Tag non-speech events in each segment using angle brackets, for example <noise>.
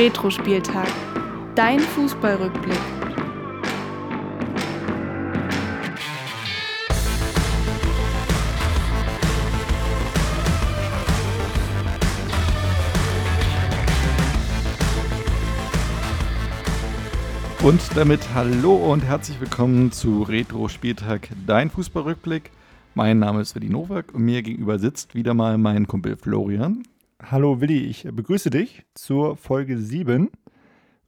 Retro-Spieltag. Dein Fußballrückblick. Und damit hallo und herzlich willkommen zu Retro Spieltag, dein Fußballrückblick. Mein Name ist Willi Nowak und mir gegenüber sitzt wieder mal mein Kumpel Florian. Hallo Willi, ich begrüße dich zur Folge 7,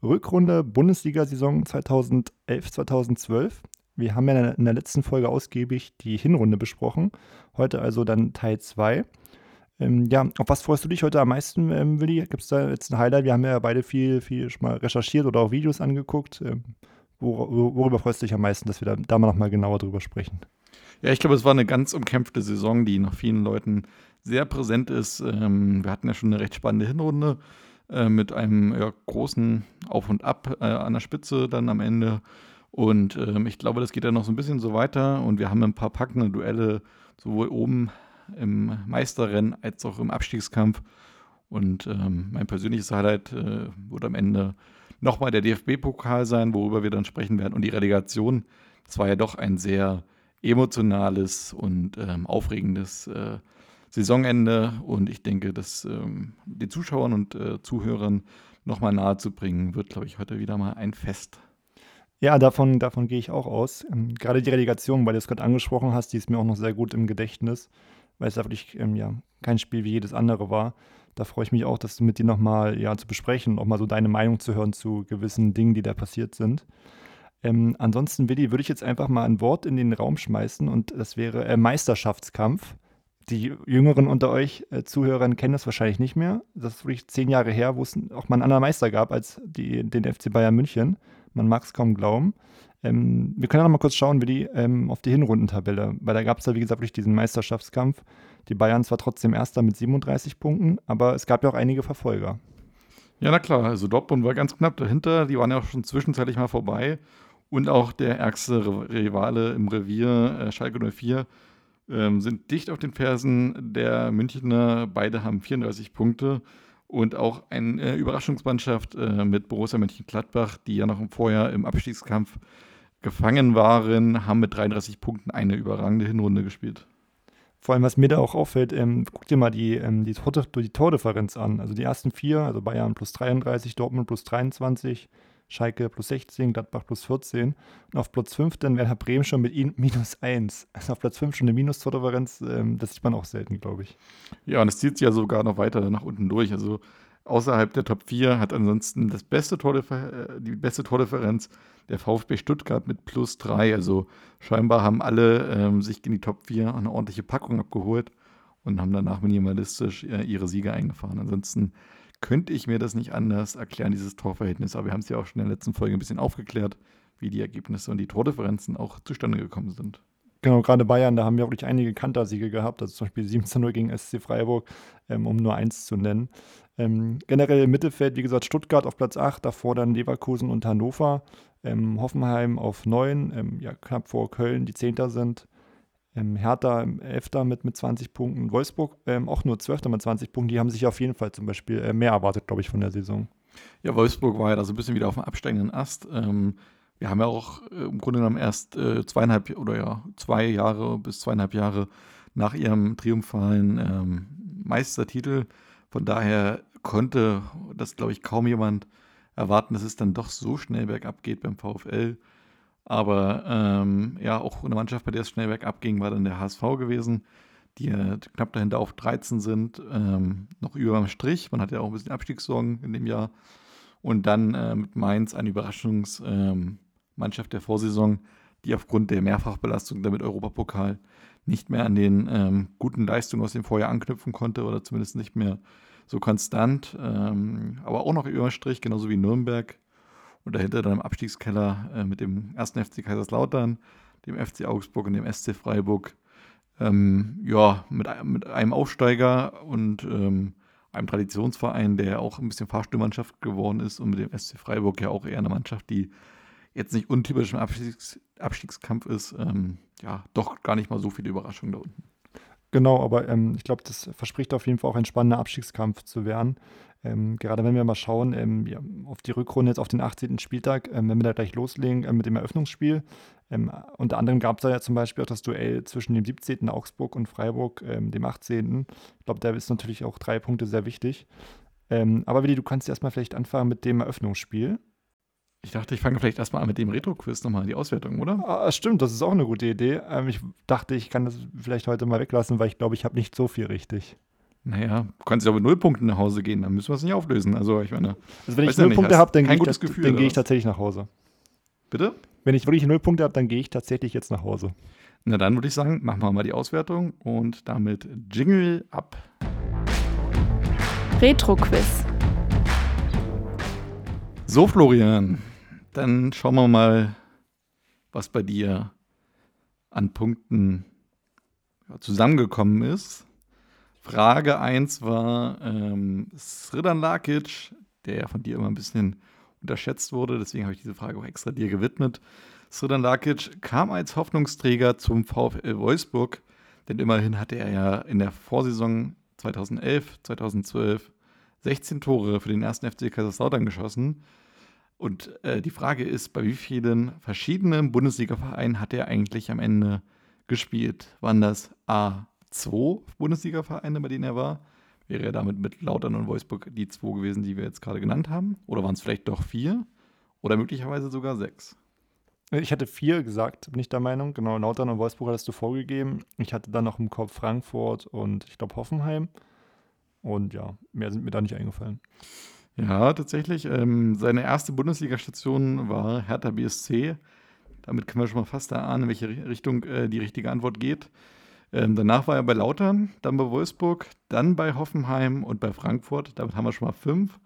Rückrunde Bundesliga-Saison 2011-2012. Wir haben ja in der letzten Folge ausgiebig die Hinrunde besprochen, heute also dann Teil 2. Ähm, ja, auf was freust du dich heute am meisten, ähm, Willi? Gibt es da jetzt ein Highlight? Wir haben ja beide viel, viel schon mal recherchiert oder auch Videos angeguckt. Ähm, wor worüber freust du dich am meisten, dass wir da, da mal nochmal genauer drüber sprechen? Ja, ich glaube, es war eine ganz umkämpfte Saison, die nach vielen Leuten sehr präsent ist. Ähm, wir hatten ja schon eine recht spannende Hinrunde äh, mit einem ja, großen Auf und Ab äh, an der Spitze dann am Ende. Und ähm, ich glaube, das geht ja noch so ein bisschen so weiter. Und wir haben ein paar packende Duelle, sowohl oben im Meisterrennen als auch im Abstiegskampf. Und ähm, mein persönliches Highlight äh, wird am Ende nochmal der DFB-Pokal sein, worüber wir dann sprechen werden. Und die Relegation, das war ja doch ein sehr emotionales und ähm, aufregendes äh, Saisonende und ich denke, das ähm, den Zuschauern und äh, Zuhörern nochmal nahezubringen, wird, glaube ich, heute wieder mal ein Fest. Ja, davon, davon gehe ich auch aus. Ähm, gerade die Relegation, weil du es gerade angesprochen hast, die ist mir auch noch sehr gut im Gedächtnis, weil es wirklich ähm, ja, kein Spiel wie jedes andere war. Da freue ich mich auch, das mit dir nochmal ja, zu besprechen und auch mal so deine Meinung zu hören zu gewissen Dingen, die da passiert sind. Ähm, ansonsten, Willi, würde ich jetzt einfach mal ein Wort in den Raum schmeißen und das wäre äh, Meisterschaftskampf die Jüngeren unter euch äh, Zuhörern kennen das wahrscheinlich nicht mehr. Das ist wirklich zehn Jahre her, wo es auch mal einen anderen Meister gab als die, den FC Bayern München. Man mag es kaum glauben. Ähm, wir können ja noch mal kurz schauen, wie die ähm, auf die Hinrundentabelle, weil da gab es ja, wie gesagt, wirklich diesen Meisterschaftskampf. Die Bayern zwar trotzdem Erster mit 37 Punkten, aber es gab ja auch einige Verfolger. Ja, na klar, also Dortmund war ganz knapp dahinter. Die waren ja auch schon zwischenzeitlich mal vorbei. Und auch der ärgste Rivale im Revier, äh, Schalke 04, ähm, sind dicht auf den Fersen der Münchner. Beide haben 34 Punkte und auch eine äh, Überraschungsmannschaft äh, mit Borussia Mönchengladbach, die ja noch im Vorjahr im Abstiegskampf gefangen waren, haben mit 33 Punkten eine überragende Hinrunde gespielt. Vor allem, was mir da auch auffällt, ähm, guck dir mal die, ähm, die, Tor die Tordifferenz an. Also die ersten vier, also Bayern plus 33, Dortmund plus 23, Schalke plus 16, Gladbach plus 14. Und auf Platz 5 dann Werder Bremen schon mit <laughs> minus 1. Also auf Platz 5 schon eine Minus-Tordifferenz, ähm, das sieht man auch selten, glaube ich. Ja, und es zieht sich ja sogar noch weiter nach unten durch. Also außerhalb der Top 4 hat ansonsten das beste äh, die beste Tordifferenz der VfB Stuttgart mit plus 3. Also scheinbar haben alle ähm, sich in die Top 4 eine ordentliche Packung abgeholt und haben danach minimalistisch äh, ihre Siege eingefahren. Ansonsten könnte ich mir das nicht anders erklären, dieses Torverhältnis. Aber wir haben es ja auch schon in der letzten Folge ein bisschen aufgeklärt, wie die Ergebnisse und die Tordifferenzen auch zustande gekommen sind. Genau, gerade Bayern, da haben wir wirklich einige Kantersiege gehabt, also zum Beispiel 17-0 gegen SC Freiburg, ähm, um nur eins zu nennen. Ähm, generell im Mittelfeld, wie gesagt, Stuttgart auf Platz 8, davor dann Leverkusen und Hannover, ähm, Hoffenheim auf 9, ähm, ja, knapp vor Köln, die Zehnter sind. Ähm, Hertha im 11. mit, mit 20 Punkten. Wolfsburg ähm, auch nur 12. mit 20 Punkten. Die haben sich auf jeden Fall zum Beispiel äh, mehr erwartet, glaube ich, von der Saison. Ja, Wolfsburg war ja da so ein bisschen wieder auf dem absteigenden Ast. Ähm, wir haben ja auch äh, im Grunde genommen erst äh, zweieinhalb oder ja, zwei Jahre bis zweieinhalb Jahre nach ihrem triumphalen ähm, Meistertitel. Von daher konnte das, glaube ich, kaum jemand erwarten, dass es dann doch so schnell bergab geht beim VfL. Aber ähm, ja, auch eine Mannschaft, bei der es schnell bergab ging, war dann der HSV gewesen, die äh, knapp dahinter auf 13 sind, ähm, noch über dem Strich. Man hat ja auch ein bisschen Abstiegssorgen in dem Jahr. Und dann äh, mit Mainz eine Überraschungsmannschaft ähm, der Vorsaison, die aufgrund der Mehrfachbelastung damit Europapokal nicht mehr an den ähm, guten Leistungen aus dem Vorjahr anknüpfen konnte oder zumindest nicht mehr so konstant. Ähm, aber auch noch über dem Strich, genauso wie Nürnberg und dahinter dann im Abstiegskeller äh, mit dem ersten FC Kaiserslautern, dem FC Augsburg und dem SC Freiburg. Ähm, ja, mit, mit einem Aufsteiger und ähm, einem Traditionsverein, der auch ein bisschen Fahrstuhlmannschaft geworden ist und mit dem SC Freiburg ja auch eher eine Mannschaft, die jetzt nicht untypisch im Abstiegs Abstiegskampf ist. Ähm, ja, doch gar nicht mal so viele Überraschungen da unten. Genau, aber ähm, ich glaube, das verspricht auf jeden Fall auch ein spannender Abstiegskampf zu werden. Ähm, gerade wenn wir mal schauen ähm, ja, auf die Rückrunde jetzt auf den 18. Spieltag, ähm, wenn wir da gleich loslegen äh, mit dem Eröffnungsspiel. Ähm, unter anderem gab es da ja zum Beispiel auch das Duell zwischen dem 17. Augsburg und Freiburg, ähm, dem 18. Ich glaube, da ist natürlich auch drei Punkte sehr wichtig. Ähm, aber Willi, du kannst erstmal vielleicht anfangen mit dem Eröffnungsspiel. Ich dachte, ich fange vielleicht erstmal an mit dem Retro-Quiz nochmal, die Auswertung, oder? Ah, stimmt, das ist auch eine gute Idee. Ähm, ich dachte, ich kann das vielleicht heute mal weglassen, weil ich glaube, ich habe nicht so viel richtig. Naja, du kannst ja auch mit null Punkten nach Hause gehen, dann müssen wir es nicht auflösen. Also, ich meine. Also, wenn ich null Punkte habe, dann ich, Gefühl, dann gehe ich tatsächlich nach Hause. Bitte? Wenn ich wirklich null Punkte habe, dann gehe ich tatsächlich jetzt nach Hause. Na dann würde ich sagen, machen wir mal die Auswertung und damit Jingle ab. Retro-Quiz. So, Florian, dann schauen wir mal, was bei dir an Punkten zusammengekommen ist. Frage 1 war ähm, Sredan Lakic, der ja von dir immer ein bisschen unterschätzt wurde, deswegen habe ich diese Frage auch extra dir gewidmet. Sredan Lakic kam als Hoffnungsträger zum VfL Wolfsburg, denn immerhin hatte er ja in der Vorsaison 2011, 2012 16 Tore für den ersten FC Kaiserslautern geschossen. Und äh, die Frage ist, bei wie vielen verschiedenen Bundesliga-Vereinen hat er eigentlich am Ende gespielt? Waren das A2 Bundesliga-Vereine, bei denen er war? Wäre er damit mit Lautern und Wolfsburg die zwei gewesen, die wir jetzt gerade genannt haben? Oder waren es vielleicht doch vier? Oder möglicherweise sogar sechs? Ich hatte vier gesagt, bin ich der Meinung. Genau, Lautern und Wolfsburg hattest du vorgegeben. Ich hatte dann noch im Kopf Frankfurt und ich glaube Hoffenheim. Und ja, mehr sind mir da nicht eingefallen. Ja, tatsächlich. Ähm, seine erste Bundesliga-Station war Hertha BSC. Damit können wir schon mal fast erahnen, in welche Ri- Richtung äh, die richtige Antwort geht. Ähm, danach war er bei Lautern, dann bei Wolfsburg, dann bei Hoffenheim und bei Frankfurt. Damit haben wir schon mal fünf.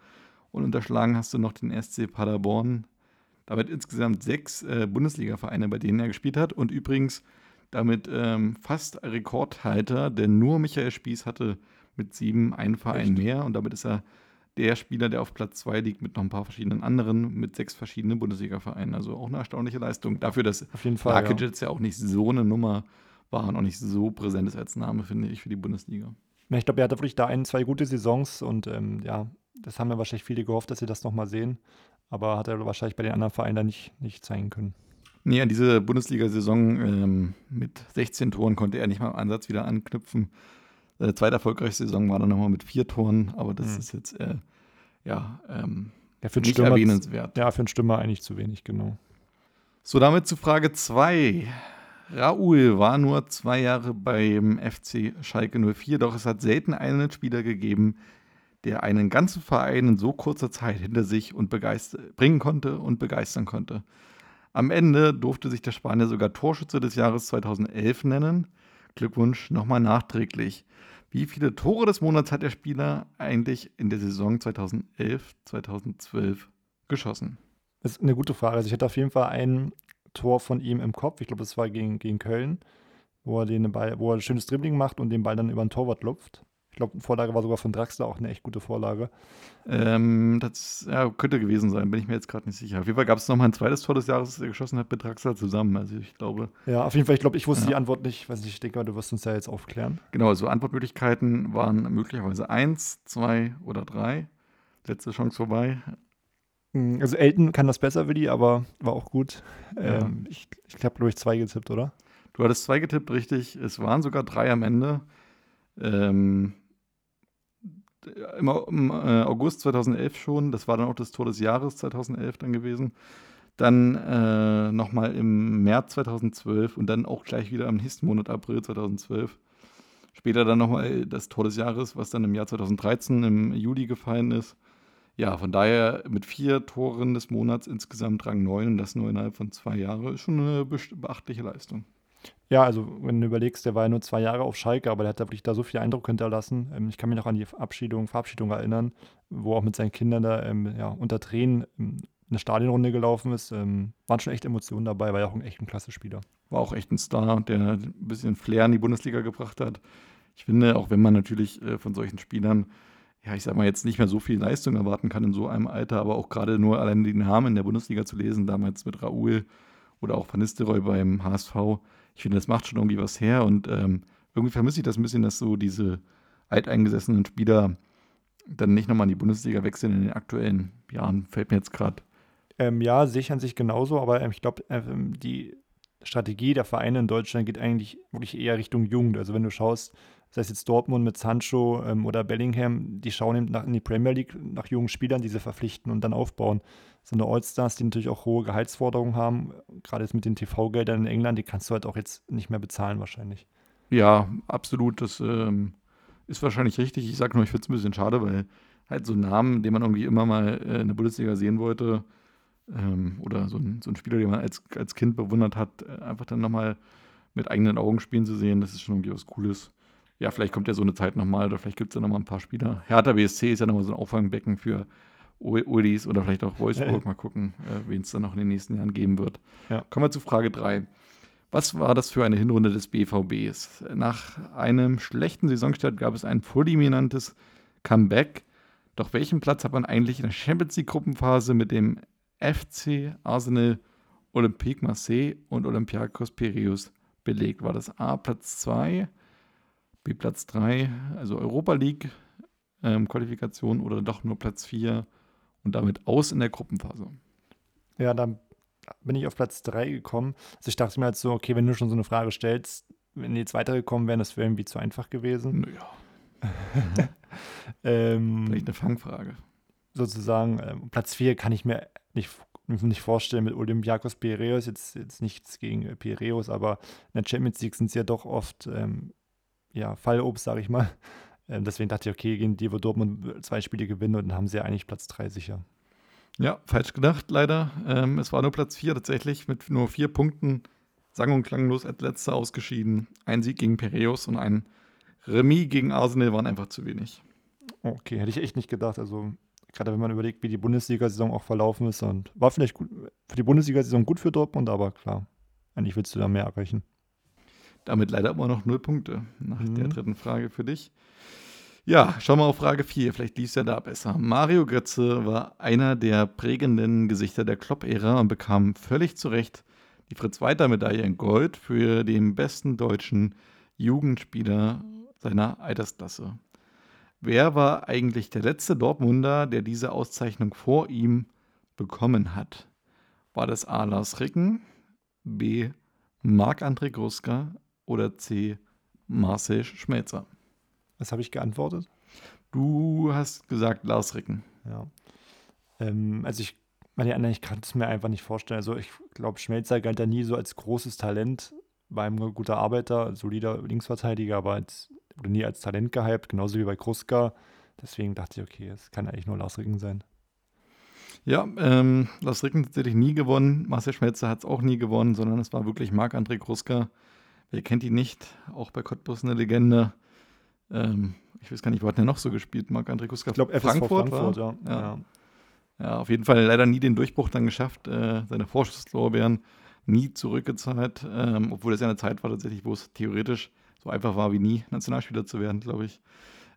Und unterschlagen hast du noch den SC Paderborn. Damit insgesamt sechs äh, Bundesliga-Vereine, bei denen er gespielt hat. Und übrigens damit ähm, fast Rekordhalter, denn nur Michael Spieß hatte mit sieben einen Verein Echt? mehr. Und damit ist er der Spieler, der auf Platz zwei liegt, mit noch ein paar verschiedenen anderen, mit sechs verschiedenen Bundesliga-Vereinen. Also auch eine erstaunliche Leistung. Dafür, dass Auf jeden Fall. Rakic Ja. jetzt ja auch nicht so eine Nummer war und auch nicht so präsent ist als Name, finde ich, für die Bundesliga. Ja, Ich glaube, er hatte wirklich da ein, zwei gute Saisons und ähm, ja, das haben ja wahrscheinlich viele gehofft, dass sie das nochmal sehen. Aber hat er wahrscheinlich bei den anderen Vereinen dann nicht, nicht zeigen können. Nee, an diese Bundesliga-Saison ähm, mit 16 Toren konnte er nicht mal im Ansatz wieder anknüpfen. Seine zweite erfolgreichste Saison war dann nochmal mit vier Toren, aber das Mhm. ist jetzt äh, ja ähm, Ja, nicht Stürmer, erwähnenswert. ja, für einen Stürmer eigentlich zu wenig, genau. So, damit zu Frage 2. Raúl war nur zwei Jahre beim FC Schalke 04, doch es hat selten einen Spieler gegeben, der einen ganzen Verein in so kurzer Zeit hinter sich und bringen konnte und begeistern konnte. Am Ende durfte sich der Spanier sogar Torschütze des Jahres 2011 nennen. Glückwunsch nochmal nachträglich. Wie viele Tore des Monats hat der Spieler eigentlich in der Saison 2011, 2012 geschossen? Das ist eine gute Frage. Also ich hatte auf jeden Fall ein Tor von ihm im Kopf. Ich glaube, das war gegen, gegen Köln, wo er, den Ball, wo er ein schönes Dribbling macht und den Ball dann über den Torwart lupft. Ich glaube, die Vorlage war sogar von Draxler auch eine echt gute Vorlage. Ähm, das ja, könnte gewesen sein, bin ich mir jetzt gerade nicht sicher. Auf jeden Fall gab es noch mal ein zweites Tor des Jahres, das er geschossen hat mit Draxler zusammen. Also ich glaube, Ja, auf jeden Fall. Ich glaube, ich wusste Ja. die Antwort nicht. Ich weiß nicht, ich denke mal, du wirst uns ja jetzt aufklären. genau, so Antwortmöglichkeiten waren möglicherweise eins, zwei oder drei. Letzte Chance vorbei. Mm, Also Elton kann das besser, Willi, aber war auch gut. Ja. Ähm, ich ich habe, glaube ich, zwei getippt, oder? Du hattest zwei getippt, richtig. Es waren sogar drei am Ende. Ähm, im, äh, August 2011 schon. Das war dann auch das Tor des Jahres 2011 dann gewesen. Dann äh, nochmal im März 2012 und dann auch gleich wieder im nächsten Monat April 2012. Später dann nochmal das Tor des Jahres, was dann im Jahr 2013 im Juli gefallen ist. Ja, von daher mit vier Toren des Monats insgesamt Rang 9 und das nur innerhalb von zwei Jahren ist schon eine beachtliche Leistung. Ja, also wenn du überlegst, der war ja nur zwei Jahre auf Schalke, aber der hat da wirklich da so viel Eindruck hinterlassen. Ähm, ich kann mich noch an die Abschiedung, Verabschiedung erinnern, wo auch mit seinen Kindern da ähm, ja, unter Tränen ähm, eine Stadionrunde gelaufen ist. Ähm, waren schon echt Emotionen dabei, war ja auch ein echt ein klasse Spieler. war auch echt ein Star, der ein bisschen Flair in die Bundesliga gebracht hat. Ich finde, auch wenn man natürlich äh, von solchen Spielern, ja, ich sag mal, jetzt nicht mehr so viel Leistung erwarten kann in so einem Alter, aber auch gerade nur allein die Namen in der Bundesliga zu lesen, damals mit Raoul oder auch Van Nistelrooy beim HSV, ich finde, das macht schon irgendwie was her und ähm, irgendwie vermisse ich das ein bisschen, dass so diese alteingesessenen Spieler dann nicht nochmal in die Bundesliga wechseln in den aktuellen Jahren. Fällt mir jetzt gerade. Ähm, ja, an sich genauso, aber ähm, ich glaube, ähm, die Strategie der Vereine in Deutschland geht eigentlich wirklich eher Richtung Jugend. Also wenn du schaust, sei es jetzt Dortmund mit Sancho ähm, oder Bellingham, die schauen eben nach, in die Premier League nach jungen Spielern, die sie verpflichten und dann aufbauen. So eine Allstars, die natürlich auch hohe Gehaltsforderungen haben, gerade jetzt mit den TV-Geldern in England, die kannst du halt auch jetzt nicht mehr bezahlen wahrscheinlich. Ja, absolut. Das ähm, ist wahrscheinlich richtig. Ich sage nur, ich finde es ein bisschen schade, weil halt so Namen, den man irgendwie immer mal äh, in der Bundesliga sehen wollte, ähm, oder so ein, so ein Spieler, den man als, als Kind bewundert hat, äh, einfach dann nochmal mit eigenen Augen spielen zu sehen, das ist schon irgendwie was Cooles. Ja, vielleicht kommt ja so eine Zeit nochmal oder vielleicht gibt es ja nochmal ein paar Spieler. Hertha BSC ist ja nochmal so ein Auffangbecken für Ulis oder vielleicht auch Wolfsburg. Mal gucken, äh, wen es dann noch in den nächsten Jahren geben wird. Ja. Kommen wir zu Frage 3. Was war das für eine Hinrunde des BVBs? Nach einem schlechten Saisonstart gab es ein fulminantes Comeback. Doch welchen Platz hat man eigentlich in der Champions League Gruppenphase mit dem FC Arsenal, Olympique Marseille und Olympiakos Piraeus belegt. War das A Platz 2, B Platz 3, also Europa League ähm, Qualifikation oder doch nur Platz 4 und damit aus in der Gruppenphase? Ja, dann bin ich auf Platz 3 gekommen. Also ich dachte mir halt so, okay, wenn du schon so eine Frage stellst, wenn die jetzt weitergekommen wären, das wäre irgendwie zu einfach gewesen. Naja. <laughs> ähm, Vielleicht eine Fangfrage. Sozusagen, ähm, Platz 4 kann ich mir nicht, nicht vorstellen mit Olympiakos Piraeus, jetzt, jetzt nichts gegen äh, Piraeus, aber in der Champions League sind sie ja doch oft ähm, ja, Fallobst, sage ich mal. <laughs> Ähm, deswegen dachte ich, okay, gegen die, wo Dortmund zwei Spiele gewinnen und dann haben sie ja eigentlich Platz 3 sicher. Ja, falsch gedacht, leider. Ähm, es war nur Platz 4 tatsächlich, mit nur vier Punkten, sang- und klanglos als letzter ausgeschieden. Ein Sieg gegen Piraeus und ein Remis gegen Arsenal waren einfach zu wenig. Okay, hätte ich echt nicht gedacht. Also Gerade wenn man überlegt, wie die Bundesliga-Saison auch verlaufen ist. Und war vielleicht gut, für die Bundesliga-Saison gut für Dortmund, aber klar, eigentlich willst du da mehr erreichen. Damit leider immer noch null Punkte nach mhm. der dritten Frage für dich. Ja, schauen wir auf Frage 4. Vielleicht lief es ja da besser. Mario Götze war einer der prägenden Gesichter der Klopp-Ära und bekam völlig zu Recht die Fritz-Walter-Medaille in Gold für den besten deutschen Jugendspieler seiner Altersklasse. Wer war eigentlich der letzte Dortmunder, der diese Auszeichnung vor ihm bekommen hat? War das A. Lars Ricken, B. Marc-André Gruska oder C. Marcel Schmelzer? Was habe ich geantwortet? Du hast gesagt Lars Ricken. Ja. Ähm, also ich meine anderen, ich kann es mir einfach nicht vorstellen. Also ich glaube, Schmelzer galt ja nie so als großes Talent, war ein guter Arbeiter, solider Linksverteidiger, aber als wurde nie als Talent gehypt, genauso wie bei Kruska. Deswegen dachte ich, okay, es kann eigentlich nur Lars Ricken sein. Ja, ähm, Lars Ricken tatsächlich nie gewonnen. Marcel Schmelzer hat es auch nie gewonnen, sondern es war wirklich Marc-André Kruska. Wer kennt ihn nicht? Auch bei Cottbus eine Legende. Ähm, ich weiß gar nicht, wo hat er noch so gespielt? Marc-André Kruska. Ich glaube, Frankfurt, Frankfurt ja. Ja. ja. ja. auf jeden Fall leider nie den Durchbruch dann geschafft. Äh, seine Vorschusslorbeeren nie zurückgezahlt, ähm, obwohl es ja eine Zeit war tatsächlich, wo es theoretisch so einfach war wie nie, Nationalspieler zu werden, glaube ich.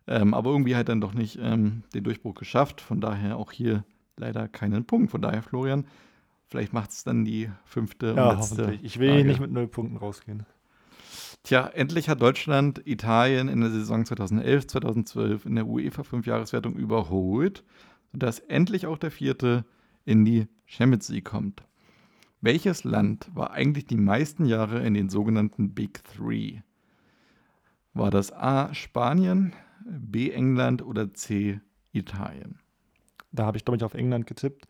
Ähm, aber irgendwie hat er dann doch nicht ähm, den Durchbruch geschafft. Von daher auch hier leider keinen Punkt. Von daher, Florian, vielleicht macht es dann die fünfte ja, und letzte. Ich will Frage. nicht mit null Punkten rausgehen. Tja, endlich hat Deutschland Italien in der Saison 2011, 2012 in der UEFA Fünfjahreswertung überholt, sodass endlich auch der vierte in die Champions League kommt. Welches Land war eigentlich die meisten Jahre in den sogenannten Big Three? War das A Spanien, B England oder C Italien? Da habe ich, glaube ich, auf England getippt,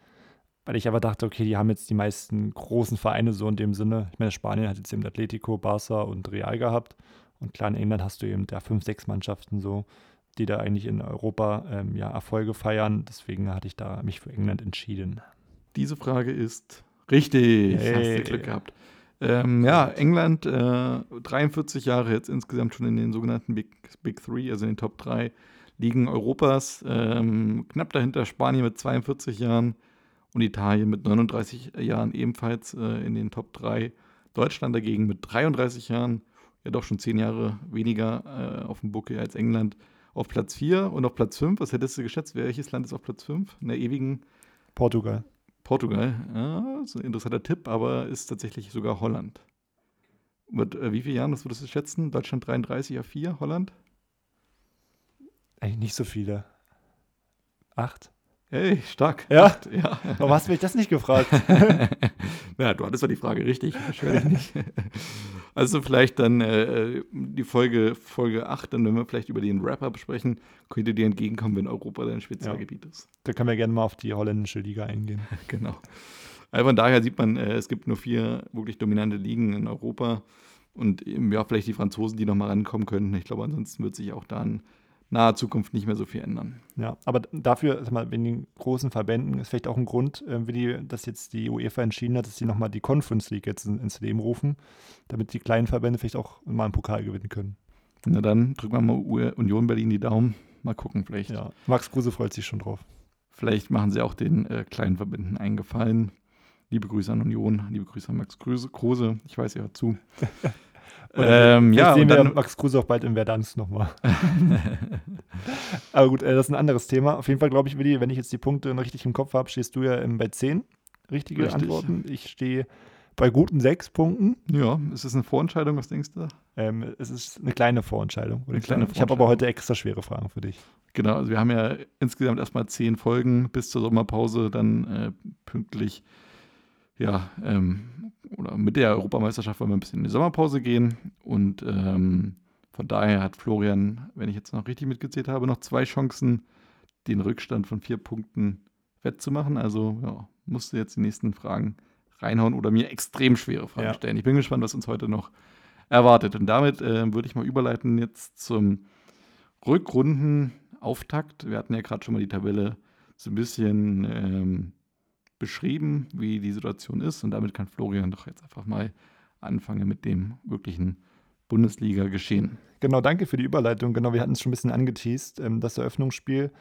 weil ich aber dachte, okay, die haben jetzt die meisten großen Vereine so in dem Sinne. Ich meine, Spanien hat jetzt eben Atletico, Barça und Real gehabt. Und klar, in England hast du eben da fünf, sechs Mannschaften so, die da eigentlich in Europa ähm, ja, Erfolge feiern. Deswegen hatte ich da mich für England entschieden. Diese Frage ist richtig. Hey. Hast du Glück gehabt. Ähm, ja, England, äh, 43 Jahre jetzt insgesamt schon in den sogenannten Big, Big Three, also in den Top 3 Ligen Europas. Ähm, knapp dahinter Spanien mit 42 Jahren und Italien mit 39 Jahren ebenfalls äh, in den Top 3. Deutschland dagegen mit 33 Jahren, ja doch schon 10 Jahre weniger äh, auf dem Buckel als England, auf Platz 4 und auf Platz 5. Was hättest du geschätzt? Welches Land ist auf Platz 5 in der ewigen? Portugal. Portugal, ja, ist ein interessanter Tipp, aber ist tatsächlich sogar Holland. Mit äh, wie vielen Jahren, was würdest du schätzen? Deutschland 33 auf 4, Holland? Eigentlich nicht so viele. Acht? Hey, stark. Ja? Acht, ja. Warum hast du mich das nicht gefragt? <laughs> ja, du hattest ja die Frage richtig. Wahrscheinlich nicht. <laughs> Also vielleicht dann äh, die Folge, Folge 8, dann wenn wir vielleicht über den Wrap-Up sprechen, könnte dir entgegenkommen, wenn Europa dein Spezialgebiet ist. da können wir gerne mal auf die holländische Liga eingehen. <laughs> Genau. Also von daher sieht man, äh, es gibt nur vier wirklich dominante Ligen in Europa und eben, ja, vielleicht die Franzosen, die nochmal rankommen könnten. Ich glaube, ansonsten wird sich auch da in naher Zukunft nicht mehr so viel ändern. Ja, aber dafür, sag mal, in den großen Verbänden ist vielleicht auch ein Grund, äh, wie die, dass jetzt die UEFA entschieden hat, dass sie nochmal die Conference League jetzt in, ins Leben rufen, damit die kleinen Verbände vielleicht auch mal einen Pokal gewinnen können. Na dann drücken wir mal Union Berlin die Daumen. Mal gucken, vielleicht. Ja, Max Kruse freut sich schon drauf. Vielleicht machen sie auch den äh, kleinen Verbänden einen Gefallen. Liebe Grüße an Union, liebe Grüße an Max Kruse. Ich weiß ja zu. <laughs> ähm, ja, sehen wir dann, Max Kruse auch bald in Verdansk nochmal. <laughs> Aber gut, äh, das ist ein anderes Thema. Auf jeden Fall glaube ich, Willi, wenn ich jetzt die Punkte richtig im Kopf habe, stehst du ja bei 10 richtige richtig. Antworten. Ich stehe bei guten 6 Punkten. Ja, ist es eine Vorentscheidung, was denkst du? Ähm, es ist eine kleine Vorentscheidung. Eine kleine Vorentscheidung. Ich habe aber heute extra schwere Fragen für dich. Genau, also wir haben ja insgesamt erstmal 10 Folgen bis zur Sommerpause, dann äh, pünktlich ja, ähm, oder mit der Europameisterschaft wollen wir ein bisschen in die Sommerpause gehen. Und ähm, von daher hat Florian, wenn ich jetzt noch richtig mitgezählt habe, noch zwei Chancen, den Rückstand von vier Punkten wettzumachen. Also ja, musste jetzt die nächsten Fragen reinhauen oder mir extrem schwere Fragen ja. stellen. Ich bin gespannt, was uns heute noch erwartet. Und damit äh, würde ich mal überleiten jetzt zum Rückrundenauftakt. Wir hatten ja gerade schon mal die Tabelle so ein bisschen ähm, beschrieben, wie die Situation ist. Und damit kann Florian doch jetzt einfach mal anfangen mit dem wirklichen Bundesliga-Geschehen. Genau, danke für die Überleitung. Genau, wir hatten es schon ein bisschen angeteased. Ähm, das Eröffnungsspiel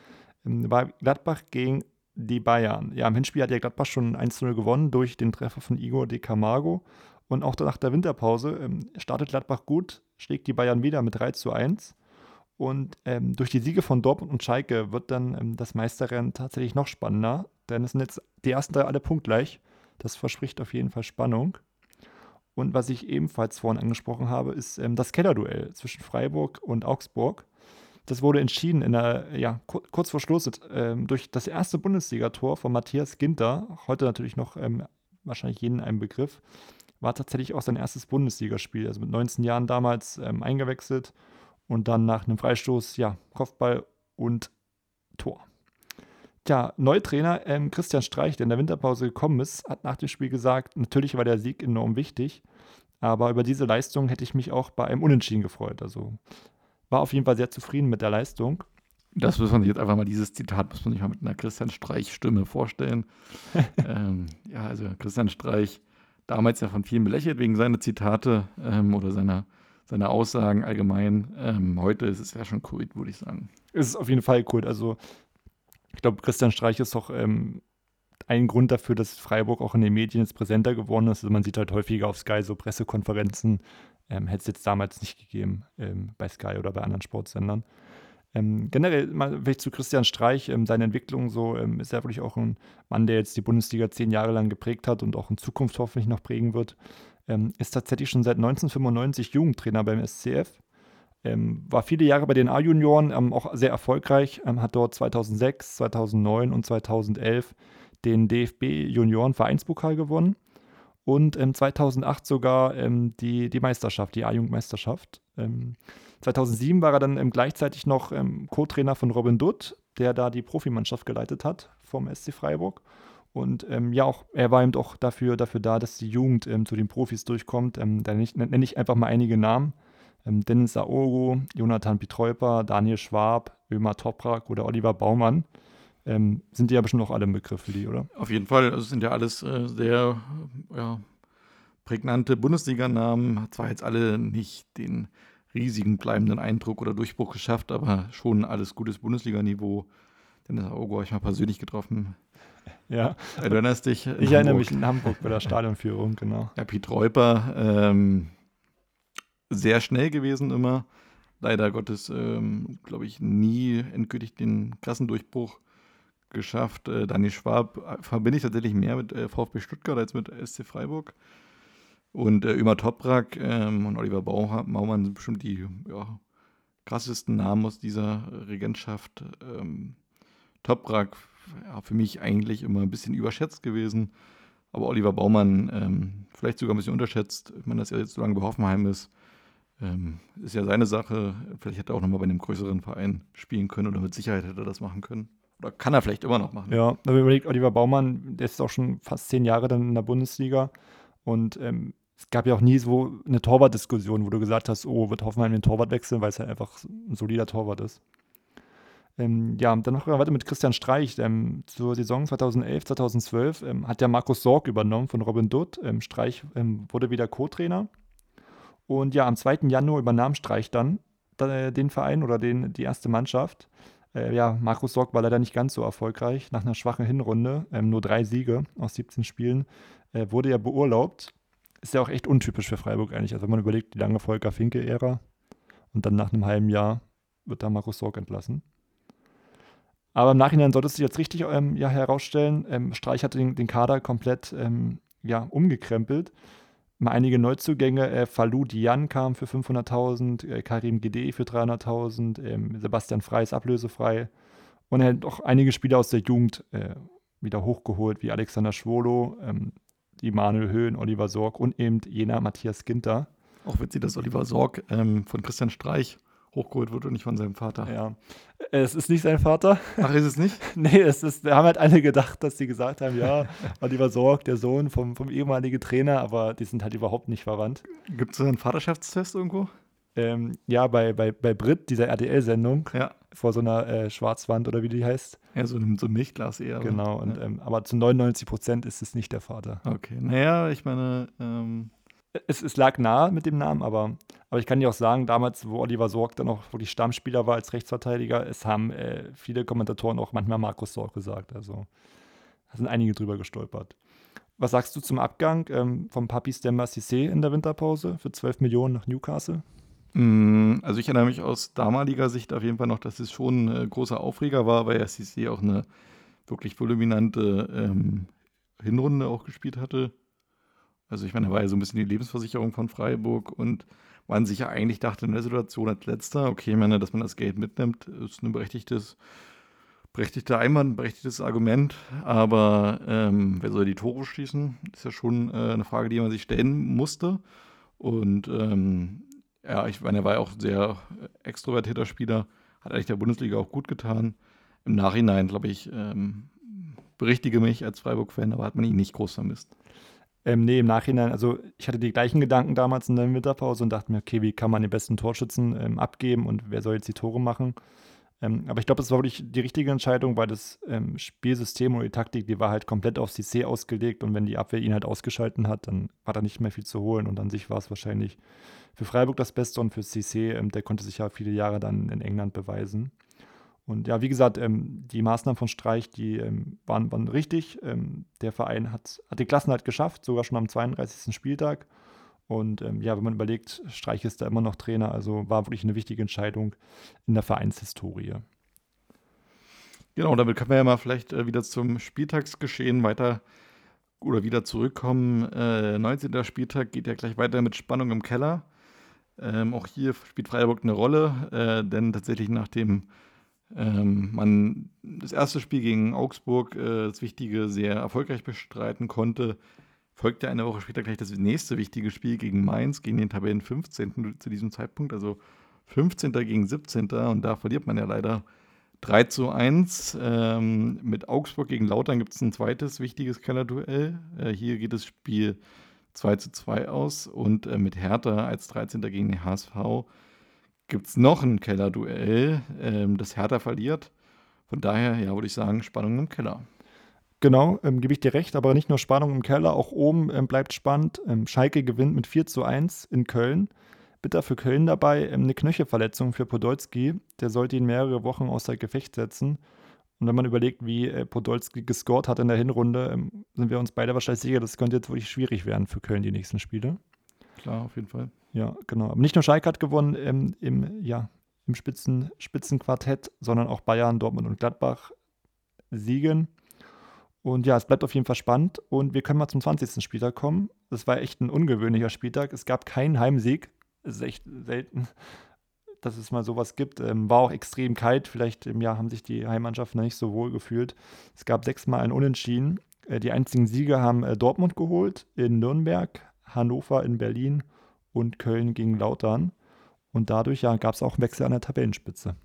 ähm, war Gladbach gegen die Bayern. Ja, im Hinspiel hat ja Gladbach schon 1-0 gewonnen durch den Treffer von Igor de Camargo. Und auch nach der Winterpause ähm, startet Gladbach gut, schlägt die Bayern wieder mit 3 zu 1. Und ähm, durch die Siege von Dortmund und Schalke wird dann ähm, das Meisterrennen tatsächlich noch spannender. Denn es sind jetzt die ersten drei alle punktgleich. Das verspricht auf jeden Fall Spannung. Und was ich ebenfalls vorhin angesprochen habe, ist ähm, das Kellerduell zwischen Freiburg und Augsburg. Das wurde entschieden in der, ja, kurz vor Schluss ähm, durch das erste Bundesligator von Matthias Ginter, heute natürlich noch ähm, wahrscheinlich jeden ein Begriff, war tatsächlich auch sein erstes Bundesligaspiel. Also mit 19 Jahren damals ähm, eingewechselt und dann nach einem Freistoß, ja, Kopfball und Tor. Tja, Neutrainer ähm, Christian Streich, der in der Winterpause gekommen ist, hat nach dem Spiel gesagt, natürlich war der Sieg enorm wichtig, aber über diese Leistung hätte ich mich auch bei einem Unentschieden gefreut. Also war auf jeden Fall sehr zufrieden mit der Leistung. Das muss man sich jetzt einfach mal, dieses Zitat muss man sich mal mit einer Christian Streich-Stimme vorstellen. <laughs> ähm, ja, also Christian Streich, damals ja von vielen belächelt wegen seiner Zitate ähm, oder seiner, seiner Aussagen allgemein. Ähm, heute ist es ja schon Kult, würde ich sagen. Es ist auf jeden Fall Kult. Also ich glaube, Christian Streich ist doch ähm, ein Grund dafür, dass Freiburg auch in den Medien jetzt präsenter geworden ist. Also man sieht halt häufiger auf Sky so Pressekonferenzen. Ähm, Hätte es jetzt damals nicht gegeben ähm, bei Sky oder bei anderen Sportsendern. Ähm, generell mal vielleicht zu Christian Streich, ähm, seine Entwicklung so ähm, ist er wirklich auch ein Mann, der jetzt die Bundesliga zehn Jahre lang geprägt hat und auch in Zukunft hoffentlich noch prägen wird. Ähm, ist tatsächlich schon seit 1995 Jugendtrainer beim SCF ähm, war viele Jahre bei den A-Junioren, ähm, auch sehr erfolgreich, ähm, hat dort 2006, 2009 und 2011 den DFB-Junioren-Vereinspokal gewonnen und 2008 sogar ähm, die, die Meisterschaft, die A-Jugendmeisterschaft. 2007 ähm, war er dann ähm, gleichzeitig noch Co-Trainer von Robin Dutt, der da die Profimannschaft geleitet hat vom SC Freiburg. Und ähm, ja, auch er war eben auch dafür, dafür da, dass die Jugend ähm, zu den Profis durchkommt. Ähm, da nenne ich einfach mal einige Namen ähm, Dennis Aogo, Jonathan Pietreuper, Daniel Schwab, Ömer Toprak oder Oliver Baumann. Ähm, sind die ja bestimmt auch alle im Begriff für die, oder? Auf jeden Fall. Das sind ja alles äh, sehr ja, prägnante Bundesliganamen. Zwar jetzt alle nicht den riesigen bleibenden Eindruck oder Durchbruch geschafft, aber schon alles gutes Bundesliganiveau. Dennis Aogo habe ich mal persönlich getroffen. Ja. Erinnerst dich? Ich erinnere mich in Hamburg bei der Stadionführung, genau. Ja, Piet Reuper, ähm, sehr schnell gewesen immer. Leider Gottes, ähm, glaube ich, nie endgültig den Klassendurchbruch geschafft. Äh, Daniel Schwab äh, verbinde ich tatsächlich mehr mit äh, VfB Stuttgart als mit SC Freiburg. Und äh, Ömer Toprak ähm, und Oliver Baumann sind bestimmt die ja, krassesten Namen aus dieser Regentschaft. Ähm, Toprak ja, für mich eigentlich immer ein bisschen überschätzt gewesen. Aber Oliver Baumann ähm, vielleicht sogar ein bisschen unterschätzt. Meine, dass er jetzt so lange bei Hoffenheim ist, ähm, ist ja seine Sache. Vielleicht hätte er auch nochmal bei einem größeren Verein spielen können oder mit Sicherheit hätte er das machen können. Oder kann er vielleicht immer noch machen. Ja, wenn man überlegt, Oliver Baumann, der ist auch schon fast zehn Jahre dann in der Bundesliga. Und ähm, es gab ja auch nie so eine Torwartdiskussion, wo du gesagt hast, oh, wird Hoffenheim den Torwart wechseln, weil es halt einfach ein solider Torwart ist. Ähm, ja, dann noch weiter mit Christian Streich. Ähm, zur Saison 2011, 2012 ähm, hat ja Markus Sorg übernommen von Robin Dutt. Ähm, Streich ähm, wurde wieder Co-Trainer. Und ja, am 2. Januar übernahm Streich dann äh, den Verein oder den, die erste Mannschaft. Äh, ja, Markus Sorg war leider nicht ganz so erfolgreich. Nach einer schwachen Hinrunde, ähm, nur drei Siege aus 17 Spielen, äh, wurde er beurlaubt. Ist ja auch echt untypisch für Freiburg eigentlich. Also wenn man überlegt, die lange Volker-Finke-Ära und dann nach einem halben Jahr wird da Markus Sorg entlassen. Aber im Nachhinein sollte es sich jetzt richtig ähm, ja, herausstellen. Ähm, Streich hatte den, den Kader komplett ähm, ja, umgekrempelt. Mal einige Neuzugänge. Äh, Falou Dian kam für 500.000, äh, Karim Gede für 300.000, ähm, Sebastian Frey ist ablösefrei. Und er hat auch einige Spieler aus der Jugend äh, wieder hochgeholt, wie Alexander Schwolo, ähm, die Manuel Höhn, Oliver Sorg und eben jener Matthias Ginter. Auch witzig, dass Oliver Sorg ähm, von Christian Streich hochgeholt wird und nicht von seinem Vater. Ja. Es ist nicht sein Vater. Ach, ist es nicht? <laughs> nee, es ist, da haben halt alle gedacht, dass sie gesagt haben, ja, <laughs> Oliver Sorg, der Sohn vom, vom ehemaligen Trainer, aber die sind halt überhaupt nicht verwandt. Gibt es einen Vaterschaftstest irgendwo? Ähm, ja, bei, bei, bei Brit, dieser RTL-Sendung, ja. vor so einer äh, Schwarzwand oder wie die heißt. Ja, so ein, so ein Milchglas eher. Genau, und, ja. ähm, aber zu 99 Prozent ist es nicht der Vater. Okay, naja, ich meine, ähm, es, es, lag nahe mit dem Namen, aber, aber ich kann dir auch sagen, damals, wo Oliver Sorg dann noch wirklich Stammspieler war als Rechtsverteidiger, es haben äh, viele Kommentatoren auch manchmal Markus Sorg gesagt. Also da sind einige drüber gestolpert. Was sagst du zum Abgang ähm, vom Papi Stemba Cissé in der Winterpause für 12 Millionen nach Newcastle? Mm, also ich erinnere mich aus damaliger Sicht auf jeden Fall noch, dass es schon ein großer Aufreger war, weil ja Cissé auch eine wirklich voluminante ähm, Hinrunde auch gespielt hatte. Also ich meine, er war ja so ein bisschen die Lebensversicherung von Freiburg und man sich ja eigentlich dachte in der Situation als letzter, okay, ich meine, dass man das Geld mitnimmt, ist ein berechtigtes, berechtigter Einwand, ein berechtigtes Argument, aber ähm, wer soll die Tore schießen, ist ja schon äh, eine Frage, die man sich stellen musste und ähm, ja, ich meine, er war ja auch ein sehr extrovertierter Spieler, hat eigentlich der Bundesliga auch gut getan. Im Nachhinein, glaube ich, ähm, berichtige mich als Freiburg-Fan, aber hat man ihn nicht groß vermisst. Ähm, nee, im Nachhinein, also ich hatte die gleichen Gedanken damals in der Winterpause und dachte mir, okay, wie kann man den besten Torschützen ähm, abgeben und wer soll jetzt die Tore machen? Ähm, aber ich glaube, das war wirklich die richtige Entscheidung, weil das ähm, Spielsystem oder die Taktik, die war halt komplett auf CC ausgelegt und wenn die Abwehr ihn halt ausgeschalten hat, dann war da nicht mehr viel zu holen und an sich war es wahrscheinlich für Freiburg das Beste und für CC, ähm, der konnte sich ja viele Jahre dann in England beweisen. Und ja, wie gesagt, ähm, die Maßnahmen von Streich, die ähm, waren, waren richtig. Ähm, der Verein hat, hat die Klassenheit geschafft, sogar schon am 32. Spieltag. Und ähm, ja, wenn man überlegt, Streich ist da immer noch Trainer, also war wirklich eine wichtige Entscheidung in der Vereinshistorie. Genau, damit können wir ja mal vielleicht äh, wieder zum Spieltagsgeschehen weiter oder wieder zurückkommen. Äh, 19. Spieltag geht ja gleich weiter mit Spannung im Keller. Ähm, auch hier spielt Freiburg eine Rolle, äh, denn tatsächlich nach dem ähm, man das erste Spiel gegen Augsburg, äh, das Wichtige, sehr erfolgreich bestreiten konnte, folgte eine Woche später gleich das nächste wichtige Spiel gegen Mainz, gegen den Tabellen 15. zu diesem Zeitpunkt, also 15. gegen 17. Und da verliert man ja leider 3 zu 1. Ähm, mit Augsburg gegen Lautern gibt es ein zweites wichtiges Kellerduell. Äh, hier geht das Spiel 2 zu 2 aus und äh, mit Hertha als 13. gegen den HSV gibt es noch ein Kellerduell, ähm, das Hertha verliert. Von daher, ja, würde ich sagen, Spannung im Keller. Genau, ähm, gebe ich dir recht, aber nicht nur Spannung im Keller, auch oben ähm, bleibt spannend. Ähm, Schalke gewinnt mit 4 zu 1 in Köln. Bitter für Köln dabei, ähm, eine Knöchelverletzung für Podolski. Der sollte ihn mehrere Wochen außer Gefecht setzen. Und wenn man überlegt, wie äh, Podolski gescored hat in der Hinrunde, ähm, sind wir uns beide wahrscheinlich sicher, das könnte jetzt wirklich schwierig werden für Köln die nächsten Spiele. Klar, auf jeden Fall. Ja, genau. Aber nicht nur Schalke hat gewonnen ähm, im, ja, im Spitzen, Spitzenquartett, sondern auch Bayern, Dortmund und Gladbach siegen. Und ja, es bleibt auf jeden Fall spannend. Und wir können mal zum 20. Spieltag kommen. Das war echt ein ungewöhnlicher Spieltag. Es gab keinen Heimsieg. Es ist echt selten, <laughs> dass es mal sowas gibt. Ähm, war auch extrem kalt. Vielleicht im Jahr haben sich die Heimmannschaften nicht so wohl gefühlt. Es gab sechsmal ein Unentschieden. Äh, die einzigen Sieger haben äh, Dortmund geholt in Nürnberg, Hannover in Berlin und Köln gegen Lautern. Und dadurch ja, gab es auch Wechsel an der Tabellenspitze.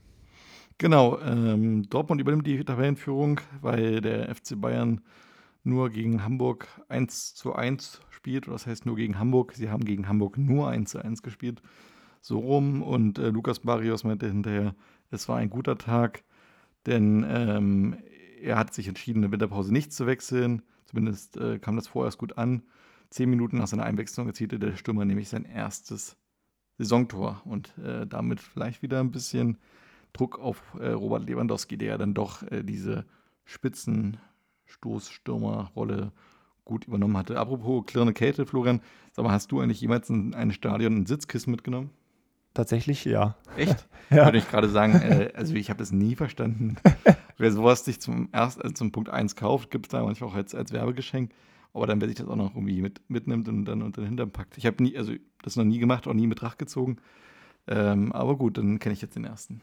Genau, ähm, Dortmund übernimmt die Tabellenführung, weil der FC Bayern nur gegen Hamburg 1 zu 1 spielt. Das heißt nur gegen Hamburg. Sie haben gegen Hamburg nur 1 zu 1 gespielt. So rum. Und äh, Lukas Barrios meinte hinterher, es war ein guter Tag, denn ähm, er hat sich entschieden, in der Winterpause nicht zu wechseln. Zumindest äh, kam das vorerst gut an. Zehn Minuten nach seiner Einwechslung erzielte der Stürmer nämlich sein erstes Saisontor und äh, damit vielleicht wieder ein bisschen Druck auf äh, Robert Lewandowski, der ja dann doch äh, diese Spitzenstoßstürmerrolle gut übernommen hatte. Apropos klirrende Kälte, Florian, sag mal, hast du eigentlich jemals in ein Stadion ein Sitzkissen mitgenommen? Tatsächlich, ja. Echt? <laughs> ja. Würde ich gerade sagen, äh, also ich habe das nie verstanden. <laughs> Wer sowas sich zum erst, also zum Punkt 1 kauft, gibt es da manchmal auch als, als Werbegeschenk. Aber dann, wer sich das auch noch irgendwie mit, mitnimmt und dann unter den Hintern packt. Ich habe nie, also das noch nie gemacht, auch nie in Betracht gezogen. Ähm, aber gut, dann kenne ich jetzt den ersten.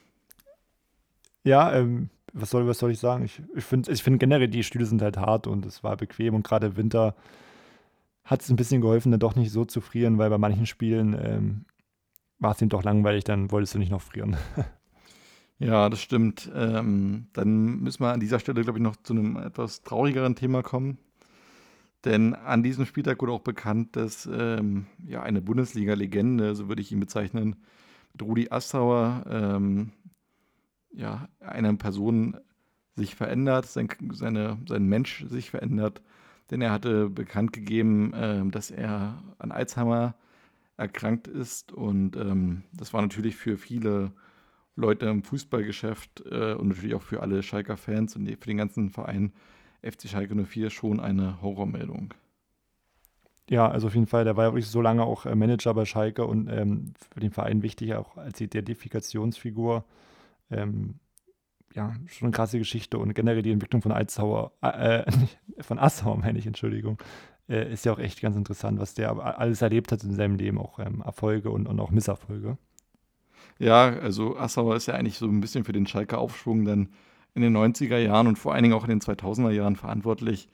Ja, ähm, was, soll, was soll ich sagen? Ich, ich finde ich find generell, die Stühle sind halt hart und es war bequem und gerade im Winter hat es ein bisschen geholfen, dann doch nicht so zu frieren, weil bei manchen Spielen ähm, war es ihm doch langweilig, dann wolltest du nicht noch frieren. <laughs> ja, das stimmt. Ähm, dann müssen wir an dieser Stelle, glaube ich, noch zu einem etwas traurigeren Thema kommen. Denn an diesem Spieltag wurde auch bekannt, dass ähm, ja, eine Bundesliga-Legende, so würde ich ihn bezeichnen, Rudi Assauer, ähm, ja, eine Person sich verändert, sein, seine, sein Mensch sich verändert. Denn er hatte bekannt gegeben, äh, dass er an Alzheimer erkrankt ist. Und ähm, das war natürlich für viele Leute im Fußballgeschäft äh, und natürlich auch für alle Schalker Fans und für den ganzen Verein FC Schalke 04 schon eine Horrormeldung. Ja, also auf jeden Fall, der war ja wirklich so lange auch äh, Manager bei Schalke und ähm, für den Verein wichtig, auch als Identifikationsfigur. Ähm, ja, schon eine krasse Geschichte und generell die Entwicklung von Eitzauer, äh, <laughs> von Assauer meine ich, Entschuldigung, äh, ist ja auch echt ganz interessant, was der alles erlebt hat in seinem Leben, auch ähm, Erfolge und, und auch Misserfolge. Ja, also Assauer ist ja eigentlich so ein bisschen für den Schalker Aufschwung dann in den 90er Jahren und vor allen Dingen auch in den 2000er Jahren verantwortlich.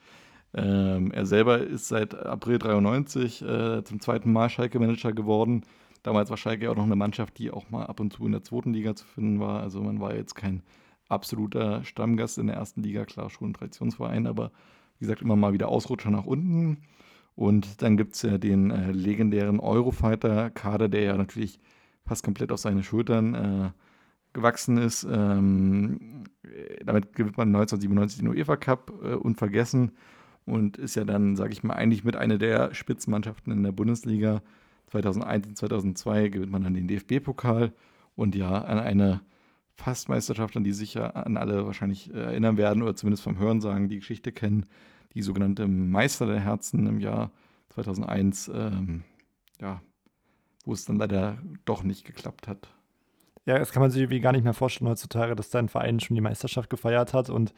Ähm, er selber ist seit April 93 äh, zum zweiten Mal Schalke-Manager geworden. Damals war Schalke auch noch eine Mannschaft, die auch mal ab und zu in der zweiten Liga zu finden war. Also man war jetzt kein absoluter Stammgast in der ersten Liga, klar schon ein Traditionsverein, aber wie gesagt immer mal wieder Ausrutscher nach unten. Und dann gibt es ja den äh, legendären Eurofighter-Kader, der ja natürlich fast komplett auf seine Schultern äh, gewachsen ist. Ähm, damit gewinnt man 1997 den UEFA Cup äh, unvergessen und ist ja dann, sage ich mal, eigentlich mit einer der Spitzenmannschaften in der Bundesliga. 2001 und 2002 gewinnt man dann den DFB-Pokal und ja, an eine Fastmeisterschaft, an die sich ja an alle wahrscheinlich äh, erinnern werden oder zumindest vom Hörensagen die Geschichte kennen, die sogenannte Meister der Herzen im Jahr 2001, ähm, ja, wo es dann leider doch nicht geklappt hat. Ja, das kann man sich irgendwie gar nicht mehr vorstellen heutzutage, dass dein Verein schon die Meisterschaft gefeiert hat und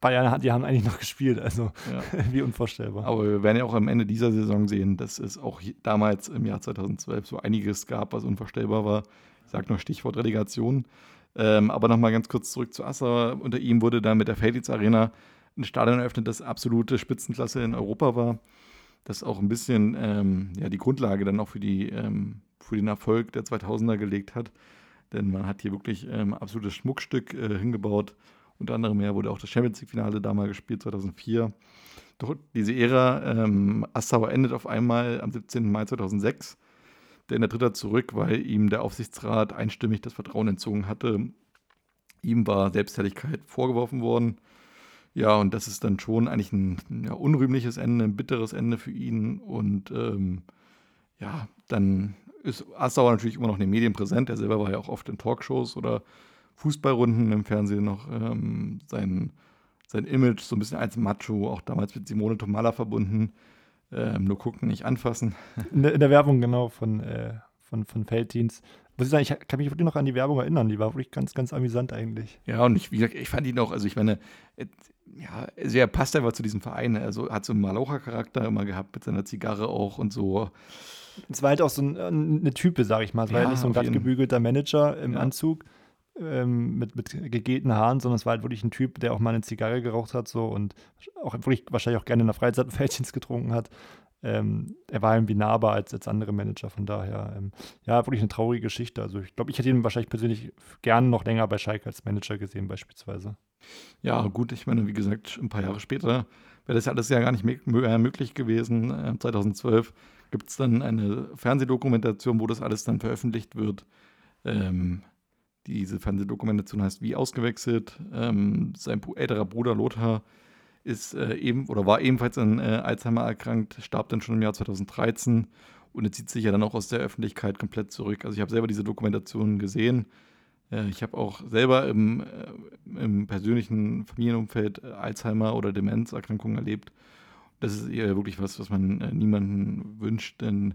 Bayern die haben eigentlich noch gespielt, also ja. <laughs> wie unvorstellbar. Aber wir werden ja auch am Ende dieser Saison sehen, dass es auch damals im Jahr 2012 so einiges gab, was unvorstellbar war. Ich sage noch Stichwort Relegation. Ähm, aber nochmal ganz kurz zurück zu Asser. Unter ihm wurde dann mit der Felditz Arena ein Stadion eröffnet, das absolute Spitzenklasse in Europa war. Das auch ein bisschen ähm, ja, die Grundlage dann auch für die ähm, für den Erfolg der 2000er gelegt hat. Denn man hat hier wirklich ähm, absolutes Schmuckstück äh, hingebaut. Unter anderem ja wurde auch das Champions League-Finale damals gespielt, 2004. Doch diese Ära, ähm, Assauer endet auf einmal am 17. Mai 2006. Denn der tritt er zurück, weil ihm der Aufsichtsrat einstimmig das Vertrauen entzogen hatte. Ihm war Selbstherrlichkeit vorgeworfen worden. Ja, und das ist dann schon eigentlich ein ja, unrühmliches Ende, ein bitteres Ende für ihn. Und ähm, ja, dann ist Assauer natürlich immer noch in den Medien präsent. Er selber war ja auch oft in Talkshows oder Fußballrunden im Fernsehen noch ähm, sein, sein Image so ein bisschen als Macho, auch damals mit Simone Tomala verbunden. Ähm, nur gucken, nicht anfassen. In der, in der Werbung, genau, von, äh, von, von Felddienst. Muss ich sagen, ich kann mich wirklich noch an die Werbung erinnern. Die war wirklich ganz, ganz amüsant eigentlich. Ja, und ich, wie gesagt, ich fand ihn auch, also ich meine, ja, also er passt einfach zu diesem Verein. Also hat so einen Malocher-Charakter immer gehabt mit seiner Zigarre auch und so. Es war halt auch so ein, eine Type, sag ich mal. Es war ja, halt nicht so ein glatt gebügelter Manager im ja. Anzug ähm, mit, mit gegelten Haaren, sondern es war halt wirklich ein Typ, der auch mal eine Zigarre geraucht hat so und auch wirklich wahrscheinlich auch gerne in der Freizeit <laughs> Fältchens getrunken hat. Ähm, er war irgendwie nahbar als, als andere Manager, von daher, ähm, ja, wirklich eine traurige Geschichte. Also ich glaube, ich hätte ihn wahrscheinlich persönlich gerne noch länger bei Schalke als Manager gesehen, beispielsweise. Ja, gut, ich meine, wie gesagt, ein paar Jahre später wäre das ja alles ja gar nicht äh, möglich gewesen. 2012 ähm, gibt es dann eine Fernsehdokumentation, wo das alles dann veröffentlicht wird. Ähm, diese Fernsehdokumentation heißt Wie ausgewechselt. Ähm, sein älterer Bruder Lothar ist äh, eben oder war ebenfalls an äh, Alzheimer erkrankt, starb dann schon im Jahr 2013 und zieht sich ja dann auch aus der Öffentlichkeit komplett zurück. Also ich habe selber diese Dokumentation gesehen. Äh, ich habe auch selber im, äh, im persönlichen Familienumfeld Alzheimer oder Demenzerkrankungen erlebt. Das ist eher wirklich was, was man äh, niemandem wünscht, denn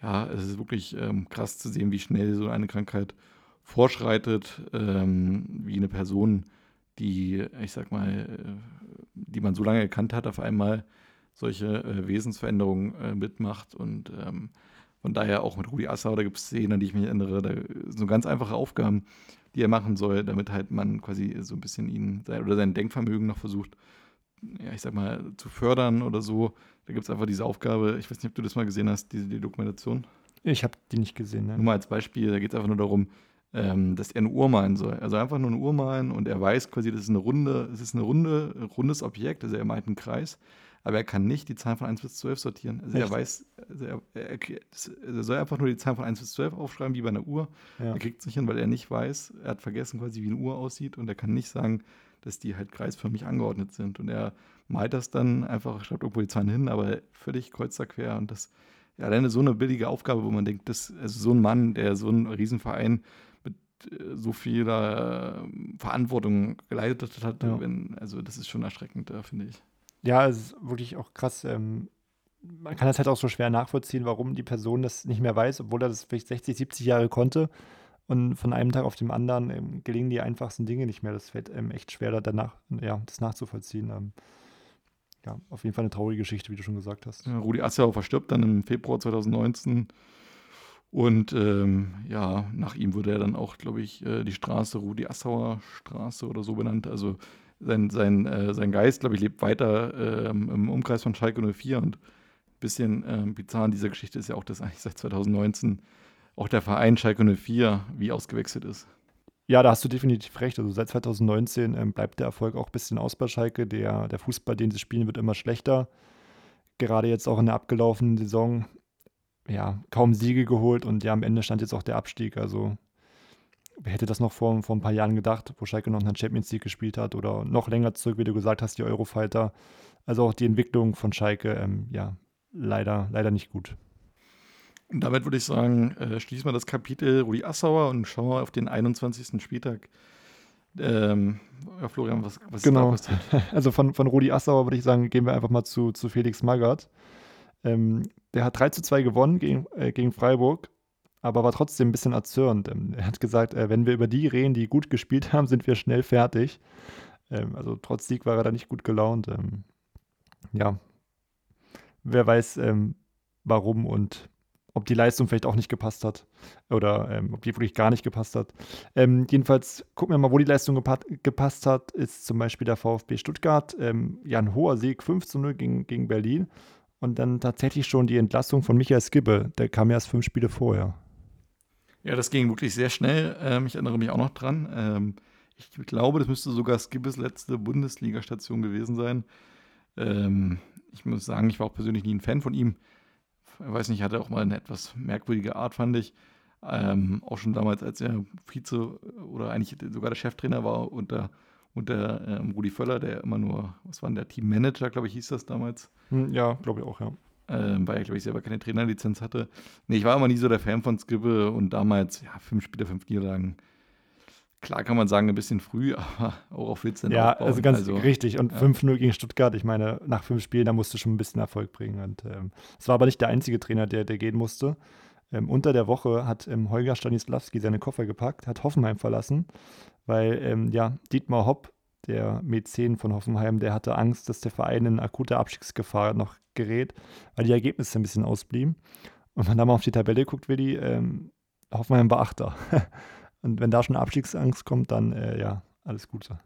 ja, es ist wirklich ähm, krass zu sehen, wie schnell so eine Krankheit vorschreitet, ähm, wie eine Person, die, ich sag mal, die man so lange gekannt hat, auf einmal solche äh, Wesensveränderungen äh, mitmacht. Und ähm, von daher auch mit Rudi Assauer, da gibt es Szenen, an die ich mich erinnere, da so ganz einfache Aufgaben, die er machen soll, damit halt man quasi so ein bisschen ihn sein, oder sein Denkvermögen noch versucht, ja, ich sag mal, zu fördern oder so. Da gibt es einfach diese Aufgabe, ich weiß nicht, ob du das mal gesehen hast, diese die Dokumentation. Ich habe die nicht gesehen. Ne? Nur mal als Beispiel, da geht es einfach nur darum, ähm, dass er eine Uhr malen soll. Also einfach nur eine Uhr malen und er weiß quasi, das ist eine runde, es ist eine runde, rundes Objekt, also er malt einen Kreis, aber er kann nicht die Zahlen von 1 bis 12 sortieren. Also Echt? er weiß, also er, er, er, soll einfach nur die Zahlen von 1 bis 12 aufschreiben, wie bei einer Uhr. Ja. Er kriegt es nicht hin, weil er nicht weiß, er hat vergessen quasi, wie eine Uhr aussieht und er kann nicht sagen, dass die halt kreisförmig angeordnet sind. Und er malt das dann einfach, schreibt irgendwo die Zahlen hin, aber völlig kreuz quer und das ja, alleine so eine billige Aufgabe, wo man denkt, das, also so ein Mann, der so einen Riesenverein äh, so viel äh, Verantwortung geleitet hat. Ja. Wenn, also das ist schon erschreckend, äh, finde ich. Ja, es ist wirklich auch krass. Ähm, man kann das halt auch so schwer nachvollziehen, warum die Person das nicht mehr weiß, obwohl er das vielleicht 60, 70 Jahre konnte. Und von einem Tag auf den anderen ähm, gelingen die einfachsten Dinge nicht mehr. Das fällt ähm, echt schwer, danach, ja, das nachzuvollziehen. Ähm, ja, auf jeden Fall eine traurige Geschichte, wie du schon gesagt hast. Ja, Rudi Assauer verstirbt dann im Februar 2019 und ähm, ja, nach ihm wurde er dann auch, glaube ich, äh, die Straße, Rudi Assauer Straße oder so benannt. Also sein, sein, äh, sein Geist, glaube ich, lebt weiter ähm, im Umkreis von Schalke 04 und ein bisschen ähm, bizarr an dieser Geschichte ist ja auch, dass eigentlich seit 2019 auch der Verein Schalke 04 wie ausgewechselt ist. Ja, da hast du definitiv recht. Also seit 2019 ähm, bleibt der Erfolg auch ein bisschen aus bei Schalke. Der, der Fußball, den sie spielen, wird immer schlechter. Gerade jetzt auch in der abgelaufenen Saison ja, kaum Siege geholt und ja, am Ende stand jetzt auch der Abstieg. Also, wer hätte das noch vor, vor ein paar Jahren gedacht, wo Schalke noch in der Champions League gespielt hat oder noch länger zurück, wie du gesagt hast, die Eurofighter. Also auch die Entwicklung von Schalke, ähm, ja, leider, leider nicht gut. Und damit würde ich sagen, äh, schließen wir das Kapitel Rudi Assauer und schauen wir auf den 21. Spieltag. Ähm, ja, Florian, was, was genau. ist da passiert? <laughs> Also von, von Rudi Assauer würde ich sagen, gehen wir einfach mal zu, zu Felix Magath. Ähm, der hat 3 zu 2 gewonnen gegen, äh, gegen Freiburg, aber war trotzdem ein bisschen erzürnt. Ähm, er hat gesagt, äh, wenn wir über die reden, die gut gespielt haben, sind wir schnell fertig. Ähm, also trotz Sieg war er da nicht gut gelaunt. Ähm, ja, wer weiß, ähm, warum und ob die Leistung vielleicht auch nicht gepasst hat oder ähm, ob die wirklich gar nicht gepasst hat. Ähm, jedenfalls gucken wir mal, wo die Leistung gepa gepasst hat, ist zum Beispiel der VfB Stuttgart. Ähm, ja, ein hoher Sieg, 5 zu 0 gegen, gegen Berlin und dann tatsächlich schon die Entlassung von Michael Skibbe. Der kam erst fünf Spiele vorher. Ja, das ging wirklich sehr schnell. Ähm, ich erinnere mich auch noch dran. Ähm, ich glaube, das müsste sogar Skibbes letzte Bundesliga-Station gewesen sein. Ähm, ich muss sagen, ich war auch persönlich nie ein Fan von ihm. Ich weiß nicht, hatte auch mal eine etwas merkwürdige Art, fand ich. Ähm, auch schon damals, als er Vize oder eigentlich sogar der Cheftrainer war unter und der ähm, Rudi Völler, der immer nur, was war denn der Teammanager, glaube ich, hieß das damals. Hm, ja, glaube ich auch, ja. Ähm, weil er, glaube ich, selber keine Trainerlizenz hatte. Nee, ich war immer nie so der Fan von Skibbe und damals, ja, fünf Spiele, fünf Niederlagen. Klar kann man sagen, ein bisschen früh, <laughs> aber auch auf Witz Ja, aufbauen. also ganz also, richtig. Und ja. 5-0 gegen Stuttgart, ich meine, nach fünf Spielen, da musste schon ein bisschen Erfolg bringen. Und ähm, es war aber nicht der einzige Trainer, der, der gehen musste. Ähm, unter der Woche hat ähm, Holger Stanislawski seine Koffer gepackt, hat Hoffenheim verlassen, weil ähm, ja, Dietmar Hopp der Mäzen von Hoffenheim, der hatte Angst, dass der Verein in akute Abstiegsgefahr noch gerät, weil die Ergebnisse ein bisschen ausblieben. Und wenn man da mal auf die Tabelle guckt, Willi, ähm, Hoffenheim war Achter. <laughs> Und wenn da schon Abstiegsangst kommt, dann äh, ja, alles Gute.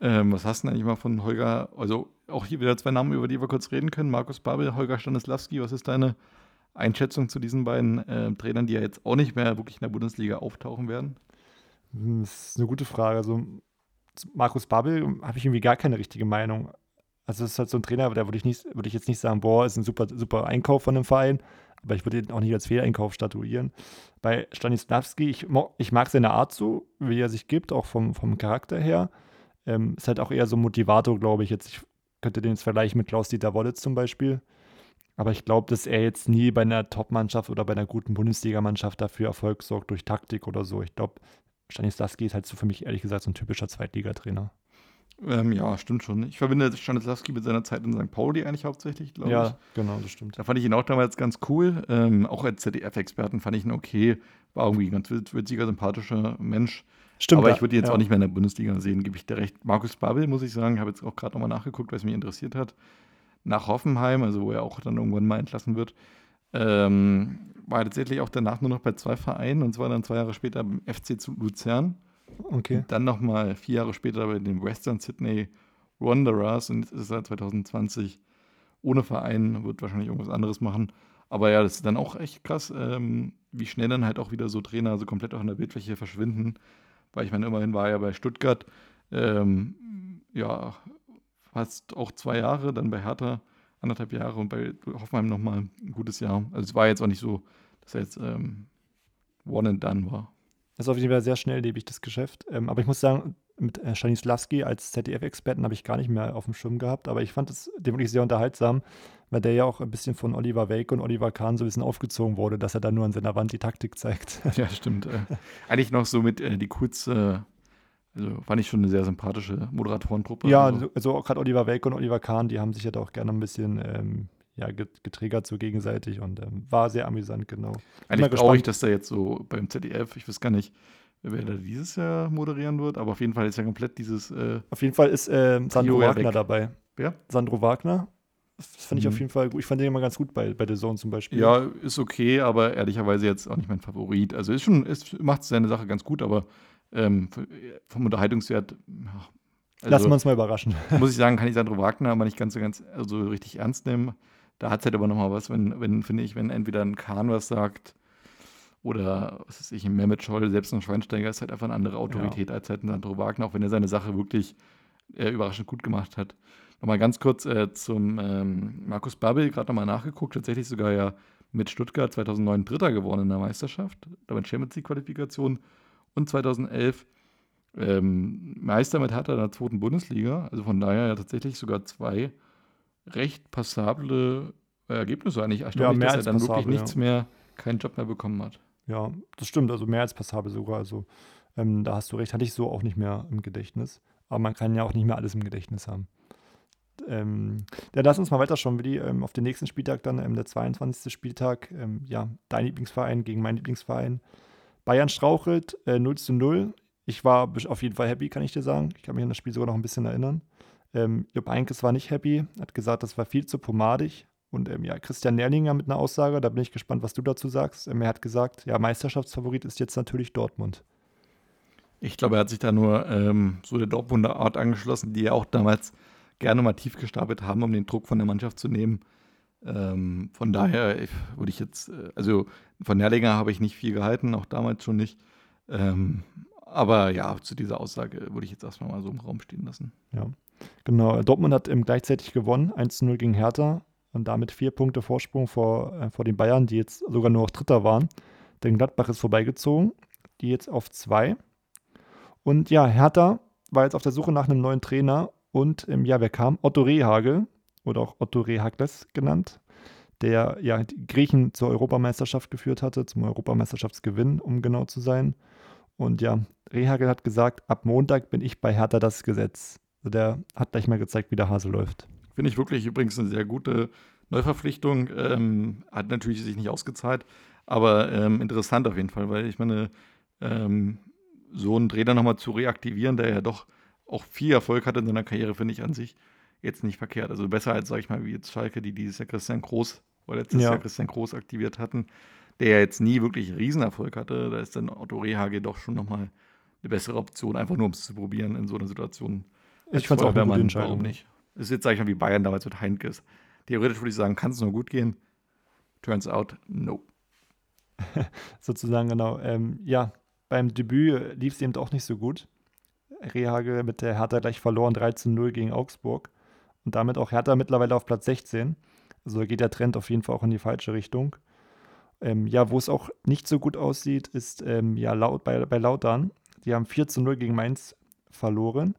Ähm, was hast du denn eigentlich mal von Holger, also auch hier wieder zwei Namen, über die wir kurz reden können. Markus Babel, Holger Stanislawski, was ist deine Einschätzung zu diesen beiden äh, Trainern, die ja jetzt auch nicht mehr wirklich in der Bundesliga auftauchen werden? Hm, das ist eine gute Frage. Also Markus Babel habe ich irgendwie gar keine richtige Meinung. Also es ist halt so ein Trainer, da würde ich, nicht, würde ich jetzt nicht sagen, boah, ist ein super, super Einkauf von einem Verein, aber ich würde ihn auch nicht als Fehleinkauf statuieren. Bei Stanislavski, ich, ich mag seine Art so, wie er sich gibt, auch vom, vom Charakter her. Ähm, ist halt auch eher so ein Motivator, glaube ich. Jetzt, ich könnte den jetzt vergleichen mit Klaus-Dieter Wollitz zum Beispiel. Aber ich glaube, dass er jetzt nie bei einer Top-Mannschaft oder bei einer guten Bundesligamannschaft dafür Erfolg sorgt durch Taktik oder so. Ich glaube, Stanislavski ist halt so für mich ehrlich gesagt so ein typischer Zweitligatrainer. Ähm, ja, stimmt schon. Ich verbinde Stanislavski mit seiner Zeit in St. Pauli eigentlich hauptsächlich, glaube ja, ich. Ja, genau, das stimmt. Da fand ich ihn auch damals ganz cool. Ähm, auch als ZDF-Experten fand ich ihn okay. War irgendwie ein ganz witziger, sympathischer Mensch. Stimmt. Aber ich würde ihn jetzt ja. auch nicht mehr in der Bundesliga sehen, gebe ich dir recht. Markus Babbel, muss ich sagen, habe jetzt auch gerade nochmal nachgeguckt, was mich interessiert hat. Nach Hoffenheim, also wo er auch dann irgendwann mal entlassen wird, ähm, war tatsächlich auch danach nur noch bei zwei Vereinen und zwar dann zwei Jahre später beim FC zu Luzern. Okay. Und dann nochmal vier Jahre später bei den Western Sydney Wanderers und jetzt ist er 2020 ohne Verein, wird wahrscheinlich irgendwas anderes machen. Aber ja, das ist dann auch echt krass, ähm, wie schnell dann halt auch wieder so Trainer so komplett auch in der Bildfläche verschwinden. Weil ich meine, immerhin war er ja bei Stuttgart, ähm, ja, fast auch zwei Jahre, dann bei Hertha anderthalb Jahre und bei Hoffenheim nochmal ein gutes Jahr. Also es war jetzt auch nicht so, dass er jetzt ähm, one and done war. Das ist auf jeden Fall sehr schnelllebig, das Geschäft. Ähm, aber ich muss sagen, mit äh, Stanislavski als ZDF-Experten habe ich gar nicht mehr auf dem Schirm gehabt, aber ich fand es den wirklich sehr unterhaltsam, weil der ja auch ein bisschen von Oliver Welke und Oliver Kahn so ein bisschen aufgezogen wurde, dass er da nur an seiner Wand die Taktik zeigt. <laughs> Ja, stimmt. Äh, eigentlich noch so mit äh, die kurze, also fand ich schon eine sehr sympathische Moderatorentruppe. Ja, also, also gerade Oliver Welke und Oliver Kahn, die haben sich ja da auch gerne ein bisschen ähm, ja, getriggert so gegenseitig und ähm, war sehr amüsant, genau. Eigentlich traurig, dass da jetzt so beim ZDF, ich weiß gar nicht, wer da dieses Jahr moderieren wird, aber auf jeden Fall ist ja komplett dieses. Äh, auf jeden Fall ist äh, Sandro Wagner weg. dabei. Wer? Sandro Wagner. Das fand mhm. ich auf jeden Fall gut. Ich fand den immer ganz gut bei, bei The Zone zum Beispiel. Ja, ist okay, aber ehrlicherweise jetzt auch nicht mein Favorit. Also ist schon, ist, macht seine Sache ganz gut, aber ähm, vom Unterhaltungswert. Also, Lassen wir uns mal überraschen. Muss ich sagen, kann ich Sandro Wagner aber nicht ganz so ganz also richtig ernst nehmen. Da hat es halt aber nochmal was, wenn, wenn, finde ich, wenn entweder ein Kahn was sagt oder was weiß ich, ein Mehmet Scholl, selbst ein Schweinsteiger ist halt einfach eine andere Autorität ja. als halt ein Sandro Wagner, auch wenn er seine Sache wirklich äh, überraschend gut gemacht hat. Nochmal ganz kurz äh, zum ähm, Markus Babbel, gerade nochmal nachgeguckt, tatsächlich sogar ja mit Stuttgart 2009 Dritter geworden in der Meisterschaft, da war Champions League Qualifikation und 2011 ähm, Meister mit Hertha in der zweiten Bundesliga, also von daher ja tatsächlich sogar zwei recht passable äh, Ergebnisse eigentlich. Erstaunlich, ja, dass er dann passabel, wirklich nichts mehr, keinen Job mehr bekommen hat. Ja, das stimmt, also mehr als passabel sogar. Also ähm, da hast du recht, hatte ich so auch nicht mehr im Gedächtnis. Aber man kann ja auch nicht mehr alles im Gedächtnis haben. Ähm, ja, lass uns mal weiterschauen, Willi. Ähm, auf den nächsten Spieltag dann, ähm, der 22. Spieltag, ähm, ja, dein Lieblingsverein gegen meinen Lieblingsverein. Bayern strauchelt, äh, 0 zu 0. Ich war auf jeden Fall happy, kann ich dir sagen. Ich kann mich an das Spiel sogar noch ein bisschen erinnern. Ähm, Jupp Einkes war nicht happy, hat gesagt, das war viel zu pomadig. Und ähm, ja, Christian Nerlinger mit einer Aussage, da bin ich gespannt, was du dazu sagst. Ähm, er hat gesagt, ja, Meisterschaftsfavorit ist jetzt natürlich Dortmund. Ich glaube, er hat sich da nur ähm, so der Dortmunder Art angeschlossen, die ja auch damals gerne mal tief gestapelt haben, um den Druck von der Mannschaft zu nehmen. Ähm, von daher würde ich jetzt, äh, also von Nerlinger habe ich nicht viel gehalten, auch damals schon nicht. Ähm, aber ja, zu dieser Aussage würde ich jetzt erstmal mal so im Raum stehen lassen. Ja. Genau, Dortmund hat ähm, gleichzeitig gewonnen, 1-0 gegen Hertha und damit vier Punkte Vorsprung vor, äh, vor den Bayern, die jetzt sogar nur noch Dritter waren. Denn Gladbach ist vorbeigezogen, die jetzt auf zwei. Und ja, Hertha war jetzt auf der Suche nach einem neuen Trainer und ähm, ja, wer kam? Otto Rehagel oder auch Otto Rehagles genannt, der ja die Griechen zur Europameisterschaft geführt hatte, zum Europameisterschaftsgewinn, um genau zu sein. Und ja, Rehagel hat gesagt, ab Montag bin ich bei Hertha das Gesetz. Also der hat gleich mal gezeigt, wie der Hase läuft. Finde ich wirklich übrigens eine sehr gute Neuverpflichtung. Ähm, hat natürlich sich nicht ausgezahlt, aber ähm, interessant auf jeden Fall, weil ich meine, ähm, so einen Trainer nochmal zu reaktivieren, der ja doch auch viel Erfolg hatte in seiner Karriere, finde ich an sich jetzt nicht verkehrt. Also besser als, sag ich mal, wie jetzt Schalke, die dieses Jahr Christian Groß oder letztes ja. Jahr Christian Groß aktiviert hatten, der ja jetzt nie wirklich Riesenerfolg hatte. Da ist dann Otto Rehage doch schon nochmal eine bessere Option, einfach nur um es zu probieren in so einer Situation. Ich fand es auch eine gute Entscheidung. Warum nicht? Ist jetzt, sag ich mal, wie Bayern damals mit Heinkes. Theoretisch würde ich sagen, kann es nur gut gehen. Turns out, no. <laughs> Sozusagen, genau. Ähm, ja, beim Debüt lief es eben auch nicht so gut. Rehage mit der Hertha gleich verloren, 13-0 gegen Augsburg. Und damit auch Hertha mittlerweile auf Platz 16. Also geht der Trend auf jeden Fall auch in die falsche Richtung. Ähm, ja, wo es auch nicht so gut aussieht, ist ähm, ja laut, bei, bei Lautern. Die haben 4 0 gegen Mainz verloren.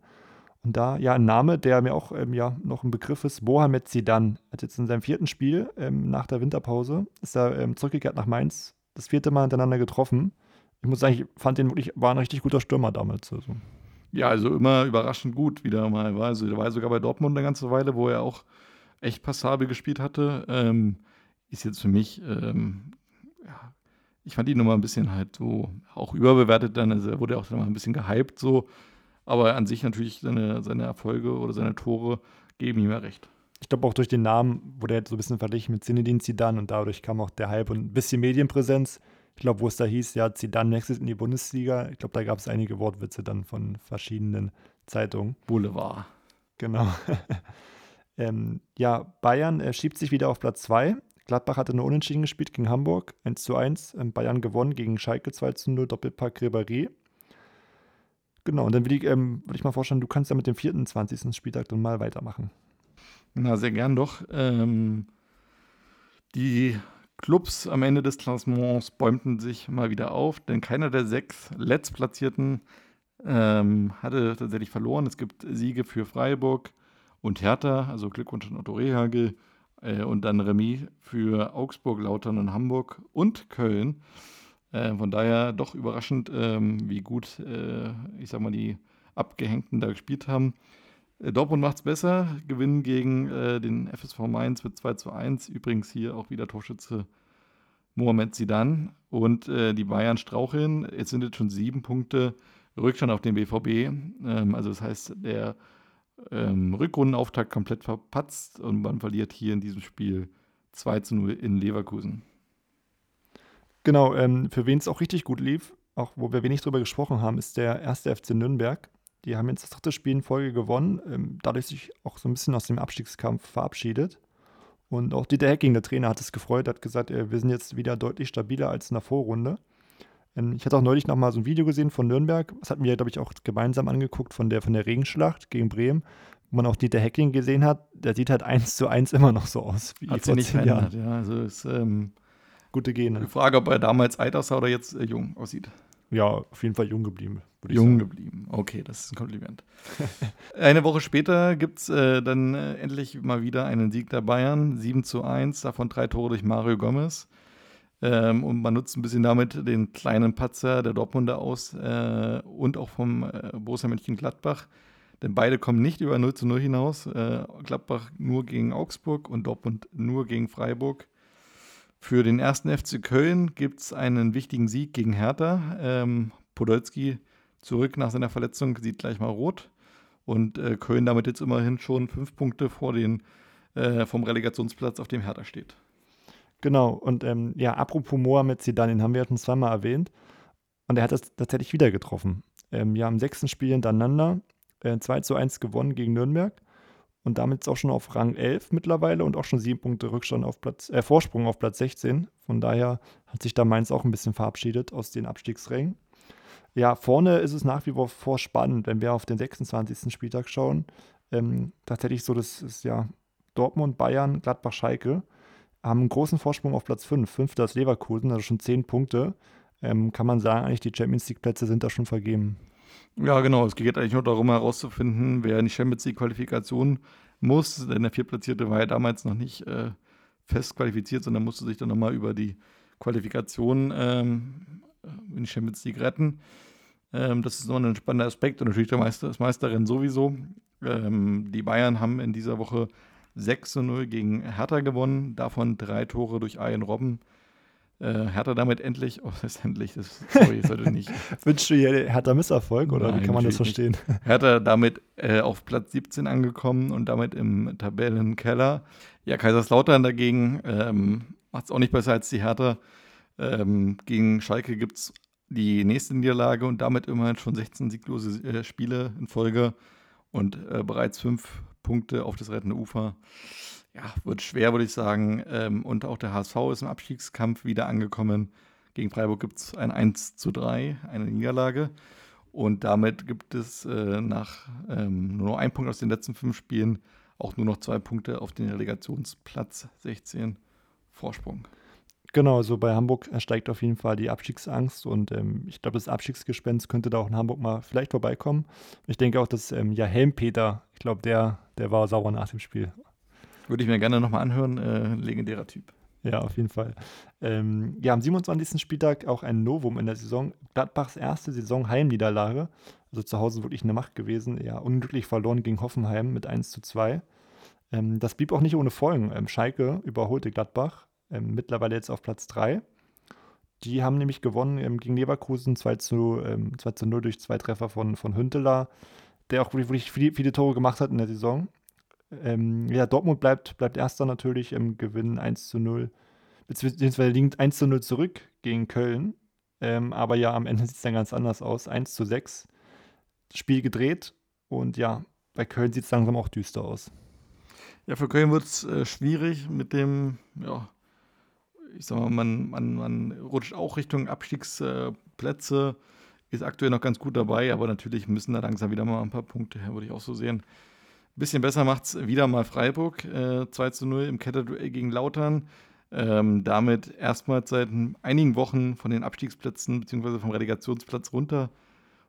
Und da, ja, ein Name, der mir auch ähm, ja, noch ein Begriff ist, Mohamed Zidane. Hat jetzt in seinem vierten Spiel ähm, nach der Winterpause, ist er ähm, zurückgekehrt nach Mainz, das vierte Mal hintereinander getroffen. Ich muss sagen, ich fand den wirklich, war ein richtig guter Stürmer damals. Also. Ja, also immer überraschend gut wieder mal war. Also der war sogar bei Dortmund eine ganze Weile, wo er auch echt passabel gespielt hatte. Ähm, ist jetzt für mich, ähm, ja, ich fand ihn nochmal ein bisschen halt so auch überbewertet dann. Also er wurde auch dann mal ein bisschen gehypt so. Aber an sich natürlich seine, seine Erfolge oder seine Tore geben ihm ja recht. Ich glaube auch durch den Namen wurde er so ein bisschen verglichen mit Zinedine Zidane und dadurch kam auch der Hype und ein bisschen Medienpräsenz. Ich glaube, wo es da hieß, ja, Zidane wechselt in die Bundesliga. Ich glaube, da gab es einige Wortwitze dann von verschiedenen Zeitungen. Boulevard. Genau. <laughs> ähm, ja, Bayern äh, schiebt sich wieder auf Platz 2. Gladbach hatte nur unentschieden gespielt gegen Hamburg, 1 zu 1. Ähm, Bayern gewonnen gegen Schalke 2 zu 0, Doppelpack Ribéry. Genau, und dann würde ich, ähm, würd ich mal vorstellen, du kannst ja mit dem 24. Spieltag dann mal weitermachen. Na, sehr gern doch. Ähm, die Clubs am Ende des Klassements bäumten sich mal wieder auf, denn keiner der sechs Letztplatzierten ähm, hatte tatsächlich verloren. Es gibt Siege für Freiburg und Hertha, also Glückwunsch an Otto Rehagel, äh, und dann Remis für Augsburg, Lautern und Hamburg und Köln. Äh, von daher doch überraschend, ähm, wie gut, äh, ich sag mal, die Abgehängten da gespielt haben. Äh, Dortmund macht es besser, gewinnen gegen äh, den FSV Mainz mit 2 zu 1. Übrigens hier auch wieder Torschütze Mohamed Zidane. Und äh, die Bayern straucheln. Jetzt sind es schon sieben Punkte Rückstand auf den BVB. Ähm, also das heißt, der ähm, Rückrundenauftakt komplett verpatzt und man verliert hier in diesem Spiel 2 zu 0 in Leverkusen. Genau, ähm, für wen es auch richtig gut lief, auch wo wir wenig drüber gesprochen haben, ist der erste FC Nürnberg. Die haben jetzt das dritte Spiel in Folge gewonnen, ähm, dadurch sich auch so ein bisschen aus dem Abstiegskampf verabschiedet. Und auch Dieter Hecking, der Trainer, hat es gefreut, hat gesagt, äh, wir sind jetzt wieder deutlich stabiler als in der Vorrunde. Ähm, ich hatte auch neulich noch mal so ein Video gesehen von Nürnberg. Das hatten wir, glaube ich, auch gemeinsam angeguckt von der, von der Regenschlacht gegen Bremen, wo man auch Dieter Hecking gesehen hat. Der sieht halt eins zu eins immer noch so aus. Wie hat sich nicht verändert, ja. Also ist ähm, gute Gene. Die Frage, ob er damals alt aussah oder jetzt äh, jung aussieht. Ja, auf jeden Fall jung geblieben. Jung geblieben. Okay, das ist ein Kompliment. <laughs> Eine Woche später gibt es äh, dann äh, endlich mal wieder einen Sieg der Bayern. 7 zu 1, davon drei Tore durch Mario Gomez. Ähm, und man nutzt ein bisschen damit den kleinen Patzer der Dortmunder aus äh, und auch vom äh, Borussia Mönchengladbach. Denn beide kommen nicht über 0 zu 0 hinaus. Äh, Gladbach nur gegen Augsburg und Dortmund nur gegen Freiburg. Für den ersten FC Köln gibt es einen wichtigen Sieg gegen Hertha. Ähm, Podolski zurück nach seiner Verletzung, sieht gleich mal rot. Und äh, Köln damit jetzt immerhin schon fünf Punkte vor den, äh, vom Relegationsplatz, auf dem Hertha steht. Genau, und ähm, ja, apropos Mohamed Zidane, den haben wir ja schon zweimal erwähnt. Und er hat das tatsächlich wieder getroffen. Ähm, ja, am sechsten Spiel hintereinander äh, 2 zu 1 gewonnen gegen Nürnberg und damit auch schon auf Rang 11 mittlerweile und auch schon sieben Punkte Rückstand auf Platz, äh, Vorsprung auf Platz 16. Von daher hat sich da Mainz auch ein bisschen verabschiedet aus den Abstiegsrängen. Ja, vorne ist es nach wie vor spannend, wenn wir auf den 26. Spieltag schauen. Ähm, tatsächlich so, das ist ja Dortmund, Bayern, Gladbach, Schalke haben einen großen Vorsprung auf Platz 5. Fünfter ist Leverkusen, also schon zehn Punkte. Ähm, kann man sagen, eigentlich die Champions League-Plätze sind da schon vergeben. Ja, genau. Es geht eigentlich nur darum herauszufinden, wer in die Champions League-Qualifikation muss. Denn der Viertplatzierte war ja damals noch nicht äh, fest qualifiziert, sondern musste sich dann nochmal über die Qualifikation ähm, in die Champions League retten. Ähm, das ist noch ein spannender Aspekt und natürlich der Meister, das Meisterrennen sowieso. Ähm, die Bayern haben in dieser Woche 6 zu 0 gegen Hertha gewonnen, davon drei Tore durch Ian Robben. Äh, Hertha damit endlich, oh, das ist endlich, das, sorry, sollte nicht. <laughs> Wünschst du hier Hertha Misserfolg oder Nein, wie kann man das verstehen? <laughs> Hertha damit äh, auf Platz 17 angekommen und damit im Tabellenkeller. Ja, Kaiserslautern dagegen ähm, macht es auch nicht besser als die Hertha. Ähm, gegen Schalke gibt es die nächste Niederlage und damit immerhin schon 16 sieglose äh, Spiele in Folge und äh, bereits fünf Punkte auf das rettende Ufer. Ja, wird schwer, würde ich sagen. Ähm, und auch der HSV ist im Abstiegskampf wieder angekommen. Gegen Freiburg gibt es ein 1 zu 3, eine Niederlage. Und damit gibt es äh, nach ähm, nur noch ein Punkt aus den letzten fünf Spielen auch nur noch zwei Punkte auf den Relegationsplatz 16 Vorsprung. Genau, also bei Hamburg steigt auf jeden Fall die Abstiegsangst und ähm, ich glaube, das Abstiegsgespenst könnte da auch in Hamburg mal vielleicht vorbeikommen. Ich denke auch, dass ähm, ja Helmpeter, ich glaube, der, der war sauer nach dem Spiel. Würde ich mir gerne nochmal anhören. Äh, legendärer Typ. Ja, auf jeden Fall. Ähm, ja, am 27. Spieltag auch ein Novum in der Saison. Gladbachs erste Saison Heimniederlage. Also zu Hause wirklich eine Macht gewesen. Ja, unglücklich verloren gegen Hoffenheim mit 1 zu 2. Ähm, das blieb auch nicht ohne Folgen. Ähm, Schalke überholte Gladbach. Ähm, mittlerweile jetzt auf Platz 3. Die haben nämlich gewonnen ähm, gegen Leverkusen 2 zu, 2 zu 0 durch zwei Treffer von, von Hünteler, der auch wirklich, wirklich viele, viele Tore gemacht hat in der Saison. Ähm, ja, Dortmund bleibt, bleibt Erster natürlich im Gewinn 1 zu 0. Beziehungsweise liegt 1 zu 0 zurück gegen Köln. Ähm, aber ja, am Ende <laughs> sieht es dann ganz anders aus. 1 zu 6. Spiel gedreht. Und ja, bei Köln sieht es langsam auch düster aus. Ja, für Köln wird es äh, schwierig mit dem, ja, ich sag mal, man, man, man rutscht auch Richtung Abstiegsplätze. Äh, ist aktuell noch ganz gut dabei, aber natürlich müssen da langsam wieder mal ein paar Punkte her, würde ich auch so sehen. Bisschen besser macht es wieder mal Freiburg, äh, 2 zu 0 im Ketterduell gegen Lautern. Ähm, damit erstmals seit einigen Wochen von den Abstiegsplätzen bzw. vom Relegationsplatz runter.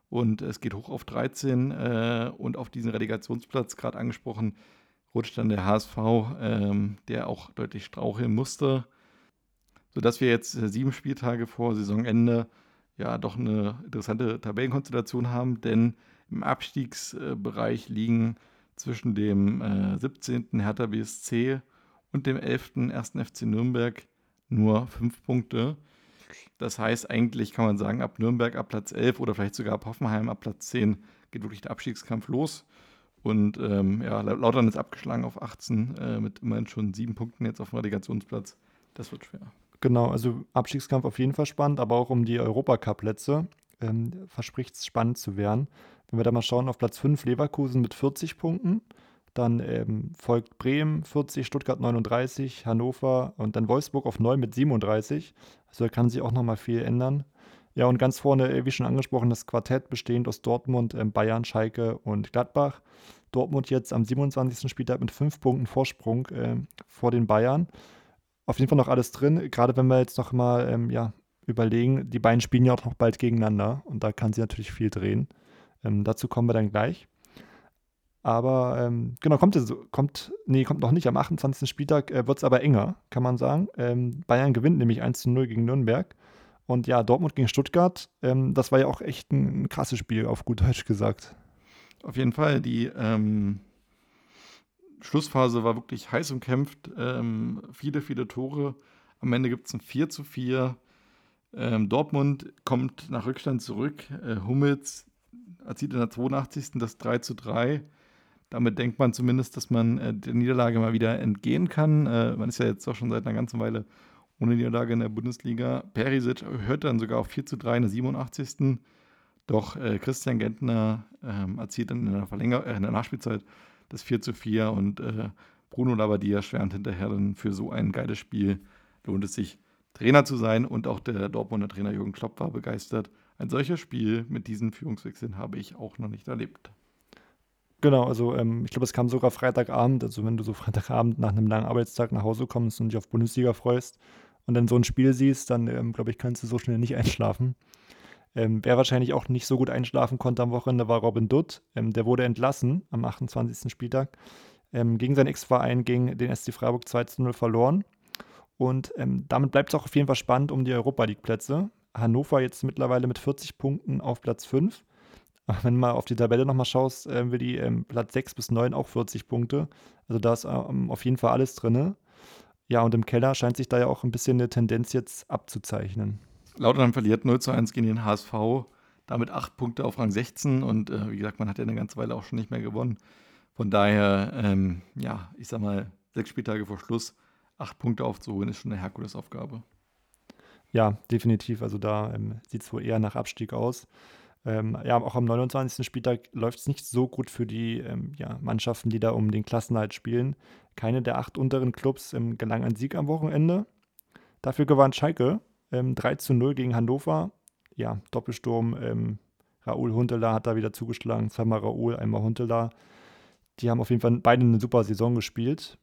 Und es geht hoch auf 13 äh, und auf diesen Relegationsplatz, gerade angesprochen, rutscht dann der HSV, ähm, der auch deutlich straucheln musste. Sodass wir jetzt äh, sieben Spieltage vor Saisonende ja doch eine interessante Tabellenkonstellation haben, denn im Abstiegsbereich liegen zwischen dem äh, 17. Hertha BSC und dem 11. 1. FC Nürnberg nur fünf Punkte. Das heißt, eigentlich kann man sagen, ab Nürnberg ab Platz 11 oder vielleicht sogar ab Hoffenheim ab Platz 10 geht wirklich der Abstiegskampf los. Und ähm, ja, Lautern ist abgeschlagen auf 18 äh, mit immerhin schon sieben Punkten jetzt auf dem Relegationsplatz. Das wird schwer. Genau, also Abstiegskampf auf jeden Fall spannend, aber auch um die Europacup-Plätze ähm, verspricht es spannend zu werden. Wenn wir da mal schauen, auf Platz 5 Leverkusen mit 40 Punkten. Dann ähm, folgt Bremen 40, Stuttgart 39, Hannover und dann Wolfsburg auf 9 mit 37. Also da kann sich auch nochmal viel ändern. Ja, und ganz vorne, äh, wie schon angesprochen, das Quartett bestehend aus Dortmund, ähm, Bayern, Schalke und Gladbach. Dortmund jetzt am 27. Spieltag mit 5 Punkten Vorsprung äh, vor den Bayern. Auf jeden Fall noch alles drin, gerade wenn wir jetzt noch mal ähm, ja, überlegen, die beiden spielen ja auch noch bald gegeneinander und da kann sie natürlich viel drehen. Ähm, dazu kommen wir dann gleich. Aber ähm, genau, kommt, kommt, nee, kommt noch nicht. Am 28. Spieltag äh, wird es aber enger, kann man sagen. Ähm, Bayern gewinnt nämlich 1 zu 0 gegen Nürnberg. Und ja, Dortmund gegen Stuttgart, ähm, das war ja auch echt ein, ein, krasses Spiel, auf gut Deutsch gesagt. Auf jeden Fall. Die ähm, Schlussphase war wirklich heiß umkämpft. Ähm, viele, viele Tore. Am Ende gibt es ein 4 zu 4. Ähm, Dortmund kommt nach Rückstand zurück. Äh, Hummels erzielt in der 82. das 3 zu 3. Damit denkt man zumindest, dass man äh, der Niederlage mal wieder entgehen kann. Äh, man ist ja jetzt auch schon seit einer ganzen Weile ohne Niederlage in der Bundesliga. Perisic hört dann sogar auf 4 zu 3 in der 87. Doch äh, Christian Gentner ähm, erzielt dann in der, Verlänger äh, in der Nachspielzeit das 4 zu 4 und äh, Bruno Labbadia schwärmt hinterher dann für so ein geiles Spiel. Lohnt es sich, Trainer zu sein und auch der Dortmunder Trainer Jürgen Klopp war begeistert. Ein solches Spiel mit diesen Führungswechseln habe ich auch noch nicht erlebt. Genau, also ähm, ich glaube, es kam sogar Freitagabend. Also wenn du so Freitagabend nach einem langen Arbeitstag nach Hause kommst und dich auf Bundesliga freust und dann so ein Spiel siehst, dann ähm, glaube ich, kannst du so schnell nicht <laughs> einschlafen. Ähm, wer wahrscheinlich auch nicht so gut einschlafen konnte am Wochenende, war Robin Dutt. Ähm, der wurde entlassen am 28. Spieltag. Ähm, gegen seinen Ex-Verein, gegen den SC Freiburg 2 zu 0 verloren. Und ähm, damit bleibt es auch auf jeden Fall spannend um die Europa League-Plätze. Hannover jetzt mittlerweile mit 40 Punkten auf Platz 5. Aber wenn du mal auf die Tabelle nochmal schaust, äh, will die ähm, Platz 6 bis 9 auch 40 Punkte. Also da ist ähm, auf jeden Fall alles drin. Ja, und im Keller scheint sich da ja auch ein bisschen eine Tendenz jetzt abzuzeichnen. Lautern verliert 0 zu 1 gegen den HSV, damit acht Punkte auf Rang 16 und äh, wie gesagt, man hat ja eine ganze Weile auch schon nicht mehr gewonnen. Von daher, ähm, ja, ich sag mal, sechs Spieltage vor Schluss, acht Punkte aufzuholen, ist schon eine Herkulesaufgabe. Ja, definitiv. Also da ähm, sieht es wohl eher nach Abstieg aus. Ähm, ja, auch am 29. Spieltag läuft es nicht so gut für die ähm, ja, Mannschaften, die da um den Klassenhalt spielen. Keine der acht unteren Clubs ähm, gelang ein Sieg am Wochenende. Dafür gewann Schalke 3 ähm, zu 0 gegen Hannover. Ja, Doppelsturm. Ähm, Raoul Huntela hat da wieder zugeschlagen. Zweimal Raoul, einmal Huntela. Die haben auf jeden Fall beide eine super Saison gespielt.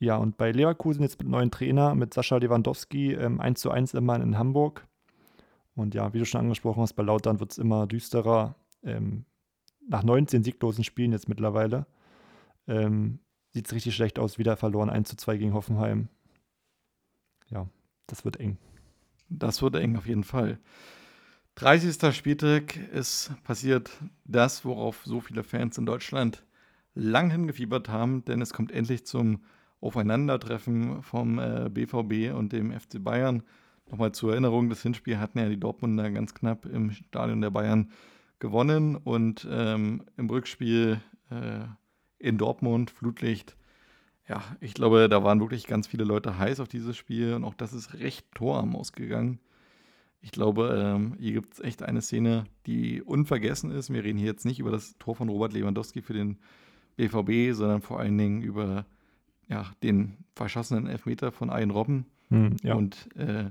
Ja, und bei Leverkusen jetzt mit neuen Trainer, mit Sascha Lewandowski, ähm, 1 zu 1 immer in Hamburg. Und ja, wie du schon angesprochen hast, bei Lautern wird es immer düsterer. Ähm, nach 19 sieglosen Spielen jetzt mittlerweile ähm, sieht es richtig schlecht aus. Wieder verloren 1 zu 2 gegen Hoffenheim. Ja, das wird eng. Das wird eng auf jeden Fall. 30. Spieltag ist passiert das, worauf so viele Fans in Deutschland lang hingefiebert haben, denn es kommt endlich zum Aufeinandertreffen vom äh, BVB und dem FC Bayern. Nochmal zur Erinnerung, das Hinspiel hatten ja die Dortmunder ganz knapp im Stadion der Bayern gewonnen und ähm, im Rückspiel äh, in Dortmund, Flutlicht, ja, ich glaube, da waren wirklich ganz viele Leute heiß auf dieses Spiel und auch das ist recht torarm ausgegangen. Ich glaube, ähm, hier gibt es echt eine Szene, die unvergessen ist. Wir reden hier jetzt nicht über das Tor von Robert Lewandowski für den BVB, sondern vor allen Dingen über ja, den verschossenen Elfmeter von Ayen Robben hm, ja. und äh,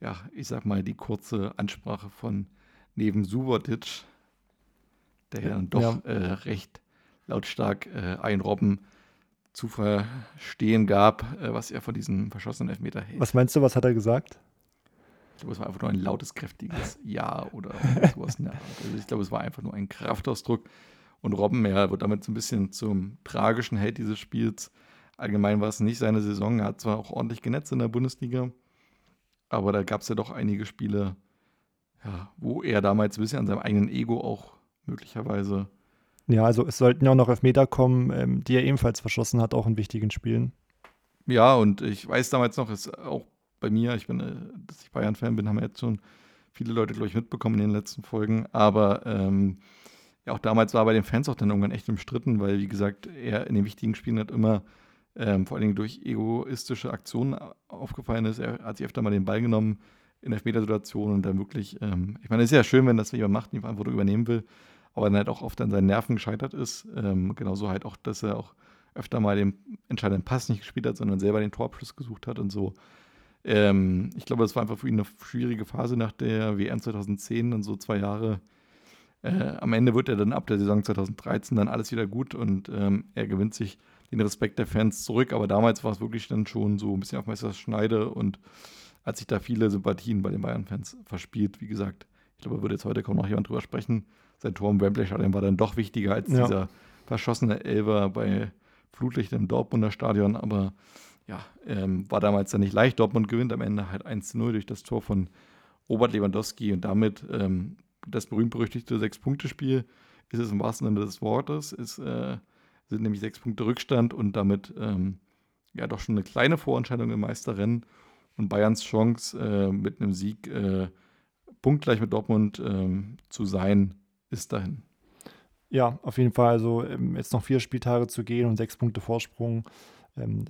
ja, ich sag mal, die kurze Ansprache von neben Subotic, der ja, dann doch ja. äh, recht lautstark äh, Ayen Robben zu verstehen gab, äh, was er von diesem verschossenen Elfmeter hält. Was meinst du, was hat er gesagt? Ich glaube, es war einfach nur ein lautes, kräftiges <laughs> Ja oder sowas Art. Also ich glaube, es war einfach nur ein Kraftausdruck. Und Robben, ja, wird damit so ein bisschen zum tragischen Held dieses Spiels. Allgemein war es nicht seine Saison. Er hat zwar auch ordentlich genetzt in der Bundesliga, aber da gab es ja doch einige Spiele, ja, wo er damals ein bisschen an seinem eigenen Ego auch möglicherweise. Ja, also es sollten ja auch noch Elfmeter kommen, ähm, die er ebenfalls verschossen hat, auch in wichtigen Spielen. Ja, und ich weiß damals noch, ist auch bei mir, ich bin, äh, dass ich Bayern-Fan bin, haben wir jetzt schon viele Leute, glaube ich, mitbekommen in den letzten Folgen. Aber ähm, ja, auch damals war bei den Fans auch dann irgendwann echt umstritten, weil, wie gesagt, er in den wichtigen Spielen hat immer ähm, vor allen Dingen durch egoistische Aktionen aufgefallen ist. Er hat sich öfter mal den Ball genommen in Elfmetersituationen und dann wirklich, ähm, ich meine, es ist ja schön, wenn das jemand macht, die Verantwortung übernehmen will, aber dann halt auch oft an seinen Nerven gescheitert ist. Ähm, genauso halt auch, dass er auch öfter mal den entscheidenden Pass nicht gespielt hat, sondern selber den Torabschluss gesucht hat und so. Ähm, ich glaube, das war einfach für ihn eine schwierige Phase nach der WM 2010 und so zwei Jahre. Äh, am Ende wird er dann ab der Saison 2013 dann alles wieder gut und ähm, er gewinnt sich den Respekt der Fans zurück. Aber damals war es wirklich dann schon so ein bisschen auf Messerschneide und hat sich da viele Sympathien bei den Bayern-Fans verspielt. Wie gesagt, ich glaube, würde jetzt heute kaum noch jemand drüber sprechen. Sein Tor im Wembley-Stadion war dann doch wichtiger als ja. dieser verschossene Elver bei Flutlicht im Dortmunder Stadion. Aber ja, ähm, war damals dann nicht leicht. Dortmund gewinnt am Ende halt 1-0 durch das Tor von Robert Lewandowski und damit ähm, das berühmt-berüchtigte Sechs-Punkte-Spiel ist es im wahrsten Sinne des Wortes. Ist äh, sind nämlich sechs Punkte Rückstand und damit ähm, ja doch schon eine kleine Vorentscheidung im Meisterrennen. Und Bayerns Chance äh, mit einem Sieg äh, punktgleich mit Dortmund äh, zu sein, ist dahin. Ja, auf jeden Fall. Also ähm, jetzt noch vier Spieltage zu gehen und sechs Punkte Vorsprung. Ähm,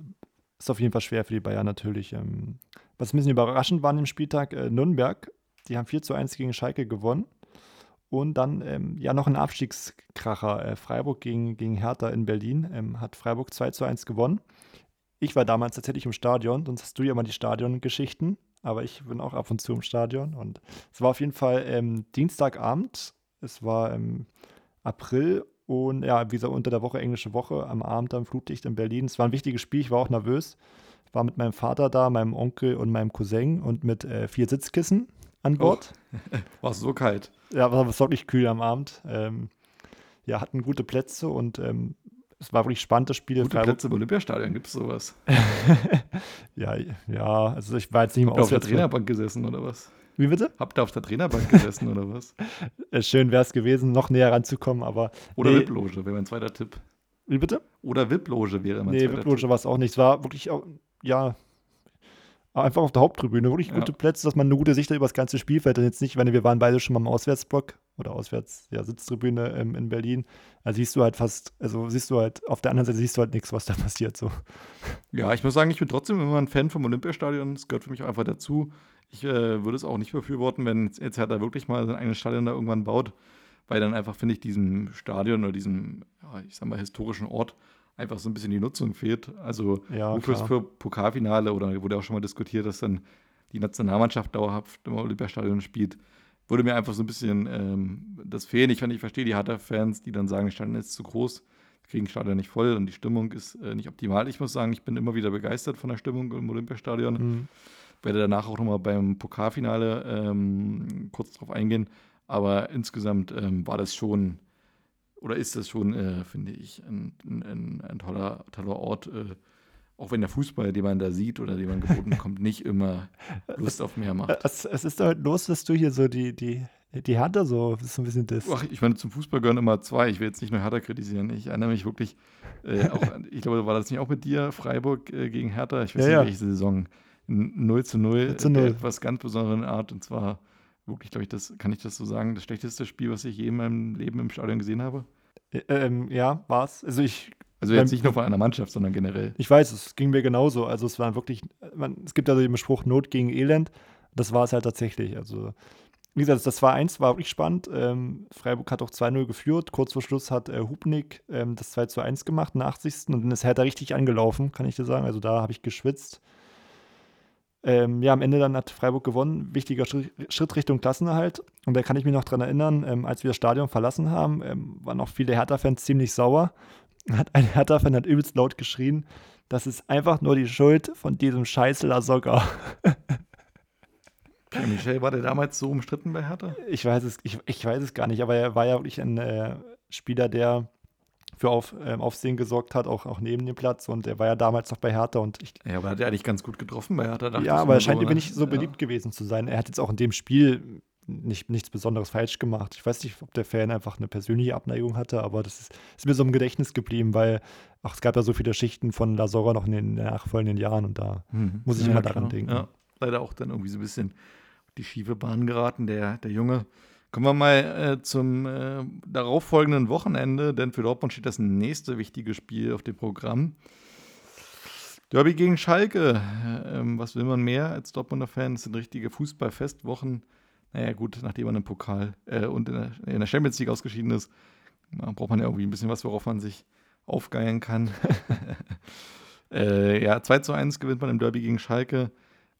ist auf jeden Fall schwer für die Bayern natürlich. Ähm, was ein bisschen überraschend war an dem Spieltag, äh, Nürnberg, die haben 4 zu 1 gegen Schalke gewonnen. Und dann ähm, ja noch ein Abstiegskracher. Äh, Freiburg gegen, gegen Hertha in Berlin. Ähm, hat Freiburg 2 zu 1 gewonnen. Ich war damals tatsächlich im Stadion, sonst hast du ja mal die Stadiongeschichten. Aber ich bin auch ab und zu im Stadion. Und es war auf jeden Fall ähm, Dienstagabend. Es war im April und ja, wie gesagt, unter der Woche, englische Woche, am Abend am Flutlicht in Berlin. Es war ein wichtiges Spiel, ich war auch nervös. War mit meinem Vater da, meinem Onkel und meinem Cousin und mit äh, vier Sitzkissen an Bord. <laughs> Oh, war so kalt. Ja, war wirklich kühl am Abend. Ähm, ja, hatten gute Plätze und ähm, es war wirklich spannend, das Spiel. Gute Plätze im Olympiastadion, gibt es sowas? <laughs> ja, ja, also ich war jetzt nicht Habt ihr auf der Trainerbank gesessen oder was? Wie bitte? Habt ihr auf der Trainerbank gesessen oder was? <laughs> Schön wäre es gewesen, noch näher ranzukommen, aber. Oder nee. VIP-Loge wäre mein zweiter Tipp. Wie bitte? Oder VIP-Loge wäre mein nee, zweiter VIP-Loge war es auch nicht. Es war wirklich, auch, ja, einfach auf der Haupttribüne, wirklich Ja. gute Plätze, dass man eine gute Sicht hat über das ganze Spielfeld. Und jetzt nicht, wenn wir waren beide schon mal im Auswärtsblock oder Auswärts, ja, Sitztribüne ähm, in Berlin. Da siehst du halt fast, also siehst du halt, auf der anderen Seite siehst du halt nichts, was da <laughs> passiert. So. Ja, ich muss sagen, ich bin trotzdem immer ein Fan vom Olympiastadion. Das gehört für mich einfach dazu. Ich äh, würde es auch nicht befürworten, wenn jetzt- jetzt Hertha wirklich mal sein eigenes Stadion da irgendwann baut, weil dann einfach, finde ich, diesem Stadion oder diesem, ja, ich sag mal, historischen Ort einfach so ein bisschen die Nutzung fehlt. Also Ja, wofür es für Pokalfinale oder wurde auch schon mal diskutiert, dass dann die Nationalmannschaft dauerhaft im Olympiastadion spielt, würde mir einfach so ein bisschen ähm, das fehlen. Ich, ich verstehe die Hertha-Fans, die dann sagen, das Stadion ist zu groß, kriegen das Stadion nicht voll und die Stimmung ist äh, nicht optimal. Ich muss sagen, ich bin immer wieder begeistert von der Stimmung im Olympiastadion. Mhm. Werde danach auch nochmal beim Pokalfinale ähm, kurz drauf eingehen. Aber insgesamt ähm, war das schon, oder ist das schon, äh, finde ich, ein, ein, ein, toller, toller Ort. Äh, auch wenn der Fußball, den man da sieht oder den man geboten bekommt, nicht immer Lust auf mehr macht. Es, es ist halt los, dass du hier so die, die, die Härte so, so ein bisschen das. Ach, ich meine, zum Fußball gehören immer zwei. Ich will jetzt nicht nur Hertha kritisieren. Ich erinnere mich wirklich, äh, <laughs> auch, ich glaube, war das nicht auch mit dir, Freiburg äh, gegen Hertha? Ich weiß Ja, nicht, ja. welche Saison. N- 0 zu 0, 0 zu der 0. etwas ganz besonderen Art. Und zwar wirklich, glaube ich, das, kann ich das so sagen, das schlechteste Spiel, was ich je in meinem Leben im Stadion gesehen habe. Äh, ähm, ja, war's. Also ich, Also jetzt nicht nur von einer Mannschaft, sondern generell. ich weiß, es ging mir genauso. Also es war wirklich, man, es gibt ja so den Spruch Not gegen Elend. Das war es halt tatsächlich. Also wie gesagt, das 2-1 war wirklich spannend. Ähm, Freiburg hat auch 2-0 geführt. Kurz vor Schluss hat äh, Hubnik ähm, das 2-1 gemacht, der 80. Und dann ist Hertha richtig angelaufen, kann ich dir sagen. Also da habe ich geschwitzt. Ähm, ja, am Ende dann hat Freiburg gewonnen. Wichtiger Schritt, Richtung Klassenerhalt. Und da kann ich mich noch dran erinnern, ähm, als wir das Stadion verlassen haben, ähm, waren auch viele Hertha-Fans ziemlich sauer. <laughs> Hat ein Hertha-Fan hat übelst laut geschrien, das ist einfach nur die Schuld von diesem scheiß Lasogga. <laughs> Ja, Michel, war der damals so umstritten bei Hertha? Ich weiß es, ich, ich weiß es gar nicht, aber er war ja wirklich ein äh, Spieler, der für Auf, ähm, Aufsehen gesorgt hat, auch, auch neben dem Platz. Und er war ja damals noch bei Hertha und ich, Ja, aber hat er eigentlich ganz gut getroffen bei Hertha? ja, aber er scheint irgendwie ne? nicht so Ja. beliebt gewesen zu sein. Er hat jetzt auch in dem Spiel nicht, nichts Besonderes falsch gemacht. Ich weiß nicht, ob der Fan einfach eine persönliche Abneigung hatte, aber das ist, ist mir so im Gedächtnis geblieben, weil ach, es gab ja so viele Schichten von Lasora noch in den nachfolgenden Jahren und da Mhm. Muss ich immer daran denken. Ja, leider auch dann irgendwie so ein bisschen die schiefe Bahn geraten, der, der Junge. Kommen wir mal äh, zum äh, darauffolgenden Wochenende, denn für Dortmund steht das nächste wichtige Spiel auf dem Programm. Derby gegen Schalke. Äh, ähm, was will man mehr als Dortmunder Fan? Das sind richtige Fußballfestwochen. Naja, gut, nachdem man im Pokal äh, und in der, in der Champions League ausgeschieden ist, braucht man ja irgendwie ein bisschen was, worauf man sich aufgeilen kann. <laughs> äh, ja, 2 zu 1 gewinnt man im Derby gegen Schalke.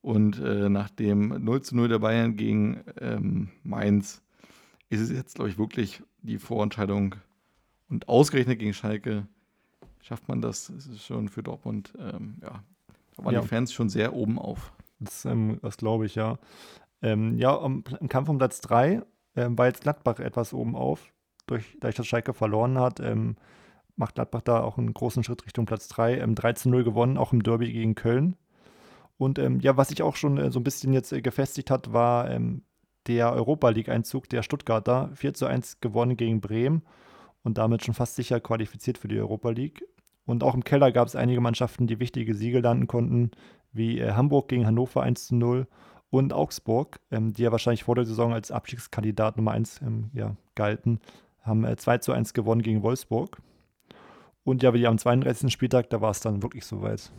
Und äh, nach dem 0 zu 0 der Bayern gegen ähm, Mainz ist es jetzt, glaube ich, wirklich die Vorentscheidung. Und ausgerechnet gegen Schalke schafft man das. Es ist schon für Dortmund, ähm, ja, da waren Ja. die Fans schon sehr oben auf. Das, ähm, das glaube ich, ja. Ähm, ja, um, im Kampf um Platz 3 ähm, war jetzt Gladbach etwas oben auf. Durch, dadurch, dass Schalke verloren hat, ähm, macht Gladbach da auch einen großen Schritt Richtung Platz 3. Ähm, 13-0 gewonnen, auch im Derby gegen Köln. Und ähm, ja, was sich auch schon äh, so ein bisschen jetzt äh, gefestigt hat, war ähm, der Europa League-Einzug der Stuttgarter. 4 zu 1 gewonnen gegen Bremen und damit schon fast sicher qualifiziert für die Europa League. Und auch im Keller gab es einige Mannschaften, die wichtige Siege landen konnten, wie äh, Hamburg gegen Hannover 1 zu 0 und Augsburg, ähm, die ja wahrscheinlich vor der Saison als Abstiegskandidat Nummer 1 ähm, ja, galten, haben äh, 2 zu 1 gewonnen gegen Wolfsburg. Und ja, wie am 32. Spieltag, da war es dann wirklich soweit.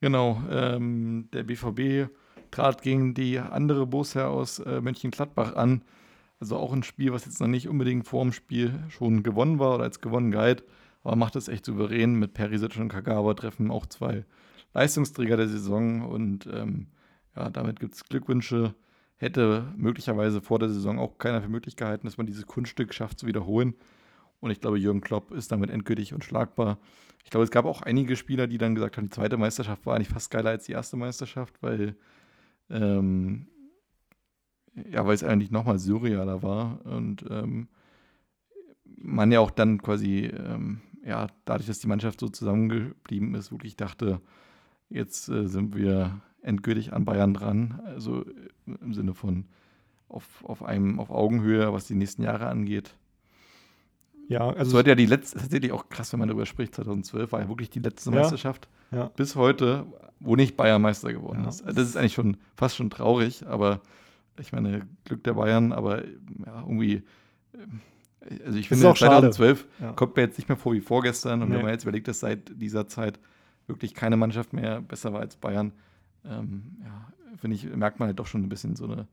Genau, ähm, der BVB trat gegen die andere Borussia aus äh, Mönchengladbach an. Also auch ein Spiel, was jetzt noch nicht unbedingt vor dem Spiel schon gewonnen war oder als gewonnen galt, aber macht es echt souverän. Mit Perisic und Kagawa treffen auch zwei Leistungsträger der Saison und ähm, ja, damit gibt es Glückwünsche. Hätte möglicherweise vor der Saison auch keiner für möglich gehalten, dass man dieses Kunststück schafft zu wiederholen. Und ich glaube, Jürgen Klopp ist damit endgültig unschlagbar. Ich glaube, es gab auch einige Spieler, die dann gesagt haben, die zweite Meisterschaft war eigentlich fast geiler als die erste Meisterschaft, weil ähm, ja, weil es eigentlich nochmal surrealer war und ähm, man ja auch dann quasi, ähm, ja, dadurch, dass die Mannschaft so zusammengeblieben ist, wirklich dachte, jetzt äh, sind wir endgültig an Bayern dran, also äh, im Sinne von auf, auf einem, auf Augenhöhe, was die nächsten Jahre angeht. Ja, also So hat ja die letzte, tatsächlich auch krass, wenn man darüber spricht, 2012 war ja wirklich die letzte Ja. Meisterschaft ja. bis heute, wo nicht Bayern Meister geworden Ja. ist. Das ist eigentlich schon fast schon traurig, aber ich meine, Glück der Bayern, aber irgendwie, ähm, also ich Das finde, auch schade. 2012 Ja. kommt mir jetzt nicht mehr vor wie vorgestern und Nee. wenn man jetzt überlegt, dass seit dieser Zeit wirklich keine Mannschaft mehr besser war als Bayern, ähm, ja, finde ich, merkt man halt doch schon ein bisschen so eine,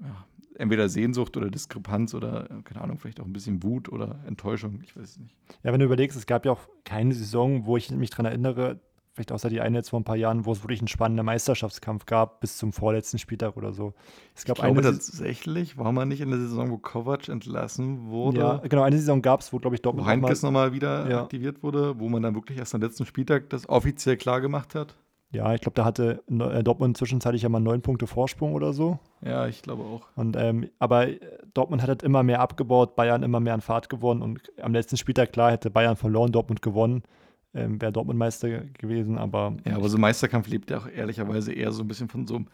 ja, entweder Sehnsucht oder Diskrepanz oder, äh, keine Ahnung, vielleicht auch ein bisschen Wut oder Enttäuschung, ich weiß es nicht. Ja, wenn du überlegst, es gab ja auch keine Saison, wo ich mich dran erinnere, vielleicht außer die eine jetzt vor ein paar Jahren, wo es wirklich einen spannenden Meisterschaftskampf gab, bis zum vorletzten Spieltag oder so. Es gab Ich glaube eine tatsächlich, war man nicht in der Saison, wo Kovac entlassen wurde, ja, genau, eine Saison gab es, wo, glaube ich, Dortmund noch mal, Heinkes nochmal wieder Ja. aktiviert wurde, wo man dann wirklich erst am letzten Spieltag das offiziell klar gemacht hat. Ja, ich glaube, da hatte äh, Dortmund zwischenzeitlich ja mal neun Punkte Vorsprung oder so. Ja, ich glaube auch. Und, ähm, aber äh, Dortmund hat halt immer mehr abgebaut, Bayern immer mehr an Fahrt gewonnen und am letzten Spieltag, klar, hätte Bayern verloren, Dortmund gewonnen, ähm, wäre Dortmund Meister gewesen, aber Ja, aber so Meisterkampf lebt ja auch ehrlicherweise eher so ein bisschen von so einem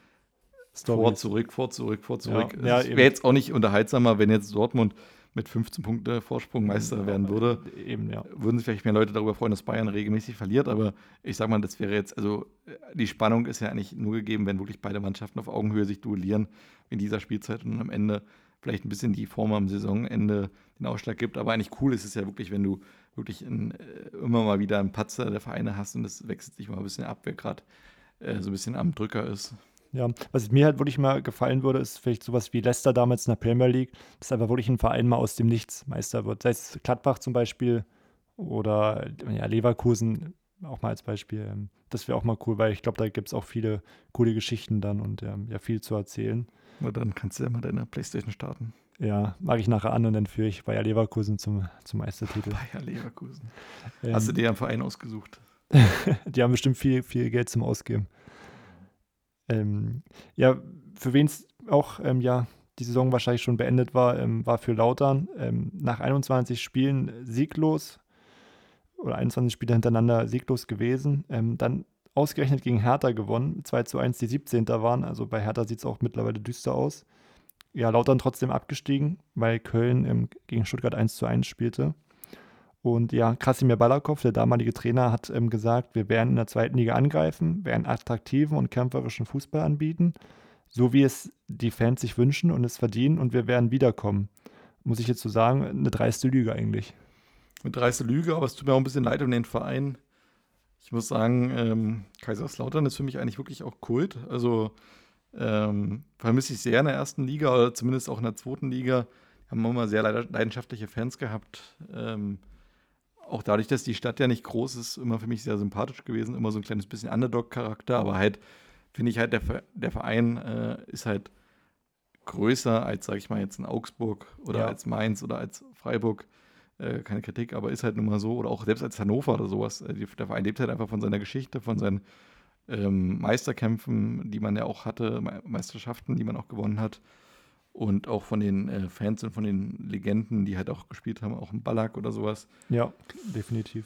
vor, Stories. zurück, vor, zurück, vor, zurück. Ja, ja, wäre jetzt auch nicht unterhaltsamer, wenn jetzt Dortmund mit 15 Punkte Vorsprung Meister werden würde. Eben, ja. Würden sich vielleicht mehr Leute darüber freuen, dass Bayern regelmäßig verliert, aber ich sag mal, das wäre jetzt, also äh, die Spannung ist ja eigentlich nur gegeben, wenn wirklich beide Mannschaften auf Augenhöhe sich duellieren in dieser Spielzeit und am Ende vielleicht ein bisschen die Form am Saisonende den Ausschlag gibt. Aber eigentlich cool ist es ja wirklich, wenn du wirklich in, äh, immer mal wieder einen Patzer der Vereine hast und das wechselt sich mal ein bisschen ab, wer gerade äh, so ein bisschen am Drücker ist. Ja, was mir halt wirklich mal gefallen würde, ist vielleicht sowas wie Leicester damals in der Premier League, dass einfach wirklich ein Verein mal aus dem Nichts Meister wird. Sei es Gladbach zum Beispiel oder ja, Leverkusen auch mal als Beispiel. Ähm, Das wäre auch mal cool, weil ich glaube, da gibt es auch viele coole Geschichten dann und ähm, ja, viel zu erzählen. Aber dann kannst du ja mal deine Playstation starten. Ja, mag ich nachher an und dann führe ich Bayer Leverkusen zum, zum Meistertitel. <laughs> Bayer Leverkusen. Ähm, Hast du dir einen Verein ausgesucht? <laughs> Die haben bestimmt viel, viel Geld zum Ausgeben. Ähm, ja, für wen es auch ähm, ja, die Saison wahrscheinlich schon beendet war, ähm, war für Lautern. Ähm, nach 21 Spielen sieglos oder 21 Spiele hintereinander sieglos gewesen. Ähm, dann ausgerechnet gegen Hertha gewonnen, 2 zu 1, die 17. waren. Also bei Hertha sieht es auch mittlerweile düster aus. Ja, Lautern trotzdem abgestiegen, weil Köln ähm, gegen Stuttgart 1 zu 1 spielte. Und ja, Krasimir Balakow, der damalige Trainer, hat ähm, gesagt, wir werden in der zweiten Liga angreifen, werden attraktiven und kämpferischen Fußball anbieten, so wie es die Fans sich wünschen und es verdienen und wir werden wiederkommen. Muss ich jetzt so sagen, eine dreiste Lüge eigentlich. Eine dreiste Lüge, aber es tut mir auch ein bisschen leid um den Verein. Ich muss sagen, ähm, Kaiserslautern ist für mich eigentlich wirklich auch Kult. Also ähm, vermisse ich sehr in der ersten Liga oder zumindest auch in der zweiten Liga. Haben immer sehr leid- leidenschaftliche Fans gehabt. Ähm, auch dadurch, dass die Stadt ja nicht groß ist, immer für mich sehr sympathisch gewesen. Immer so ein kleines bisschen Underdog-Charakter, aber halt finde ich halt, der, der Verein äh, ist halt größer als, sage ich mal, jetzt in Augsburg oder Ja. als Mainz oder als Freiburg. Äh, keine Kritik, aber ist halt nun mal so. Oder auch selbst als Hannover oder sowas. Äh, der Verein lebt halt einfach von seiner Geschichte, von seinen ähm, Meisterkämpfen, die man ja auch hatte, Me Meisterschaften, die man auch gewonnen hat. Und auch von den äh, Fans und von den Legenden, die halt auch gespielt haben, auch im Ballack oder sowas. Ja, definitiv.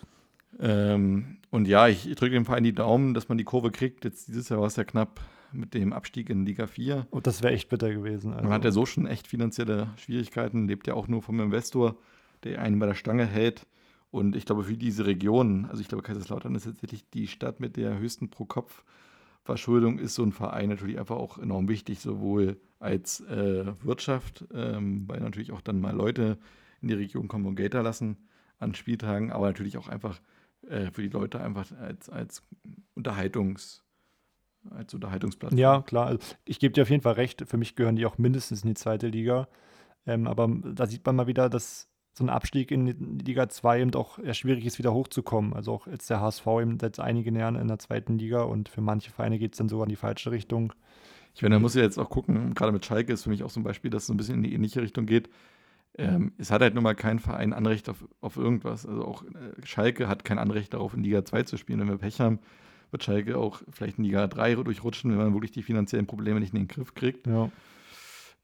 Ähm, und ja, ich, ich drücke dem Verein die Daumen, dass man die Kurve kriegt. Jetzt dieses Jahr war es ja knapp mit dem Abstieg in Liga 4. Und das wäre echt bitter gewesen. Also, Man hat ja so schon echt finanzielle Schwierigkeiten, lebt ja auch nur vom Investor, der einen bei der Stange hält. Und ich glaube, für diese Region, also ich glaube, Kaiserslautern ist tatsächlich die Stadt mit der höchsten Pro-Kopf-Verschuldung, ist so ein Verein natürlich einfach auch enorm wichtig, sowohl als äh, Wirtschaft, ähm, weil natürlich auch dann mal Leute in die Region kommen und Geld da lassen an Spieltagen, aber natürlich auch einfach äh, für die Leute einfach als, als Unterhaltungs- als Unterhaltungsplatz. Ja, klar. Also ich gebe dir auf jeden Fall recht. Für mich gehören die auch mindestens in die zweite Liga. Ähm, aber da sieht man mal wieder, dass so ein Abstieg in die Liga 2 eben auch eher schwierig ist, wieder hochzukommen. Also auch jetzt der HSV eben seit einigen Jahren in der zweiten Liga und für manche Vereine geht es dann sogar in die falsche Richtung. Ich meine, da muss ja jetzt auch gucken, gerade mit Schalke ist für mich auch so ein Beispiel, dass es so ein bisschen in die ähnliche Richtung geht. Ähm, es hat halt nun mal kein Verein Anrecht auf, auf irgendwas. Also auch äh, Schalke hat kein Anrecht darauf, in Liga 2 zu spielen. Wenn wir Pech haben, wird Schalke auch vielleicht in Liga 3 durchrutschen, wenn man wirklich die finanziellen Probleme nicht in den Griff kriegt. Ja,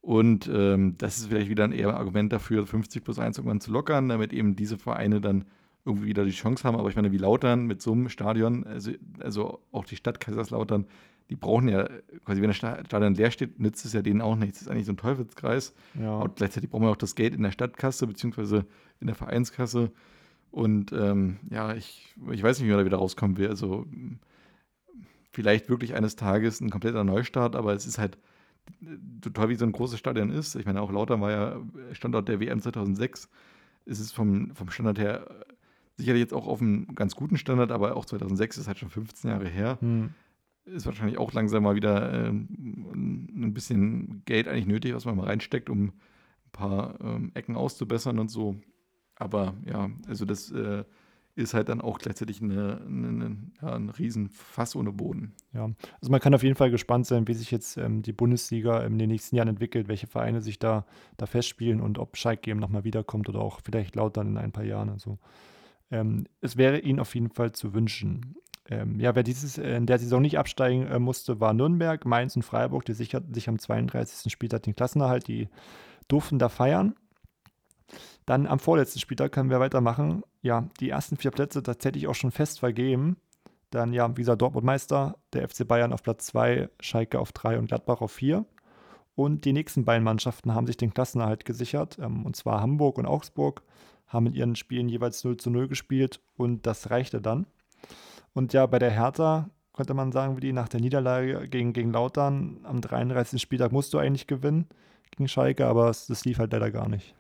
Und ähm, das ist vielleicht wieder ein eher Argument dafür, 50 plus 1 irgendwann zu lockern, damit eben diese Vereine dann irgendwie wieder die Chance haben. Aber ich meine, wie Lautern mit so einem Stadion, also, also auch die Stadt Kaiserslautern, die brauchen ja, quasi wenn der Stadion leer steht, nützt es ja denen auch nichts. Das ist eigentlich so ein Teufelskreis. Ja. Und gleichzeitig brauchen wir auch das Geld in der Stadtkasse beziehungsweise in der Vereinskasse. Und ähm, ja, ich, ich weiß nicht, wie man da wieder rauskommen will. Also vielleicht wirklich eines Tages ein kompletter Neustart, aber es ist halt total, wie so ein großes Stadion ist. Ich meine, auch Lautern war ja Standort der WM 2006. Es ist vom, vom Standard her sicherlich jetzt auch auf einem ganz guten Standard, aber auch 2006 ist halt schon 15 Jahre her. Hm ist wahrscheinlich auch langsam mal wieder äh, ein bisschen Geld eigentlich nötig, was man mal reinsteckt, um ein paar ähm, Ecken auszubessern und so. Aber ja, also das äh, ist halt dann auch gleichzeitig eine, eine, eine, ja, ein Riesenfass ohne Boden. Ja, also man kann auf jeden Fall gespannt sein, wie sich jetzt ähm, die Bundesliga in den nächsten Jahren entwickelt, welche Vereine sich da, da festspielen und ob Schalke eben nochmal wiederkommt oder auch vielleicht laut dann in ein paar Jahren. Also ähm, es wäre ihnen auf jeden Fall zu wünschen. Ähm, ja, wer dieses äh, in der Saison nicht absteigen äh, musste, war Nürnberg, Mainz und Freiburg. Die sicherten sich am 32. Spieltag den Klassenerhalt. Die durften da feiern. Dann am vorletzten Spieltag können wir weitermachen. Ja, die ersten vier Plätze tatsächlich auch schon fest vergeben. Dann, ja, wie gesagt, Dortmund Meister, der FC Bayern auf Platz 2, Schalke auf 3 und Gladbach auf 4. Und die nächsten beiden Mannschaften haben sich den Klassenerhalt gesichert. Ähm, und zwar Hamburg und Augsburg haben in ihren Spielen jeweils 0 zu 0 gespielt. Und das reichte dann. Und ja, bei der Hertha könnte man sagen, wie die nach der Niederlage gegen, gegen Lautern am 33. Spieltag musst du eigentlich gewinnen gegen Schalke, aber es, das lief halt leider gar nicht.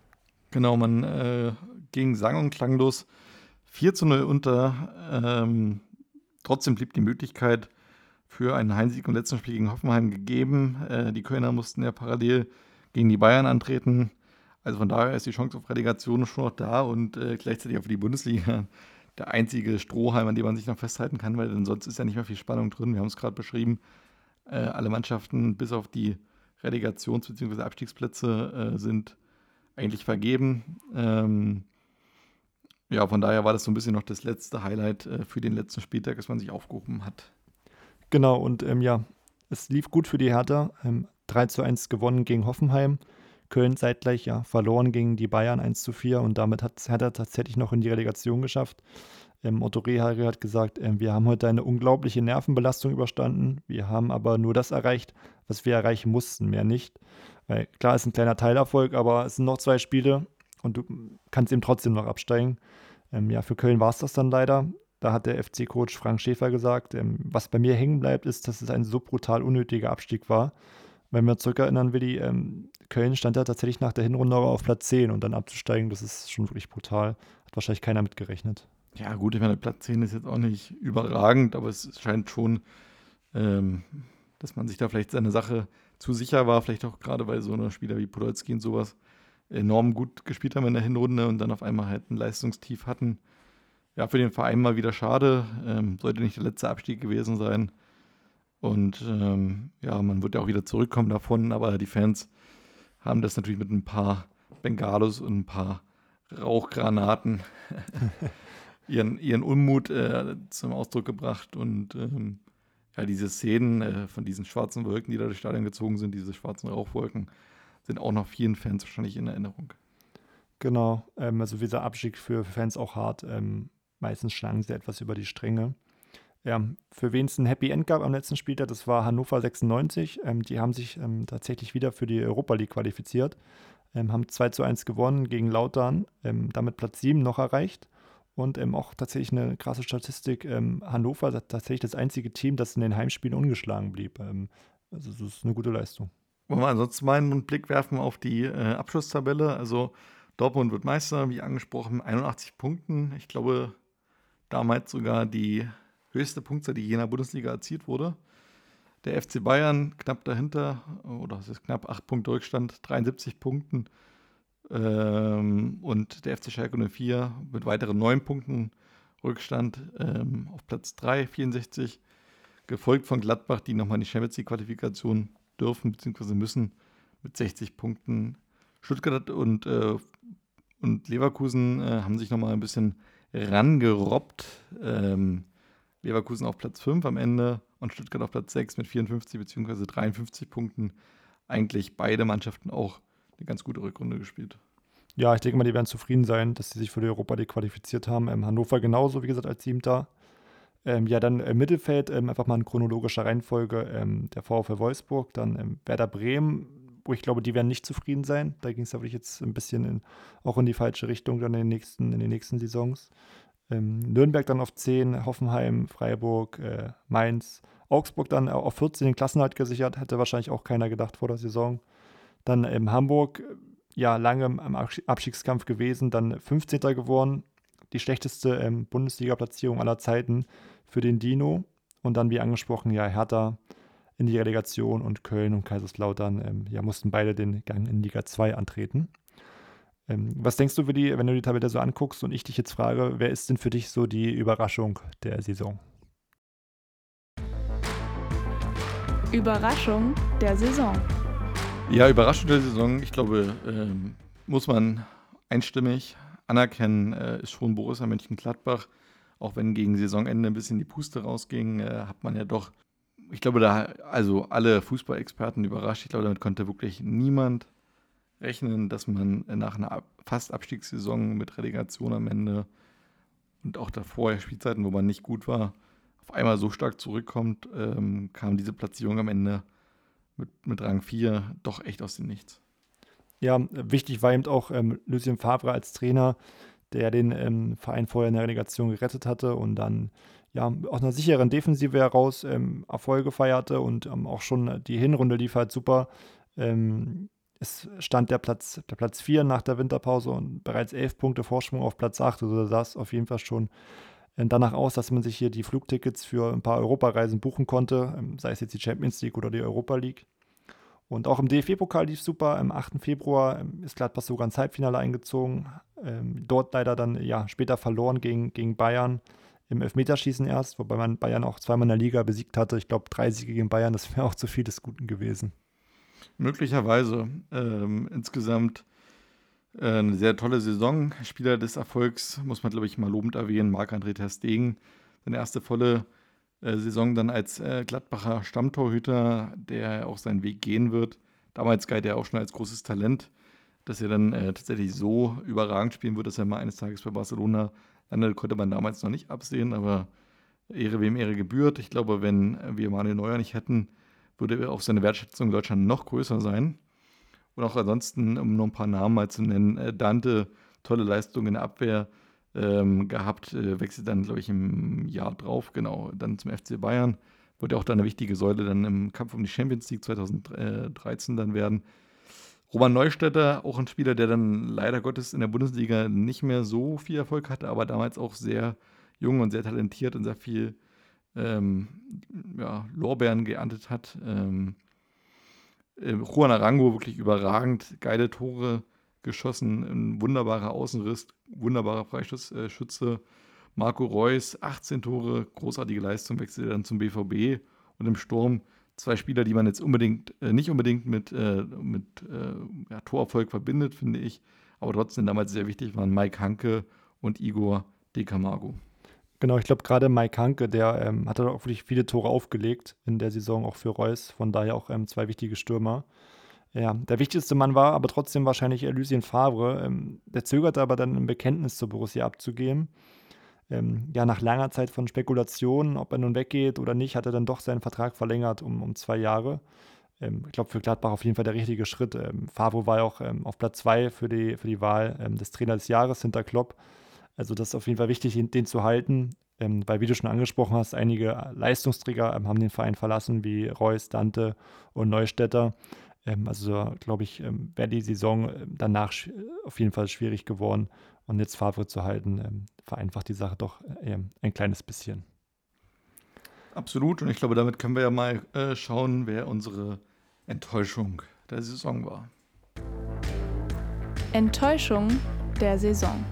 Genau, man äh, ging sang- und klanglos 4 zu 0 unter. Ähm, trotzdem blieb die Möglichkeit für einen Heimsieg im letzten Spiel gegen Hoffenheim gegeben. Äh, die Kölner mussten ja parallel gegen die Bayern antreten. Also von daher ist die Chance auf Relegation schon noch da und äh, gleichzeitig auch für die Bundesliga der einzige Strohhalm, an dem man sich noch festhalten kann, weil sonst ist ja nicht mehr viel Spannung drin. Wir haben es gerade beschrieben, äh, alle Mannschaften bis auf die Relegations- bzw. Abstiegsplätze äh, sind eigentlich vergeben. Ähm, ja, von daher war das so ein bisschen noch das letzte Highlight äh, für den letzten Spieltag, dass man sich aufgehoben hat. Genau, und ähm, ja, es lief gut für die Hertha. Ähm, 3 zu 1 gewonnen gegen Hoffenheim. Köln zeitgleich ja verloren gegen die Bayern 1 zu 4 und damit hat, hat er tatsächlich noch in die Relegation geschafft. Ähm, Otto Rehagel hat gesagt, ähm, wir haben heute eine unglaubliche Nervenbelastung überstanden. Wir haben aber nur das erreicht, was wir erreichen mussten, mehr nicht. Weil klar ist ein kleiner Teilerfolg, aber es sind noch zwei Spiele und du kannst eben trotzdem noch absteigen. Ähm, ja, für Köln war es das dann leider. Da hat der FC-Coach Frank Schäfer gesagt, ähm, was bei mir hängen bleibt, ist, dass es ein so brutal unnötiger Abstieg war. Wenn wir zurückerinnern, Willi, ähm, Köln stand da tatsächlich nach der Hinrunde auf Platz 10 und dann abzusteigen, das ist schon wirklich brutal. Hat wahrscheinlich keiner mitgerechnet. Ja, gut, ich meine, Platz 10 ist jetzt auch nicht überragend, aber es scheint schon, ähm, dass man sich da vielleicht seine Sache zu sicher war, vielleicht auch gerade bei so einer Spieler wie Podolski und sowas enorm gut gespielt haben in der Hinrunde und dann auf einmal halt ein Leistungstief hatten. Ja, für den Verein mal wieder schade. Ähm, sollte nicht der letzte Abstieg gewesen sein. Und ähm, ja, man wird ja auch wieder zurückkommen davon, aber die Fans haben das natürlich mit ein paar Bengalos und ein paar Rauchgranaten <laughs> ihren, ihren Unmut äh, zum Ausdruck gebracht. Und ähm, ja, diese Szenen äh, von diesen schwarzen Wolken, die da durch Stadion gezogen sind, diese schwarzen Rauchwolken, sind auch noch vielen Fans wahrscheinlich in Erinnerung. Genau, ähm, also dieser Abstieg für Fans auch hart. Ähm, meistens schlagen sie etwas über die Stränge. Ja, für wen es ein Happy End gab am letzten Spieltag, das war Hannover 96. Ähm, die haben sich ähm, tatsächlich wieder für die Europa League qualifiziert, ähm, haben 2 zu 1 gewonnen gegen Lautern, ähm, damit Platz 7 noch erreicht. Und ähm, auch tatsächlich eine krasse Statistik, ähm, Hannover ist tatsächlich das einzige Team, das in den Heimspielen ungeschlagen blieb. also das ist eine gute Leistung. Wollen wir ansonsten mal einen Blick werfen auf die äh, Abschlusstabelle. Also Dortmund wird Meister, wie angesprochen, 81 Punkten. Ich glaube, damals sogar die höchste Punktzahl, die je in der Bundesliga erzielt wurde. Der FC Bayern knapp dahinter, oder es ist knapp 8 Punkte Rückstand, 73 Punkten. Ähm, und der FC Schalke 04 mit weiteren 9 Punkten Rückstand ähm, auf Platz 3, 64. Gefolgt von Gladbach, die nochmal in die Champions League-Qualifikation dürfen bzw. müssen mit 60 Punkten. Stuttgart und, äh, und Leverkusen äh, haben sich nochmal ein bisschen rangerobbt. Ähm, Leverkusen auf Platz 5 am Ende und Stuttgart auf Platz 6 mit 54 bzw. 53 Punkten. Eigentlich beide Mannschaften auch eine ganz gute Rückrunde gespielt. Ja, ich denke mal, die werden zufrieden sein, dass sie sich für die Europa League qualifiziert haben. Ähm, Hannover genauso, wie gesagt, als Siebter. Ähm, ja, dann im Mittelfeld ähm, einfach mal in chronologischer Reihenfolge ähm, der VfL Wolfsburg, dann ähm, Werder Bremen, wo ich glaube, die werden nicht zufrieden sein. Da ging es aber jetzt ein bisschen in, auch in die falsche Richtung dann in den nächsten, in den nächsten Saisons. Ähm, Nürnberg dann auf 10, Hoffenheim, Freiburg, äh, Mainz, Augsburg dann auf 14 den Klassenhalt gesichert, hätte wahrscheinlich auch keiner gedacht vor der Saison. Dann ähm, Hamburg, ja, lange im Abstiegskampf gewesen, dann 15. geworden, die schlechteste ähm, Bundesliga-Platzierung aller Zeiten für den Dino. Und dann, wie angesprochen, ja, Hertha in die Relegation und Köln und Kaiserslautern ähm, ja, mussten beide den Gang in Liga 2 antreten. Ähm, was denkst du, für die, wenn du die Tabelle so anguckst und ich dich jetzt frage, wer ist denn für dich so die Überraschung der Saison? Überraschung der Saison. Ja, Überraschung der Saison, ich glaube, ähm, muss man einstimmig anerkennen, äh, ist schon Borussia Mönchengladbach. Auch wenn gegen Saisonende ein bisschen die Puste rausging, äh, hat man ja doch, ich glaube, da, also alle Fußballexperten überrascht. Ich glaube, damit konnte wirklich niemand rechnen, dass man nach einer fast Abstiegssaison mit Relegation am Ende und auch davor Spielzeiten, wo man nicht gut war, auf einmal so stark zurückkommt, ähm, kam diese Platzierung am Ende mit, mit Rang 4 doch echt aus dem Nichts. Ja, wichtig war eben auch ähm, Lucien Favre als Trainer, der den ähm, Verein vorher in der Relegation gerettet hatte und dann ja aus einer sicheren Defensive heraus ähm, Erfolge feierte und ähm, auch schon die Hinrunde lief halt super. Ähm, es stand der Platz, der Platz 4 nach der Winterpause und bereits elf Punkte Vorsprung auf Platz 8. Also sah es auf jeden Fall schon äh, danach aus, dass man sich hier die Flugtickets für ein paar Europareisen buchen konnte, ähm, sei es jetzt die Champions League oder die Europa League. Und auch im DFB-Pokal lief super. Am 8. Februar ähm, ist Gladbach sogar ins Halbfinale eingezogen. Ähm, dort leider dann ja später verloren gegen, gegen Bayern im Elfmeterschießen erst, wobei man Bayern auch zweimal in der Liga besiegt hatte. Ich glaube, drei Siege gegen Bayern, das wäre auch zu viel des Guten gewesen. Möglicherweise. Ähm, insgesamt äh, eine sehr tolle Saison. Spieler des Erfolgs muss man, glaube ich, mal lobend erwähnen. Marc-André Ter Stegen, seine erste volle äh, Saison dann als äh, Gladbacher Stammtorhüter, der auch seinen Weg gehen wird. Damals galt er auch schon als großes Talent, dass er dann äh, tatsächlich so überragend spielen wird, dass er mal eines Tages bei Barcelona landet, konnte man damals noch nicht absehen, aber Ehre wem Ehre gebührt. Ich glaube, wenn wir Manuel Neuer nicht hätten, würde auch seine Wertschätzung in Deutschland noch größer sein. Und auch ansonsten, um noch ein paar Namen mal zu nennen, äh, Dante, tolle Leistung in der Abwehr, ähm, gehabt, äh, wechselt dann, glaube ich, im Jahr drauf, genau, dann zum FC Bayern. Wird ja auch dann eine wichtige Säule dann im Kampf um die Champions League 2013 dann werden. Roman Neustädter, auch ein Spieler, der dann leider Gottes in der Bundesliga nicht mehr so viel Erfolg hatte, aber damals auch sehr jung und sehr talentiert und sehr viel ähm, ja, Lorbeeren geerntet hat. Ähm, äh, Juan Arango wirklich überragend, geile Tore geschossen, ein wunderbarer Außenriss, wunderbarer Freistoßschütze. Marco Reus, 18 Tore, großartige Leistung, wechselte dann zum BVB und im Sturm zwei Spieler, die man jetzt unbedingt, äh, nicht unbedingt mit, äh, mit äh, ja, Torerfolg verbindet, finde ich, aber trotzdem damals sehr wichtig waren Mike Hanke und Igor De Camargo. Genau, ich glaube gerade Mike Hanke, der ähm, hat auch wirklich viele Tore aufgelegt in der Saison, auch für Reus, von daher auch ähm, zwei wichtige Stürmer. Ja, der wichtigste Mann war aber trotzdem wahrscheinlich Lucien Favre. Ähm, der zögerte aber dann ein Bekenntnis zur Borussia abzugeben. Ähm, ja, nach langer Zeit von Spekulationen, ob er nun weggeht oder nicht, hat er dann doch seinen Vertrag verlängert um, um zwei Jahre. Ähm, ich glaube, für Gladbach auf jeden Fall der richtige Schritt. Ähm, Favre war ja auch ähm, auf Platz zwei für die, für die Wahl ähm, des Trainers des Jahres hinter Klopp. Also das ist auf jeden Fall wichtig, den, zu halten. Ähm, weil, wie du schon angesprochen hast, einige Leistungsträger haben den Verein verlassen, wie Reus, Dante und Neustädter. Ähm, also, glaube ich, ähm, wäre die Saison ähm, danach auf jeden Fall schwierig geworden. Und jetzt Favre zu halten, ähm, vereinfacht die Sache doch äh, ein kleines bisschen. Absolut. Und ich glaube, damit können wir ja mal äh, schauen, wer unsere Enttäuschung der Saison war. Enttäuschung der Saison.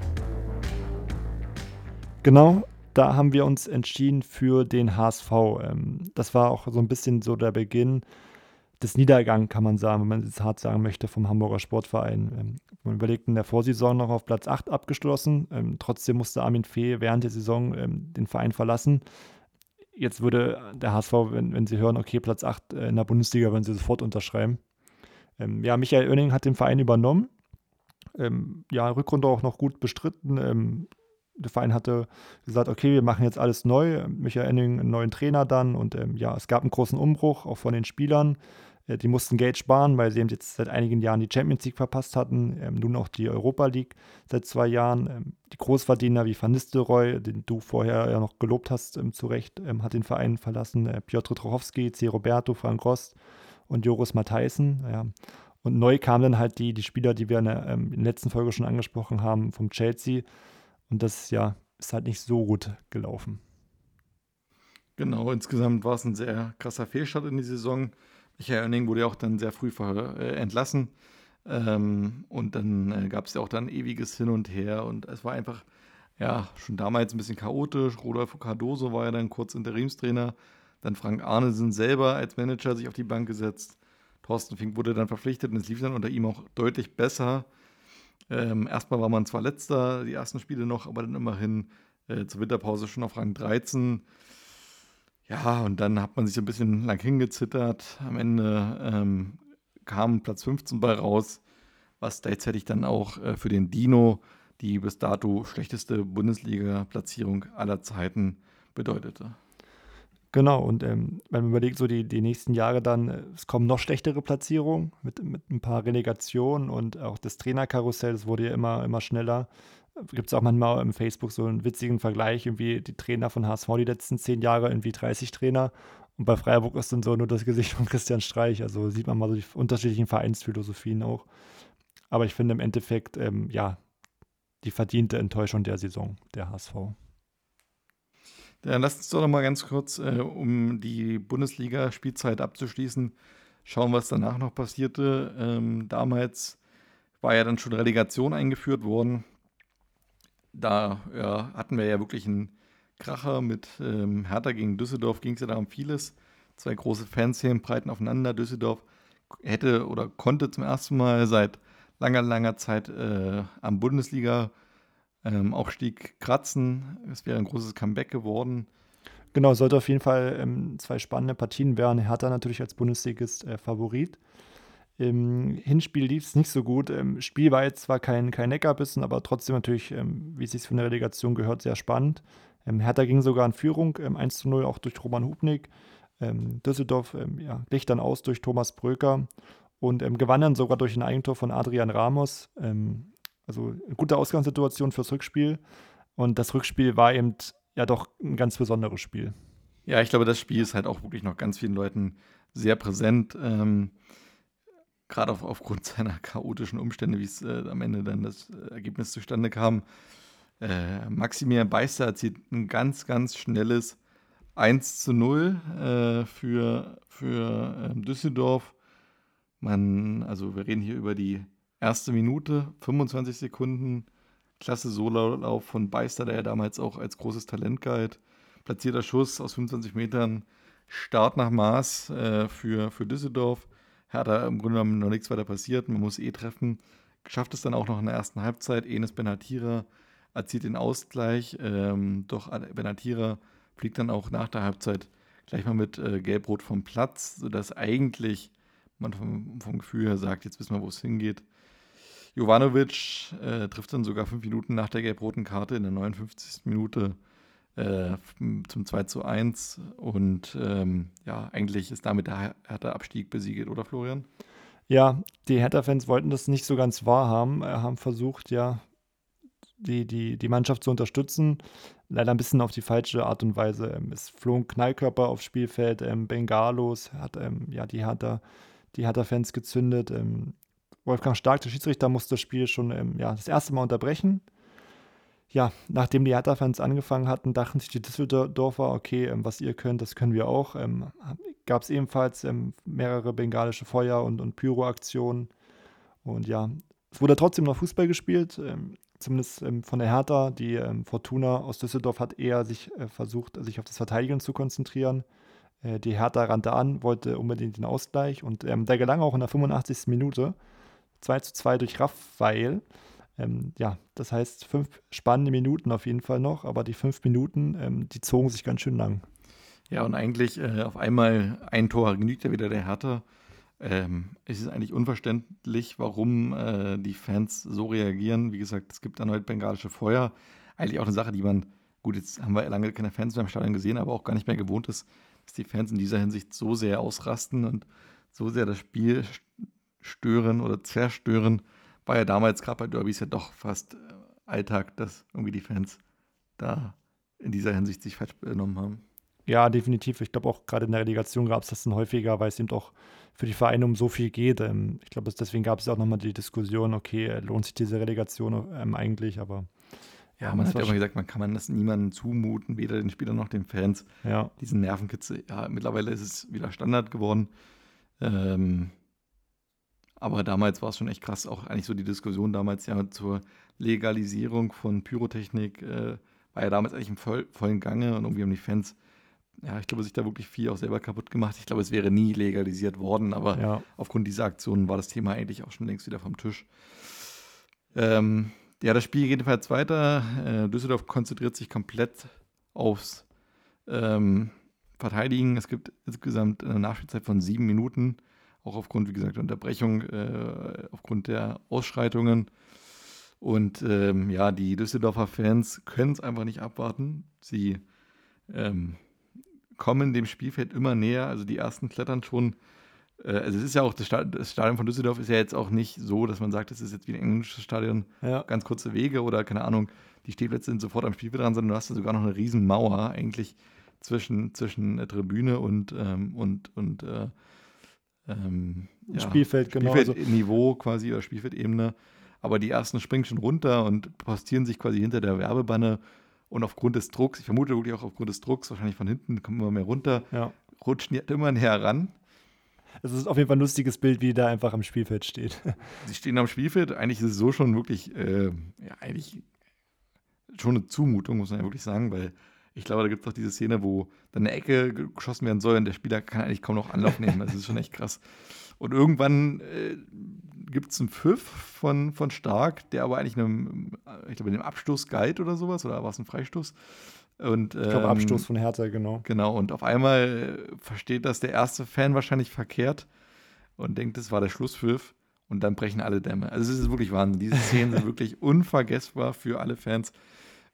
Genau, da haben wir uns entschieden für den HSV. Ähm, das war auch so ein bisschen so der Beginn des Niedergangs, kann man sagen, wenn man es hart sagen möchte, vom Hamburger Sportverein. Ähm, man überlegt in der Vorsaison noch auf Platz 8 abgeschlossen. Ähm, trotzdem musste Armin Fee während der Saison den Verein verlassen. Jetzt würde der HSV, wenn, wenn sie hören, okay, Platz 8 äh, in der Bundesliga, würden sie sofort unterschreiben. Ja, Michael Oenning hat den Verein übernommen. Ja, Rückrunde auch noch gut bestritten. Der Verein hatte gesagt, okay, wir machen jetzt alles neu. Michael Enning, einen neuen Trainer dann. Und ähm, ja, es gab einen großen Umbruch, auch von den Spielern. Äh, die mussten Geld sparen, weil sie eben jetzt seit einigen Jahren die Champions League verpasst hatten. Ähm, nun auch die Europa League seit zwei Jahren. Ähm, die Großverdiener wie Van Nistelrooy, den du vorher ja noch gelobt hast, ähm, zu Recht, ähm, hat den Verein verlassen. Äh, Piotr Trochowski, C. Roberto, Frank Rost und Joris Matthijssen. Ja. Und neu kamen dann halt die, die Spieler, die wir in der, ähm, in der letzten Folge schon angesprochen haben, vom Chelsea. Und das ja, ist halt nicht so gut gelaufen. Genau, insgesamt war es ein sehr krasser Fehlstart in die Saison. Michael Oenning wurde ja auch dann sehr früh äh, entlassen. Ähm, und dann äh, gab es ja auch dann ewiges Hin und Her. Und es war einfach, ja, schon damals ein bisschen chaotisch. Rodolfo Cardoso war ja dann kurz Interimstrainer. Dann Frank Arnesen selber als Manager sich auf die Bank gesetzt. Thorsten Fink wurde dann verpflichtet und es lief dann unter ihm auch deutlich besser. Ähm, erstmal war man zwar letzter, die ersten Spiele noch, aber dann immerhin äh, zur Winterpause schon auf Rang 13. Ja, und dann hat man sich ein bisschen lang hingezittert. Am Ende ähm, kam Platz 15 bei raus, was gleichzeitig dann auch äh, für den Dino die bis dato schlechteste Bundesliga-Platzierung aller Zeiten bedeutete. Genau, und ähm, wenn man überlegt, so die, die nächsten Jahre dann, äh, es kommen noch schlechtere Platzierungen mit, mit ein paar Relegationen und auch das Trainerkarussell, das wurde ja immer, immer schneller gibt es auch manchmal im Facebook so einen witzigen Vergleich, irgendwie die Trainer von HSV die letzten zehn Jahre, irgendwie 30 Trainer. Und bei Freiburg ist dann so nur das Gesicht von Christian Streich. Also sieht man mal so die unterschiedlichen Vereinsphilosophien auch. Aber ich finde im Endeffekt, ähm, ja, die verdiente Enttäuschung der Saison, der HSV. Dann lasst uns doch noch mal ganz kurz, äh, um die Bundesliga-Spielzeit abzuschließen, schauen, was danach noch passierte. Ähm, damals war ja dann schon Relegation eingeführt worden da ja, hatten wir ja wirklich einen Kracher mit ähm, Hertha gegen Düsseldorf, ging es ja da um vieles. Zwei große Fanszenen breiten aufeinander. Düsseldorf hätte oder konnte zum ersten Mal seit langer, langer Zeit äh, am Bundesliga-Aufstieg ähm, kratzen. Es wäre ein großes Comeback geworden. Genau, sollte auf jeden Fall ähm, zwei spannende Partien werden. Hertha natürlich als Bundesligist äh, Favorit. Im Hinspiel lief es nicht so gut. Im Spiel war jetzt zwar kein, kein Neckarbissen, aber trotzdem natürlich, ähm, wie es sich für eine Relegation gehört, sehr spannend. Ähm, Hertha ging sogar in Führung, ähm, 1 zu 0 auch durch Roman Hubnik. Ähm, Düsseldorf ähm, ja, glich dann aus durch Thomas Bröker und ähm, gewann dann sogar durch ein Eigentor von Adrian Ramos. Ähm, also eine gute Ausgangssituation fürs Rückspiel. Und das Rückspiel war eben ja doch ein ganz besonderes Spiel. Ja, ich glaube, das Spiel ist halt auch wirklich noch ganz vielen Leuten sehr präsent. Ähm, gerade auf, aufgrund <laughs> seiner chaotischen Umstände, wie es äh, am Ende dann das äh, Ergebnis zustande kam. Äh, Maximilian Beister erzielt ein ganz, ganz schnelles 1 zu 0 äh, für, für ähm, Düsseldorf. Man, also wir reden hier über die erste Minute, 25 Sekunden, klasse Sololauf von Beister, der ja damals auch als großes Talent galt. Platzierter Schuss aus 25 Metern, Start nach Maß äh, für, für Düsseldorf. Hertha im Grunde genommen noch nichts weiter passiert. Man muss eh treffen. Schafft es dann auch noch in der ersten Halbzeit. Enes Benatira erzielt den Ausgleich. Ähm, doch Benatira fliegt dann auch nach der Halbzeit gleich mal mit äh, Gelb-Rot vom Platz, sodass eigentlich man vom, vom Gefühl her sagt, jetzt wissen wir, wo es hingeht. Jovanovic äh, trifft dann sogar fünf Minuten nach der gelb-roten Karte in der 59. Minute äh, zum 2 zu 1. Und ähm, ja, eigentlich ist damit der Hertha-Abstieg besiegelt, oder Florian? Ja, die Hertha-Fans wollten das nicht so ganz wahrhaben, äh, haben versucht, ja, die, die, die Mannschaft zu unterstützen. Leider ein bisschen auf die falsche Art und Weise. Ähm, es flogen Knallkörper aufs Spielfeld, ähm, Bengalos hat ähm, ja, die Hertha, die Hertha-Fans gezündet. Ähm, Wolfgang Stark, der Schiedsrichter, musste das Spiel schon ähm, ja, das erste Mal unterbrechen ja, nachdem die Hertha-Fans angefangen hatten, dachten sich die Düsseldorfer, okay, ähm, was ihr könnt, das können wir auch. Ähm, Gab es ebenfalls ähm, mehrere bengalische Feuer- und, und Pyro-Aktionen. Und ja, es wurde trotzdem noch Fußball gespielt, ähm, zumindest ähm, von der Hertha. Die ähm, Fortuna aus Düsseldorf hat eher sich äh, versucht, sich auf das Verteidigen zu konzentrieren. Äh, die Hertha rannte an, wollte unbedingt den Ausgleich und der gelang auch in der 85. Minute. 2 zu 2 durch Raphael. Ähm, ja, das heißt fünf spannende Minuten auf jeden Fall noch, aber die fünf Minuten, ähm, die zogen sich ganz schön lang. Ja, und eigentlich äh, auf einmal ein Tor genügt ja wieder der Hertha. Ähm, es ist eigentlich unverständlich, warum äh, die Fans so reagieren. Wie gesagt, es gibt erneut bengalische Feuer. eigentlich auch eine Sache, die man, gut, jetzt haben wir lange keine Fans mehr im Stadion gesehen, aber auch gar nicht mehr gewohnt ist, dass die Fans in dieser Hinsicht so sehr ausrasten und so sehr das Spiel stören oder zerstören. War ja damals gerade bei Derbys ja doch fast äh, Alltag, dass irgendwie die Fans da in dieser Hinsicht sich falsch benommen haben. Ja, definitiv. Ich glaube auch gerade in der Relegation gab es das dann häufiger, weil es eben auch für die Vereine um so viel geht. Ähm, ich glaube, deswegen gab es auch nochmal die Diskussion, okay, lohnt sich diese Relegation ähm, eigentlich, aber ja, man hat ja immer gesagt, man kann man das niemandem zumuten, weder den Spielern noch den Fans. Ja. Diesen Nervenkitzel. Ja, mittlerweile ist es wieder Standard geworden. Ähm, aber damals war es schon echt krass, auch eigentlich so die Diskussion damals ja zur Legalisierung von Pyrotechnik äh, war ja damals eigentlich im voll, vollen Gange und irgendwie haben die Fans ja, ich glaube, sich da wirklich viel auch selber kaputt gemacht. Ich glaube, es wäre nie legalisiert worden, aber ja. aufgrund dieser Aktion war das Thema eigentlich auch schon längst wieder vom Tisch. Ähm, ja, das Spiel geht jedenfalls weiter. Äh, Düsseldorf konzentriert sich komplett aufs ähm, Verteidigen. Es gibt insgesamt eine Nachspielzeit von sieben Minuten, auch aufgrund, wie gesagt, der Unterbrechung, äh, aufgrund der Ausschreitungen. Und ähm, ja, die Düsseldorfer Fans können es einfach nicht abwarten. Sie ähm, kommen dem Spielfeld immer näher. Also die ersten klettern schon. Äh, also es ist ja auch, das Stadion von Düsseldorf ist ja jetzt auch nicht so, dass man sagt, es ist jetzt wie ein englisches Stadion, ja. ganz kurze Wege oder keine Ahnung, die Stehplätze sind sofort am Spielfeld dran, sondern du hast ja sogar noch eine riesen Mauer eigentlich zwischen, zwischen der Tribüne und, ähm, und, und äh, ähm, ja, Spielfeld, genau. Spielfeldniveau quasi oder Spielfeldebene. Aber die ersten springen schon runter und postieren sich quasi hinter der Werbebanne und aufgrund des Drucks, ich vermute wirklich auch aufgrund des Drucks, wahrscheinlich von hinten kommen immer mehr runter, ja. rutschen die immer näher ran. Es ist auf jeden Fall ein lustiges Bild, wie da einfach am Spielfeld steht. <laughs> Sie stehen am Spielfeld. Eigentlich ist es so schon wirklich, äh, ja, eigentlich schon eine Zumutung, muss man ja wirklich sagen, weil ich glaube, da gibt es auch diese Szene, wo dann eine Ecke geschossen werden soll und der Spieler kann eigentlich kaum noch Anlauf nehmen. Das ist schon echt krass. Und irgendwann äh, gibt es einen Pfiff von, von Stark, der aber eigentlich einem, ich glaube, einem Abstoß galt oder sowas, oder war es ein Freistoß? Und, ich glaube, ähm, Abstoß von Hertha, genau. Genau, und auf einmal versteht das der erste Fan wahrscheinlich verkehrt und denkt, das war der Schlusspfiff und dann brechen alle Dämme. Also es ist wirklich Wahnsinn. Diese Szenen sind <laughs> wirklich unvergessbar für alle Fans,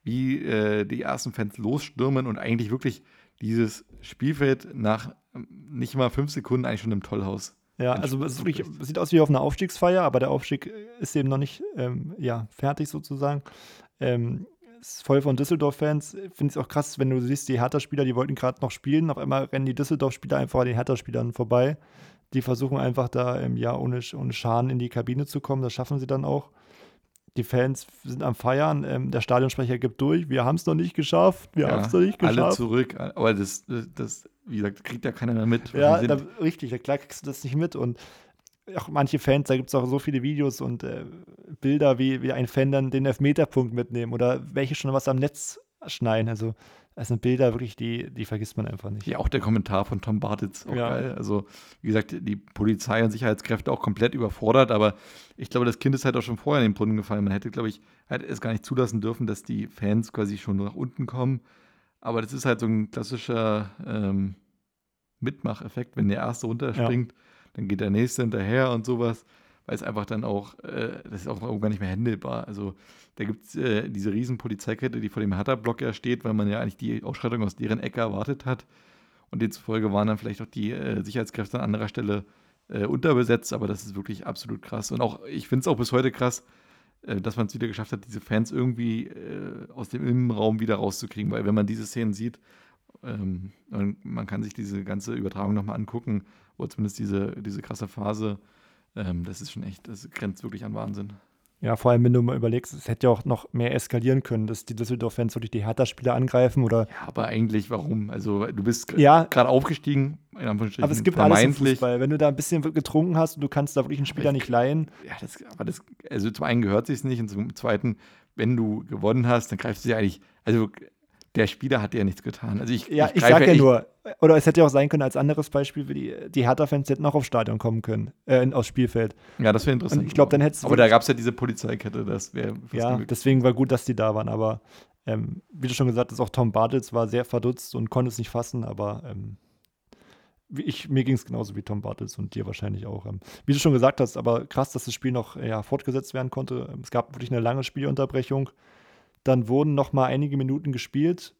wie äh, die ersten Fans losstürmen und eigentlich wirklich dieses Spielfeld nach ähm, nicht mal fünf Sekunden eigentlich schon im Tollhaus ja, also es, wirklich, sieht aus wie auf einer Aufstiegsfeier, aber der Aufstieg ist eben noch nicht ähm, ja, fertig sozusagen. Ähm, ist voll von Düsseldorf-Fans. Finde ich auch krass, wenn du siehst, die Hertha-Spieler, die wollten gerade noch spielen, auf einmal rennen die Düsseldorf-Spieler einfach an den Hertha-Spielern vorbei. Die versuchen einfach da ähm, ja, ohne, ohne Schaden in die Kabine zu kommen. Das schaffen sie dann auch. Die Fans sind am Feiern. Ähm, der Stadionsprecher gibt durch. Wir haben es noch nicht geschafft. Wir ja, haben es noch nicht geschafft. Alle zurück. Aber das, das, wie gesagt, kriegt ja keiner mehr mit. Ja, da, richtig. Klar kriegst du das nicht mit. Und auch manche Fans, da gibt es auch so viele Videos und äh, Bilder, wie, wie ein Fan dann den Elfmeterpunkt mitnehmen oder welche schon was am Netz schneiden. Also das sind Bilder wirklich, die, die vergisst man einfach nicht. Ja, auch der Kommentar von Tom Bartitz, auch ja. geil. Also, wie gesagt, die Polizei und Sicherheitskräfte auch komplett überfordert, aber ich glaube, das Kind ist halt auch schon vorher in den Brunnen gefallen. Man hätte, glaube ich, halt es gar nicht zulassen dürfen, dass die Fans quasi schon nach unten kommen. Aber das ist halt so ein klassischer ähm, Mitmacheffekt, wenn der Erste runterspringt, ja. dann geht der Nächste hinterher und sowas weil es einfach dann auch, äh, das ist auch gar nicht mehr handelbar. Also da gibt es äh, diese riesen Polizeikette, die vor dem Hertha-Block ja steht, weil man ja eigentlich die Ausschreitung aus deren Ecke erwartet hat. Und demzufolge waren dann vielleicht auch die äh, Sicherheitskräfte an anderer Stelle äh, unterbesetzt, aber das ist wirklich absolut krass. Und auch, ich finde es auch bis heute krass, äh, dass man es wieder geschafft hat, diese Fans irgendwie äh, aus dem Innenraum wieder rauszukriegen, weil wenn man diese Szenen sieht, ähm, man kann sich diese ganze Übertragung nochmal angucken, oder zumindest diese, diese krasse Phase, ähm, das ist schon echt, das grenzt wirklich an Wahnsinn. Ja, vor allem, wenn du mal überlegst, es hätte ja auch noch mehr eskalieren können, dass die Düsseldorf-Fans wirklich die Hertha-Spieler angreifen oder. Ja, aber eigentlich warum? Also, du bist ja, gerade aufgestiegen, in Anführungsstrichen. Aber es gibt alles im Fußball. Wenn du da ein bisschen getrunken hast und du kannst da wirklich einen Spieler nicht leihen. Ja, das, aber das, also zum einen gehört sich nicht und zum zweiten, wenn du gewonnen hast, dann greifst du ja eigentlich, also der Spieler hat ja nichts getan. Also ich, ja, ich, ich sage ja nur, oder es hätte ja auch sein können, als anderes Beispiel, die, die Hertha-Fans hätten auch aufs Stadion kommen können, äh, aufs Spielfeld. Ja, das wäre interessant. Und ich glaube, dann hätte Aber da gab es ja diese Polizeikette, das wäre. Ja, deswegen war gut, dass die da waren, aber ähm, wie du schon gesagt hast, auch Tom Bartels war sehr verdutzt und konnte es nicht fassen, aber ähm, ich, mir ging es genauso wie Tom Bartels und dir wahrscheinlich auch. Ähm, wie du schon gesagt hast, aber krass, dass das Spiel noch ja, fortgesetzt werden konnte. Es gab wirklich eine lange Spielunterbrechung Dann wurden noch mal einige Minuten gespielt.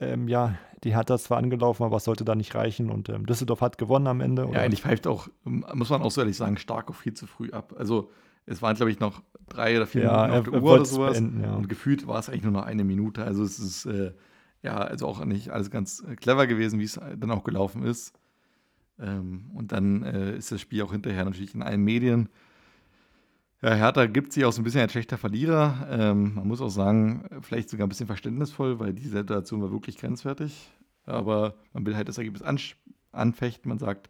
Ähm, ja, die hat das zwar angelaufen, aber es sollte da nicht reichen. Und ähm, Düsseldorf hat gewonnen am Ende. Ja, eigentlich pfeift auch, muss man auch so ehrlich sagen, stark auf viel zu früh ab. Also es waren, glaube ich, noch drei oder vier ja, Minuten auf er, der er Uhr oder sowas. beenden, ja. Und gefühlt war es eigentlich nur noch eine Minute. Also es ist äh, ja also auch nicht alles ganz äh, clever gewesen, wie es dann auch gelaufen ist. Ähm, und dann äh, ist das Spiel auch hinterher natürlich in allen Medien. Ja, Hertha gibt sich auch so ein bisschen als schlechter Verlierer. Ähm, man muss auch sagen, vielleicht sogar ein bisschen verständnisvoll, weil die Situation war wirklich grenzwertig. Aber man will halt das Ergebnis anfechten. Man sagt,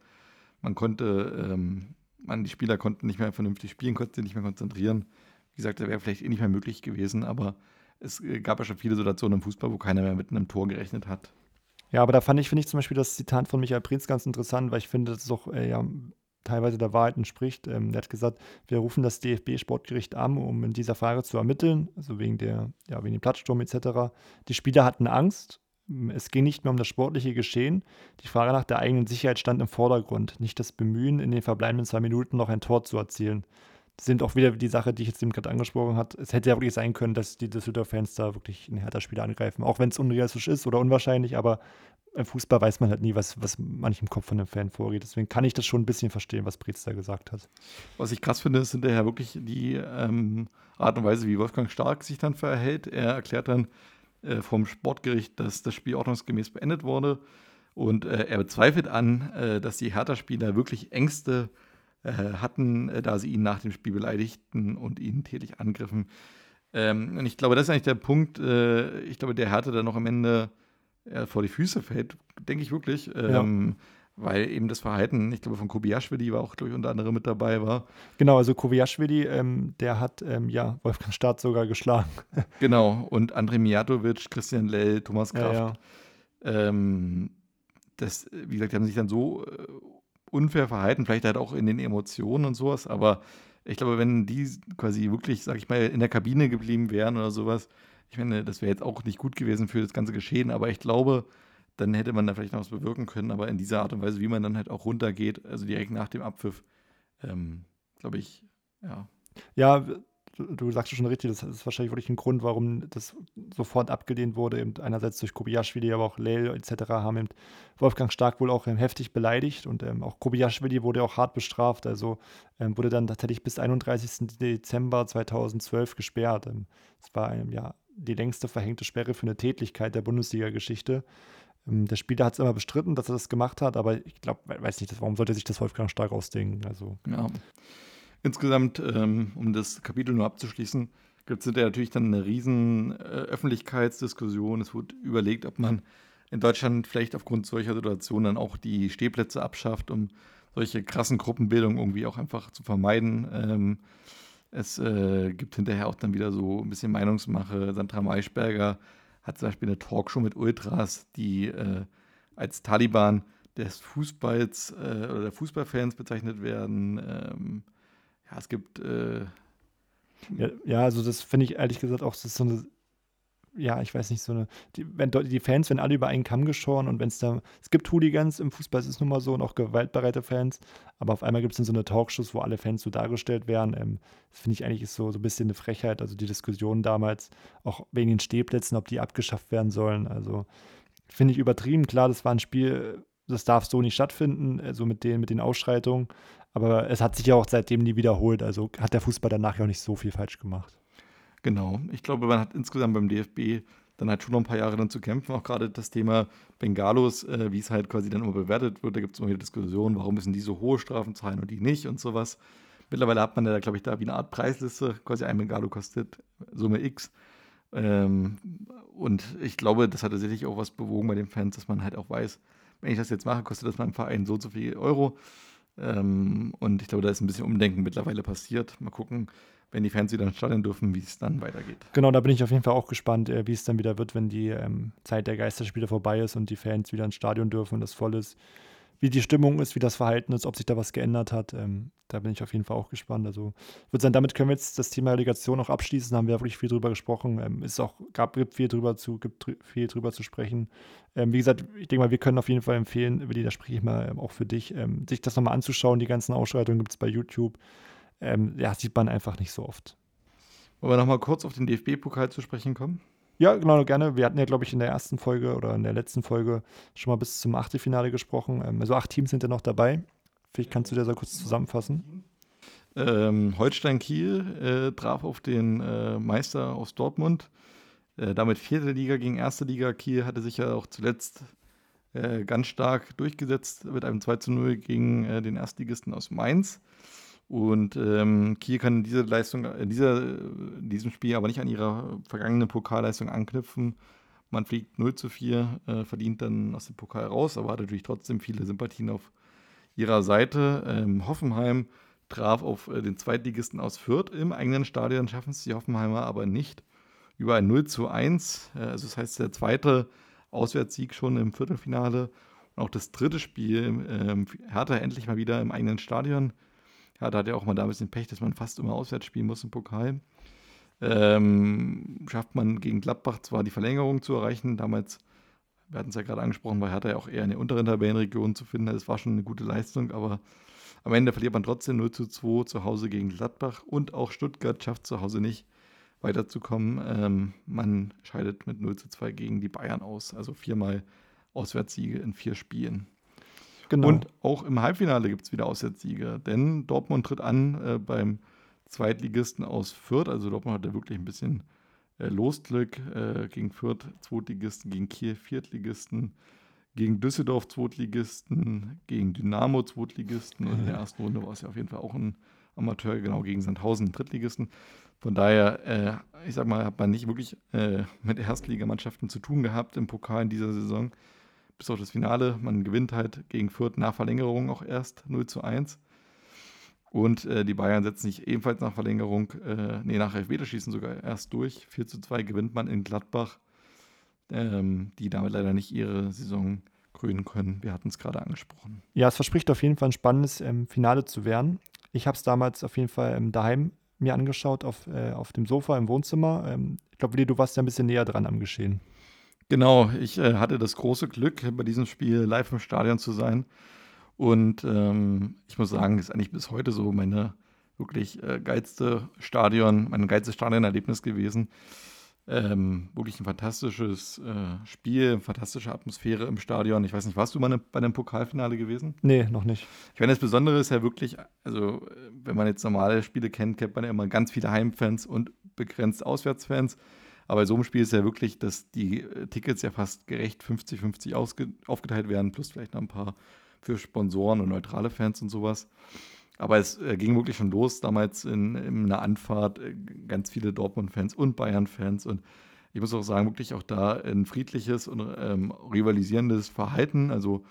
man konnte, ähm, man, die Spieler konnten nicht mehr vernünftig spielen, konnten sich nicht mehr konzentrieren. Wie gesagt, das wäre vielleicht eh nicht mehr möglich gewesen, aber es äh, gab ja schon viele Situationen im Fußball, wo keiner mehr mit einem Tor gerechnet hat. Ja, aber da fand ich, finde ich zum Beispiel das Zitat von Michael Prinz ganz interessant, weil ich finde, dass es auch äh, ja, teilweise der Wahrheit entspricht. Ähm, er hat gesagt, wir rufen das DFB-Sportgericht an, um in dieser Frage zu ermitteln, also wegen der, ja, wegen dem Platzsturm etc. Die Spieler hatten Angst. Es ging nicht mehr um das sportliche Geschehen. Die Frage nach der eigenen Sicherheit stand im Vordergrund, nicht das Bemühen, in den verbleibenden zwei Minuten noch ein Tor zu erzielen. Sind auch wieder die Sache, die ich jetzt eben gerade angesprochen habe. Es hätte ja wirklich sein können, dass die Düsseldorf-Fans da wirklich ein härter Spieler angreifen. Auch wenn es unrealistisch ist oder unwahrscheinlich, aber im Fußball weiß man halt nie, was, was manchem Kopf von einem Fan vorgeht. Deswegen kann ich das schon ein bisschen verstehen, was Preetz da gesagt hat. Was ich krass finde, ist hinterher wirklich die ähm, Art und Weise, wie Wolfgang Stark sich dann verhält. Er erklärt dann äh, vom Sportgericht, dass das Spiel ordnungsgemäß beendet wurde. Und äh, er bezweifelt an, äh, dass die Hertha-Spieler wirklich Ängste äh, hatten, äh, da sie ihn nach dem Spiel beleidigten und ihn tätlich angriffen. Ähm, und ich glaube, das ist eigentlich der Punkt. Äh, ich glaube, der Hertha dann noch am Ende äh, vor die Füße fällt, denke ich wirklich. Ähm, Weil eben das Verhalten, ich glaube, von Kobiaschwili war auch, glaube ich, unter anderem mit dabei war. Genau, also Koviaschwili, ähm, der hat ähm, ja Wolfgang Staat sogar geschlagen. <laughs> Genau, und Andrei Mijatovic, Christian Lell, Thomas Ja, Kraft. ja. Ähm, das, wie gesagt, die haben sich dann so äh, unfair verhalten, vielleicht halt auch in den Emotionen und sowas, aber ich glaube, wenn die quasi wirklich, sag ich mal, in der Kabine geblieben wären oder sowas, ich meine, das wäre jetzt auch nicht gut gewesen für das ganze Geschehen, aber ich glaube, dann hätte man da vielleicht noch was bewirken können, aber in dieser Art und Weise, wie man dann halt auch runtergeht, also direkt nach dem Abpfiff, ähm, glaube ich, ja, Ja, du, sagst schon richtig, das ist wahrscheinlich wirklich ein Grund, warum das sofort abgelehnt wurde. Eben einerseits durch Kobiaschwili, aber auch Lel etc. haben eben Wolfgang Stark wohl auch ähm, heftig beleidigt und ähm, auch Kobiaschwili wurde auch hart bestraft. Also ähm, wurde dann tatsächlich bis 31. Dezember 2012 gesperrt. Ähm, das war ähm, ja die längste verhängte Sperre für eine Tätlichkeit der Bundesliga-Geschichte. Ähm, der Spieler hat es immer bestritten, dass er das gemacht hat, aber ich glaube, weiß nicht, warum sollte sich das Wolfgang Stark ausdenken? Also Ja. Insgesamt, ähm, um das Kapitel nur abzuschließen, gibt es natürlich dann eine riesen äh, Öffentlichkeitsdiskussion. Es wird überlegt, ob man in Deutschland vielleicht aufgrund solcher Situationen dann auch die Stehplätze abschafft, um solche krassen Gruppenbildungen irgendwie auch einfach zu vermeiden. Ähm, es äh, gibt hinterher auch dann wieder so ein bisschen Meinungsmache. Sandra Maischberger hat zum Beispiel eine Talkshow mit Ultras, die äh, als Taliban des Fußballs äh, oder der Fußballfans bezeichnet werden. Ähm, ja, es gibt äh, Ja, ja, also das finde ich ehrlich gesagt auch, so eine, ja, ich weiß nicht, so eine, die, wenn die Fans werden alle über einen Kamm geschoren und wenn es da, es gibt Hooligans im Fußball, es ist nun mal so und auch gewaltbereite Fans, aber auf einmal gibt es dann so eine Talkshows, wo alle Fans so dargestellt werden. Ähm, das finde ich eigentlich ist so, so ein bisschen eine Frechheit, also die Diskussion damals, auch wegen den Stehplätzen, ob die abgeschafft werden sollen, also finde ich übertrieben. Klar, das war ein Spiel, das darf so nicht stattfinden, also mit den, mit den Ausschreitungen, aber es hat sich ja auch seitdem nie wiederholt, also hat der Fußball danach ja auch nicht so viel falsch gemacht. Genau. Ich glaube, man hat insgesamt beim DFB dann halt schon noch ein paar Jahre dann zu kämpfen. Auch gerade das Thema Bengalos, äh, wie es halt quasi dann immer bewertet wird. Da gibt es immer wieder Diskussionen, warum müssen die so hohe Strafen zahlen und die nicht und sowas. Mittlerweile hat man ja, glaube ich, da wie eine Art Preisliste. Quasi ein Bengalo kostet Summe X. Ähm, und ich glaube, das hat tatsächlich auch was bewogen bei den Fans, dass man halt auch weiß, wenn ich das jetzt mache, kostet das meinem Verein so und so viel Euro. Ähm, und ich glaube, da ist ein bisschen Umdenken mittlerweile passiert. Mal gucken, wenn die Fans wieder ins Stadion dürfen, wie es dann weitergeht. Genau, da bin ich auf jeden Fall auch gespannt, äh, wie es dann wieder wird, wenn die ähm, Zeit der Geisterspiele vorbei ist und die Fans wieder ins Stadion dürfen und das voll ist. Wie die Stimmung ist, wie das Verhalten ist, ob sich da was geändert hat. Ähm, da bin ich auf jeden Fall auch gespannt. Also würde sagen, damit können wir jetzt das Thema Relegation auch abschließen. Da haben wir wirklich viel drüber gesprochen. Ähm, ist auch, gab, viel drüber zu, gibt viel drüber zu sprechen. Ähm, wie gesagt, ich denke mal, wir können auf jeden Fall empfehlen, über die, da spreche ich mal ähm, auch für dich, ähm, sich das nochmal anzuschauen. Die ganzen Ausschreitungen gibt es bei YouTube. Ähm, ja, sieht man einfach nicht so oft. Wollen wir nochmal kurz auf den DFB-Pokal zu sprechen kommen? Ja, genau, gerne. Wir hatten ja, glaube ich, in der ersten Folge oder in der letzten Folge schon mal bis zum Achtelfinale gesprochen. Ähm, also acht Teams sind ja noch dabei. Vielleicht kannst du dir so kurz zusammenfassen. Ähm, Holstein Kiel äh, traf auf den äh, Meister aus Dortmund. Äh, damit vierte Liga gegen erste Liga. Kiel hatte sich ja auch zuletzt äh, ganz stark durchgesetzt mit einem 2 zu 0 gegen äh, den Erstligisten aus Mainz. Und ähm, Kiel kann diese Leistung, in, dieser, in diesem Spiel aber nicht an ihrer vergangenen Pokalleistung anknüpfen. Man fliegt 0 zu 4, äh, verdient dann aus dem Pokal raus, aber hat natürlich trotzdem viele Sympathien auf ihrer Seite. Ähm, Hoffenheim traf auf äh, den Zweitligisten aus Fürth im eigenen Stadion, schaffen es die Hoffenheimer aber nicht. Über ein 0 zu 1, äh, also das heißt der zweite Auswärtssieg schon im Viertelfinale. Und auch das dritte Spiel, ähm, Hertha endlich mal wieder im eigenen Stadion. Ja, da hat ja auch mal da ein bisschen Pech, dass man fast immer auswärts spielen muss im Pokal. Ähm, schafft man gegen Gladbach zwar die Verlängerung zu erreichen, damals, wir hatten es ja gerade angesprochen, war Hertha ja auch eher in der unteren Tabellenregion zu finden, das war schon eine gute Leistung, aber am Ende verliert man trotzdem 0 zu 2 zu Hause gegen Gladbach und auch Stuttgart schafft zu Hause nicht weiterzukommen. Ähm, man scheidet mit 0 zu 2 gegen die Bayern aus. Also viermal Auswärtssiege in vier Spielen. Genau. Und auch im Halbfinale gibt es wieder Auswärtssiege, denn Dortmund tritt an äh, beim Zweitligisten aus Fürth. Also Dortmund hatte wirklich ein bisschen äh, Losglück äh, gegen Fürth, Zweitligisten, gegen Kiel, Viertligisten, gegen Düsseldorf, Zweitligisten, gegen Dynamo, Zweitligisten. Und in der ersten Runde war es ja auf jeden Fall auch ein Amateur, genau gegen Sandhausen, Drittligisten. Von daher, äh, ich sag mal, hat man nicht wirklich äh, mit Erstligamannschaften zu tun gehabt im Pokal in dieser Saison. Bis auf das Finale. Man gewinnt halt gegen Fürth nach Verlängerung auch erst 0 zu 1. Und äh, die Bayern setzen sich ebenfalls nach Verlängerung, äh, nee, nach Elfmeterschießen sogar erst durch. 4 zu 2 gewinnt man in Gladbach, ähm, die damit leider nicht ihre Saison krönen können. Wir hatten es gerade angesprochen. Ja, es verspricht auf jeden Fall ein spannendes ähm, Finale zu werden. Ich habe es damals auf jeden Fall ähm, daheim mir angeschaut auf, äh, auf dem Sofa im Wohnzimmer. Ähm, ich glaube, du warst ja ein bisschen näher dran am Geschehen. Genau, ich äh, hatte das große Glück, bei diesem Spiel live im Stadion zu sein. Und ähm, ich muss sagen, ist eigentlich bis heute so meine wirklich äh, geilste Stadion, mein geilstes Stadionerlebnis gewesen. Ähm, wirklich ein fantastisches äh, Spiel, fantastische Atmosphäre im Stadion. Ich weiß nicht, warst du mal bei einem Pokalfinale gewesen? Nee, noch nicht. Ich meine, das Besondere ist ja wirklich, also wenn man jetzt normale Spiele kennt, kennt man ja immer ganz viele Heimfans und begrenzt Auswärtsfans. Aber bei so einem Spiel ist ja wirklich, dass die äh, Tickets ja fast gerecht 50-50 aufgeteilt werden, plus vielleicht noch ein paar für Sponsoren und neutrale Fans und sowas. Aber es äh, ging wirklich schon los, damals in, in einer Anfahrt, äh, ganz viele Dortmund-Fans und Bayern-Fans. Und ich muss auch sagen, wirklich auch da ein friedliches und ähm, rivalisierendes Verhalten. Also,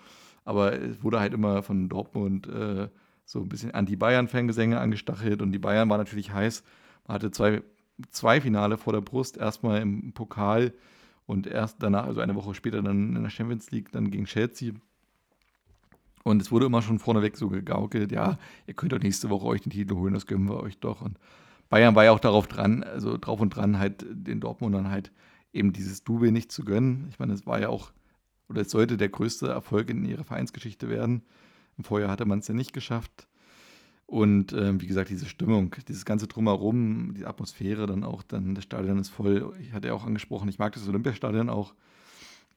aber es wurde halt immer von Dortmund äh, so ein bisschen Anti-Bayern-Fangesänge angestachelt und die Bayern waren natürlich heiß. Man hatte zwei, zwei Finale vor der Brust, erstmal im Pokal und erst danach, also eine Woche später dann in der Champions League, dann gegen Chelsea. Und es wurde immer schon vorneweg so gegaukelt, ja, ihr könnt doch nächste Woche euch den Titel holen, das gönnen wir euch doch. Und Bayern war ja auch darauf dran, also drauf und dran, halt den Dortmundern halt eben dieses Double nicht zu gönnen. Ich meine, es war ja auch, oder es sollte der größte Erfolg in ihrer Vereinsgeschichte werden. Im Vorjahr hatte man es ja nicht geschafft. Und ähm, wie gesagt, diese Stimmung, dieses ganze Drumherum, die Atmosphäre dann auch, dann das Stadion ist voll. Ich hatte ja auch angesprochen, ich mag das Olympiastadion auch.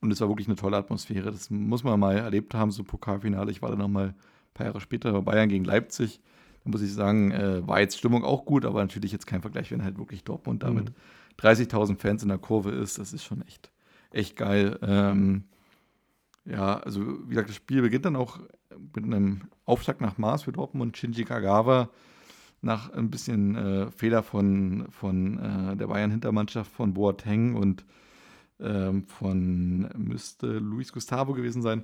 Und es war wirklich eine tolle Atmosphäre. Das muss man mal erlebt haben, so Pokalfinale. Ich war dann noch mal ein paar Jahre später bei Bayern gegen Leipzig. Da muss ich sagen, äh, war jetzt Stimmung auch gut, aber natürlich jetzt kein Vergleich, wenn halt wirklich Dortmund mhm. damit 30.000 Fans in der Kurve ist. Das ist schon echt, echt geil. Ähm, ja, also wie gesagt, das Spiel beginnt dann auch mit einem Aufschlag nach Mars für Dortmund. Shinji Kagawa nach ein bisschen äh, Fehler von, von äh, der Bayern-Hintermannschaft von Boateng und ähm, von, müsste Luis Gustavo gewesen sein.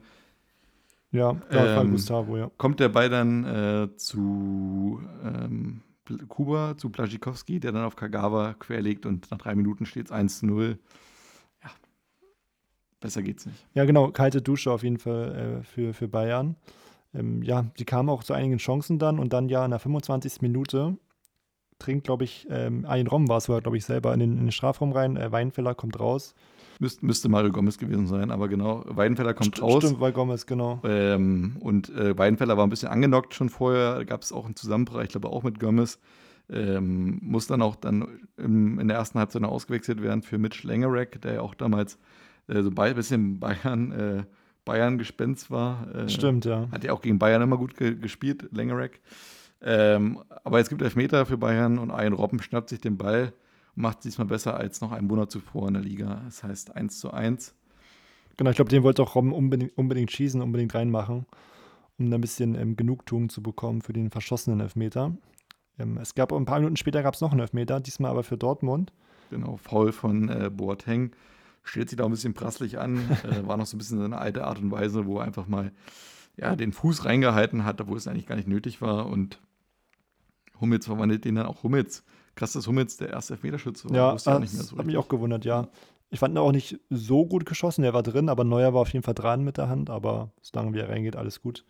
Ja, ähm, Gustavo, ja. Kommt der Ball dann äh, zu ähm, Kuba, zu Blazikowski, der dann auf Kagawa querlegt und nach drei Minuten steht es 1-0. Besser geht's nicht. Ja, genau, kalte Dusche auf jeden Fall äh, für, für Bayern. Ähm, ja, sie kamen auch zu einigen Chancen dann und dann ja in der 25. Minute trinkt, glaube ich, ähm, ein Rom war es glaube ich, selber in den, in den Strafraum rein. Äh, Weinfeller kommt raus Müsste, müsste Mario Gomez gewesen sein, aber genau, Weidenfeller kommt St raus. Stimmt, weil Gomez, genau. Ähm, und äh, Weidenfeller war ein bisschen angenockt schon vorher. Gab es auch einen Zusammenbruch, ich glaube auch mit Gomez. Ähm, muss dann auch dann im, in der ersten Halbzeit noch ausgewechselt werden für Mitch Langerack, der ja auch damals äh, so ein bisschen Bayern, äh, Bayern-Gespenst war. Äh, Stimmt, ja. Hat ja auch gegen Bayern immer gut ge gespielt, Langerack. Ähm, aber es gibt Elfmeter für Bayern und ein Robben schnappt sich den Ball und macht diesmal besser als noch einen Monat zuvor in der Liga. Das heißt 1 zu 1. Genau, ich glaube, den wollte auch Robben unbedingt, unbedingt schießen, unbedingt reinmachen, um da ein bisschen ähm, Genugtuung zu bekommen für den verschossenen Elfmeter. Ähm, es gab ein paar Minuten später gab es noch einen Elfmeter, diesmal aber für Dortmund. Genau, faul von äh, Boateng. Stellt sich da ein bisschen prasslich an. äh, war noch so ein bisschen seine alte Art und Weise, wo er einfach mal ja, den Fuß reingehalten hat, obwohl es eigentlich gar nicht nötig war. Und Hummels verwandelt den dann auch Hummels. Krass, dass Hummels der erste Elfmeterschütze war. Ja, das so hat mich auch gewundert, ja. Ich fand ihn auch nicht so gut geschossen, er war drin, aber Neuer war auf jeden Fall dran mit der Hand, aber solange wie er reingeht, alles gut.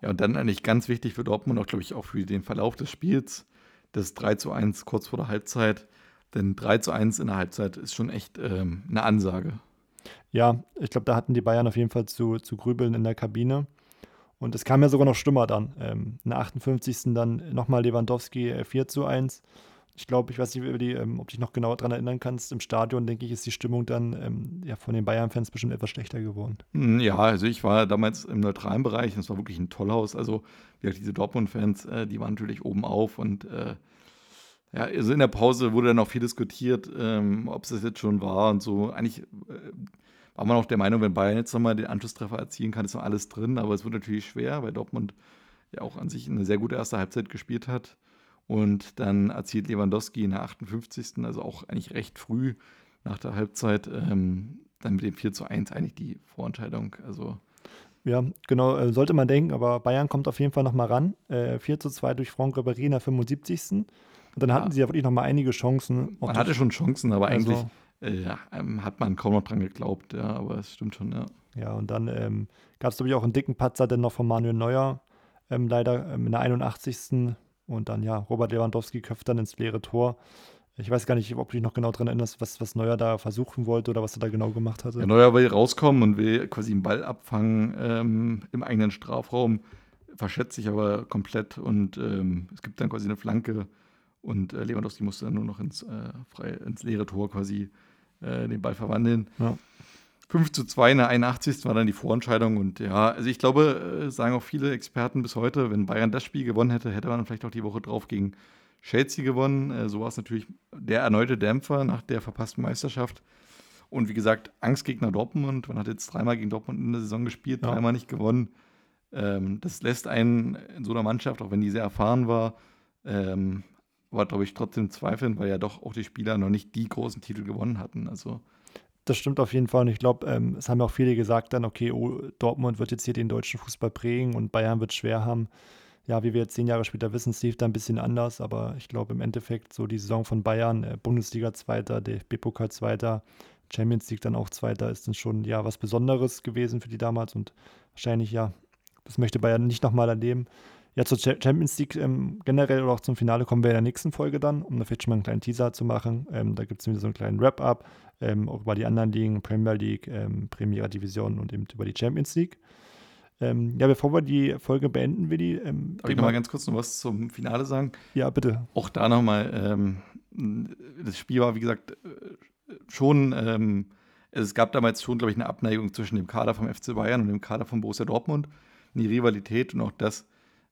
Ja, und dann eigentlich ganz wichtig für Dortmund, auch glaube ich auch für den Verlauf des Spiels, das 3 zu 1 kurz vor der Halbzeit. Denn 3 zu 1 in der Halbzeit ist schon echt ähm, eine Ansage. Ja, ich glaube, da hatten die Bayern auf jeden Fall zu, zu grübeln in der Kabine. Und es kam ja sogar noch schlimmer dann. Ähm, in der 58. dann nochmal Lewandowski äh, 4 zu 1. Ich glaube, ich weiß nicht, die, ähm, ob du dich noch genau daran erinnern kannst. Im Stadion, denke ich, ist die Stimmung dann ähm, ja, von den Bayern-Fans bestimmt etwas schlechter geworden. Hm, ja, also ich war damals im neutralen Bereich. Das war wirklich ein Tollhaus. Also, wie gesagt, diese Dortmund-Fans, äh, die waren natürlich oben auf. Und äh, ja, also in der Pause wurde dann auch viel diskutiert, ähm, ob es das jetzt schon war und so. Eigentlich. Äh, war man auch der Meinung, wenn Bayern jetzt nochmal den Anschlusstreffer erzielen kann, ist noch alles drin. Aber es wird natürlich schwer, weil Dortmund ja auch an sich eine sehr gute erste Halbzeit gespielt hat. Und dann erzielt Lewandowski in der 58. also auch eigentlich recht früh nach der Halbzeit, ähm, dann mit dem 4 zu 1 eigentlich die Vorentscheidung. Also ja, genau, äh, sollte man denken, aber Bayern kommt auf jeden Fall nochmal ran. Äh, 4 zu 2 durch Franck Ribéry in der 75. Und dann hatten ja. sie ja wirklich nochmal einige Chancen. Man hatte schon Chancen, aber also, eigentlich äh, ja, ähm, hat man kaum noch dran geglaubt, ja, aber es stimmt schon, ja. Ja, und dann ähm, gab es, glaube ich, auch einen dicken Patzer denn noch von Manuel Neuer, ähm, leider ähm, in der 81. Und dann, ja, Robert Lewandowski köpft dann ins leere Tor. Ich weiß gar nicht, ob du dich noch genau daran erinnerst, was, was Neuer da versuchen wollte oder was er da genau gemacht hatte. Ja, Neuer will rauskommen und will quasi einen Ball abfangen ähm, im eigenen Strafraum, verschätzt sich aber komplett und ähm, es gibt dann quasi eine Flanke und äh, Lewandowski musste dann nur noch ins, äh, frei, ins leere Tor quasi äh, den Ball verwandeln. Ja. 5 zu 2 in der 81. war dann die Vorentscheidung. Und ja, also ich glaube, äh, sagen auch viele Experten bis heute, wenn Bayern das Spiel gewonnen hätte, hätte man vielleicht auch die Woche drauf gegen Chelsea gewonnen. Äh, so war es natürlich der erneute Dämpfer nach der verpassten Meisterschaft. Und wie gesagt, Angstgegner Dortmund. Man hat jetzt dreimal gegen Dortmund in der Saison gespielt, ja. dreimal nicht gewonnen. Ähm, das lässt einen in so einer Mannschaft, auch wenn die sehr erfahren war, ähm, aber glaube ich trotzdem zweifeln, weil ja doch auch die Spieler noch nicht die großen Titel gewonnen hatten. Also das stimmt auf jeden Fall. Und ich glaube, ähm, es haben auch viele gesagt dann, okay, oh, Dortmund wird jetzt hier den deutschen Fußball prägen und Bayern wird schwer haben. Ja, wie wir jetzt zehn Jahre später wissen, es lief da ein bisschen anders, aber ich glaube im Endeffekt so die Saison von Bayern, äh, Bundesliga Zweiter, DFB-Pokal Zweiter, Champions League dann auch Zweiter, ist dann schon ja was Besonderes gewesen für die damals und wahrscheinlich ja, das möchte Bayern nicht nochmal erleben. Ja, zur Champions League ähm, generell oder auch zum Finale kommen wir in der nächsten Folge dann, um da vielleicht schon mal einen kleinen Teaser zu machen. Ähm, da gibt es wieder so einen kleinen Wrap-up, ähm, auch über die anderen Ligen, Premier League, ähm, Premier Division und eben über die Champions League. Ähm, ja, bevor wir die Folge beenden, Willi. Ähm, Darf ich nochmal ganz kurz noch was zum Finale sagen? Ja, bitte. Auch da nochmal, ähm, das Spiel war, wie gesagt, äh, schon, ähm, es gab damals schon, glaube ich, eine Abneigung zwischen dem Kader vom FC Bayern und dem Kader von Borussia Dortmund. Eine Rivalität und auch das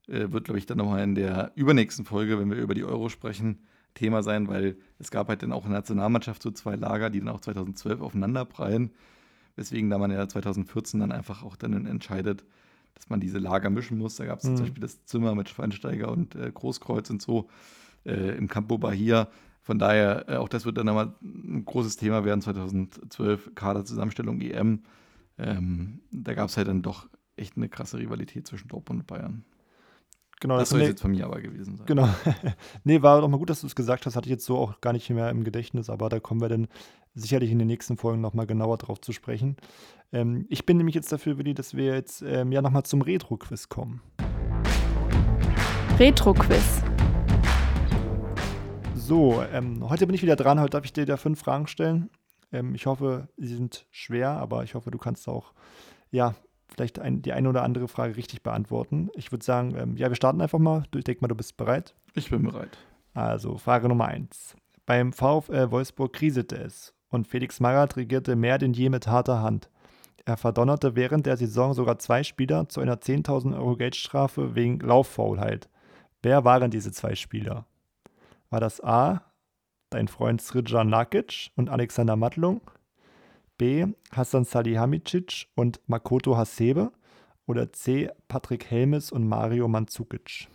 wird, glaube ich, dann nochmal in der übernächsten Folge, wenn wir über die Euro sprechen, Thema sein, weil es gab halt dann auch in der Nationalmannschaft so zwei Lager, die dann auch 2012 aufeinanderprallen, weswegen da man ja 2014 dann einfach auch dann entscheidet, dass man diese Lager mischen muss. Da gab es mhm. zum Beispiel das Zimmer mit Schweinsteiger und äh, Großkreuz und so äh, im Campo Bahia. Von daher, äh, auch das wird dann nochmal ein großes Thema werden, 2012, Kaderzusammenstellung EM. Ähm, da gab es halt dann doch echt eine krasse Rivalität zwischen Dortmund und Bayern. Genau, das, soll jetzt von mir aber gewesen sein. Genau. <laughs> nee, war doch mal gut, dass du es gesagt hast. Hatte ich jetzt so auch gar nicht mehr im Gedächtnis, aber da kommen wir dann sicherlich in den nächsten Folgen nochmal genauer drauf zu sprechen. Ähm, ich bin nämlich jetzt dafür, Willi, dass wir jetzt ähm, ja nochmal zum Retro-Quiz kommen. Retro-Quiz. So, ähm, heute bin ich wieder dran. Heute darf ich dir da fünf Fragen stellen. Ähm, ich hoffe, sie sind schwer, aber ich hoffe, du kannst auch ja, vielleicht ein, die eine oder andere Frage richtig beantworten. Ich würde sagen, ähm, ja, wir starten einfach mal. Ich denke mal, du bist bereit. Ich bin bereit. Also Frage Nummer 1. Beim VfL Wolfsburg kriselte es und Felix Magath regierte mehr denn je mit harter Hand. Er verdonnerte während der Saison sogar zwei Spieler zu einer 10.000 Euro Geldstrafe wegen Lauffaulheit. Wer waren diese zwei Spieler? War das A, dein Freund Sridjan Nakic und Alexander Matlung? B, Hassan Salihamidzic und Makoto Hasebe? Oder C, Patrick Helmes und Mario Mandzukic?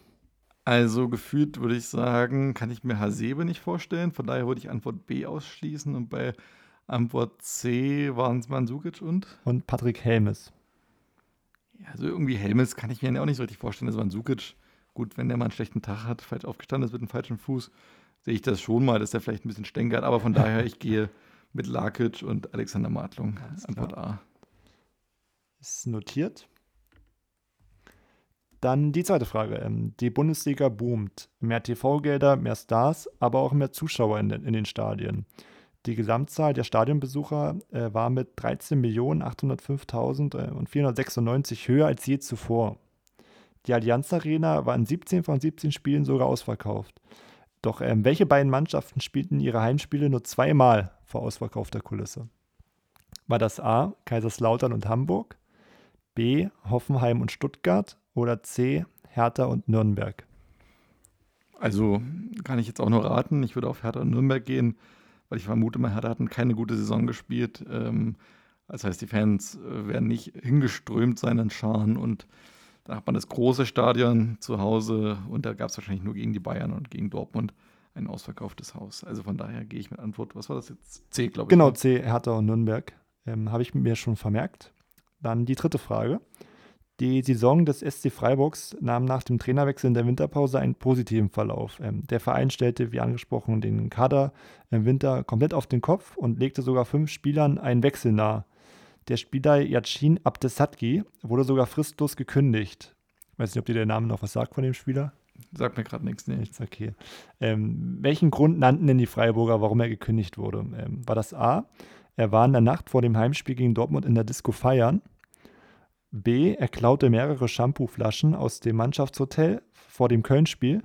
Also gefühlt würde ich sagen, kann ich mir Hasebe nicht vorstellen. Von daher würde ich Antwort B ausschließen. Und bei Antwort C waren es Mandzukic und? Und Patrick Helmes. Ja, also irgendwie Helmes kann ich mir auch nicht so richtig vorstellen. Das war Mandzukic, gut, wenn der mal einen schlechten Tag hat, falsch aufgestanden ist mit einem falschen Fuß, sehe ich das schon mal, dass der vielleicht ein bisschen stänkert. Aber von daher, ich gehe mit Lakic und Alexander Martlung. Antwort A. Ist notiert. Dann die zweite Frage. Ähm, die Bundesliga boomt. Mehr TV-Gelder, mehr Stars, aber auch mehr Zuschauer in den, in den Stadien. Die Gesamtzahl der Stadionbesucher äh, war mit 13.805.496 äh, höher als je zuvor. Die Allianz Arena war in 17 von 17 Spielen sogar ausverkauft. Doch ähm, welche beiden Mannschaften spielten ihre Heimspiele nur zweimal vor ausverkaufter Kulisse? War das A. Kaiserslautern und Hamburg, B. Hoffenheim und Stuttgart oder C. Hertha und Nürnberg? Also kann ich jetzt auch nur raten. Ich würde auf Hertha und Nürnberg gehen, weil ich vermute mal, Hertha hatten keine gute Saison gespielt. Ähm, das heißt, die Fans äh, werden nicht hingeströmt sein in Scharen und da hat man das große Stadion zu Hause und da gab es wahrscheinlich nur gegen die Bayern und gegen Dortmund ein ausverkauftes Haus. Also von daher gehe ich mit Antwort, was war das jetzt? C, glaube ich. Genau, ne? C, Hertha und Nürnberg. Ähm, Habe ich mir schon vermerkt. Dann die dritte Frage. Die Saison des SC Freiburgs nahm nach dem Trainerwechsel in der Winterpause einen positiven Verlauf. Ähm, der Verein stellte, wie angesprochen, den Kader im Winter komplett auf den Kopf und legte sogar fünf Spielern einen Wechsel nahe. Der Spieler Yachin Abdesatki wurde sogar fristlos gekündigt. Ich weiß nicht, ob dir der Name noch was sagt von dem Spieler. Sagt mir gerade nichts, nee. Nichts, okay. Ähm, welchen Grund nannten denn die Freiburger, warum er gekündigt wurde? Ähm, war das A, er war in der Nacht vor dem Heimspiel gegen Dortmund in der Disco feiern? B. Er klaute mehrere Shampooflaschen aus dem Mannschaftshotel vor dem Köln-Spiel.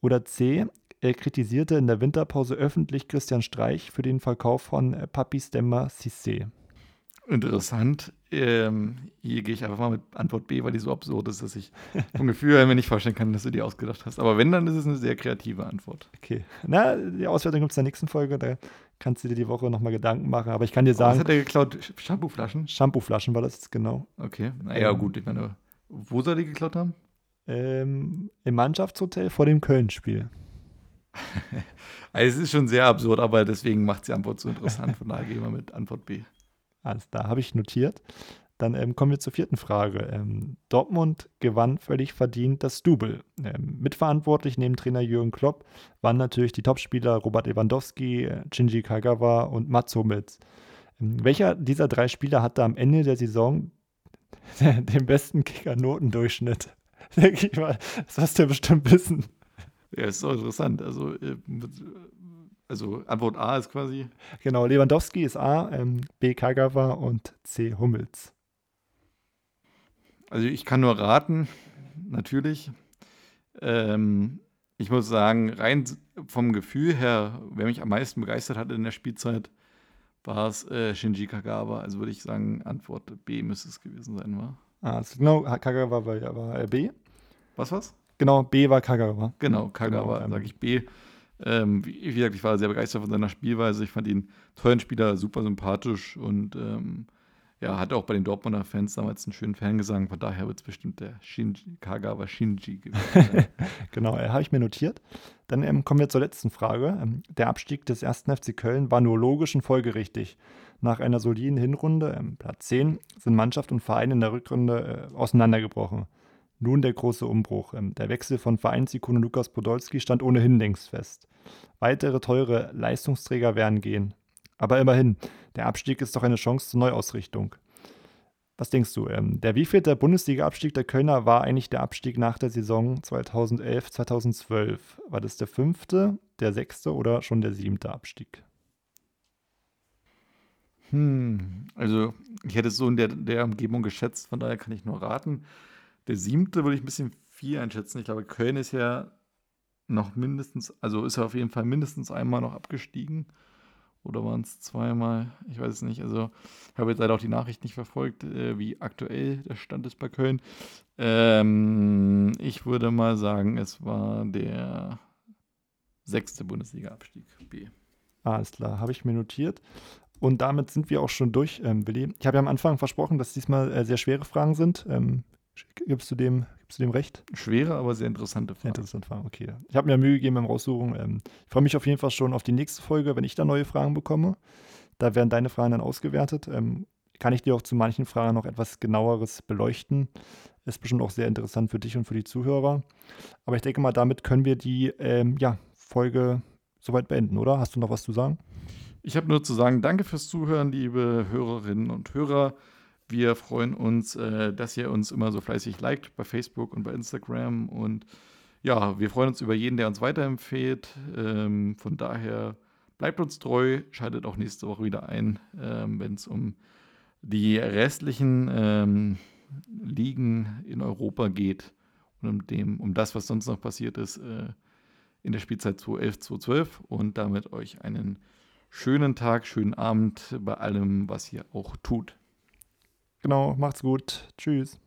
Oder C. Er kritisierte in der Winterpause öffentlich Christian Streich für den Verkauf von äh, Papi Stemma Cissé. Interessant. Ähm, hier gehe ich einfach mal mit Antwort B, weil die so absurd ist, dass ich vom Gefühl her mir nicht vorstellen kann, dass du die ausgedacht hast. Aber wenn, dann ist es eine sehr kreative Antwort. Okay. Na, die Auswertung gibt es in der nächsten Folge. Da kannst du dir die Woche nochmal Gedanken machen. Aber ich kann dir sagen. Was hat er geklaut? Shampooflaschen? Shampooflaschen war das jetzt genau. Okay. Naja, ähm, gut. Ich meine, wo soll die geklaut haben? Ähm, Im Mannschaftshotel vor dem Köln-Spiel. <laughs> also, es ist schon sehr absurd, aber deswegen macht die Antwort so interessant. Von daher gehen wir mit Antwort B. Alles da habe ich notiert. Dann ähm, kommen wir zur vierten Frage. Ähm, Dortmund gewann völlig verdient das Double. Ähm, mitverantwortlich neben Trainer Jürgen Klopp waren natürlich die Topspieler Robert Lewandowski, äh, Shinji Kagawa und Mats Hummels. Ähm, welcher dieser drei Spieler hatte am Ende der Saison <laughs> den besten Kicker-Notendurchschnitt? <laughs> Denke ich mal, das wirst du ja bestimmt wissen. Ja, ist so interessant. Also, äh, also Antwort A ist quasi. Genau, Lewandowski ist A, ähm, B Kagawa und C Hummels. Also ich kann nur raten, natürlich. Ähm, ich muss sagen, rein vom Gefühl her, wer mich am meisten begeistert hat in der Spielzeit, war es äh, Shinji Kagawa. Also würde ich sagen, Antwort B müsste es gewesen sein, war. Ah, also genau, Kagawa war, war B. Was was? Genau, B war Kagawa. Genau, Kagawa, genau, sage ich B. Ähm, wie, gesagt, ich war sehr begeistert von seiner Spielweise. Ich fand ihn tollen Spieler, super sympathisch und ähm, ja, hatte auch bei den Dortmunder Fans damals einen schönen Fangesang. Von daher wird es bestimmt der Shinji, Kagawa Shinji gewesen. <laughs> genau, äh, habe ich mir notiert. Dann ähm, kommen wir zur letzten Frage. Ähm, der Abstieg des 1. FC Köln war nur logisch und folgerichtig. Nach einer soliden Hinrunde, ähm, Platz 10, sind Mannschaft und Verein in der Rückrunde äh, auseinandergebrochen. Nun der große Umbruch. Ähm, der Wechsel von Vereinsikone Lukas Podolski stand ohnehin längst fest. Weitere teure Leistungsträger werden gehen. Aber immerhin, der Abstieg ist doch eine Chance zur Neuausrichtung. Was denkst du? Ähm, der wievielte Bundesliga-Abstieg der Kölner war eigentlich der Abstieg nach der Saison 2011, 2012? War das der fünfte, der sechste oder schon der siebte Abstieg? Hm, also ich hätte es so in der, der Umgebung geschätzt, von daher kann ich nur raten. Der siebte würde ich ein bisschen viel einschätzen. Ich glaube, Köln ist ja noch mindestens, also ist er auf jeden Fall mindestens einmal noch abgestiegen. Oder waren es zweimal? Ich weiß es nicht. Also ich habe jetzt leider auch die Nachricht nicht verfolgt, äh, wie aktuell der Stand ist bei Köln. Ähm, ich würde mal sagen, es war der sechste Bundesliga-Abstieg B. Alles klar, habe ich mir notiert. Und damit sind wir auch schon durch, ähm, Willi. Ich habe ja am Anfang versprochen, dass diesmal äh, sehr schwere Fragen sind. Ähm, gibst, du dem, gibst du dem recht? Schwere, aber sehr interessante Fragen. Interessante Fragen, okay. Ich habe mir Mühe gegeben beim Raussuchen. Ähm, ich freue mich auf jeden Fall schon auf die nächste Folge, wenn ich da neue Fragen bekomme. Da werden deine Fragen dann ausgewertet. Ähm, kann ich dir auch zu manchen Fragen noch etwas genaueres beleuchten. Ist bestimmt auch sehr interessant für dich und für die Zuhörer. Aber ich denke mal, damit können wir die ähm, ja, Folge soweit beenden, oder? Hast du noch was zu sagen? Ich habe nur zu sagen, danke fürs Zuhören, liebe Hörerinnen und Hörer. Wir freuen uns, äh, dass ihr uns immer so fleißig liked bei Facebook und bei Instagram. Und ja, wir freuen uns über jeden, der uns weiterempfiehlt. Ähm, von daher bleibt uns treu, schaltet auch nächste Woche wieder ein, ähm, wenn es um die restlichen ähm, Ligen in Europa geht und um, dem, um das, was sonst noch passiert ist äh, in der Spielzeit 2011, 2012. Und damit euch einen schönen Tag, schönen Abend bei allem, was ihr auch tut. Genau, macht's gut. Tschüss.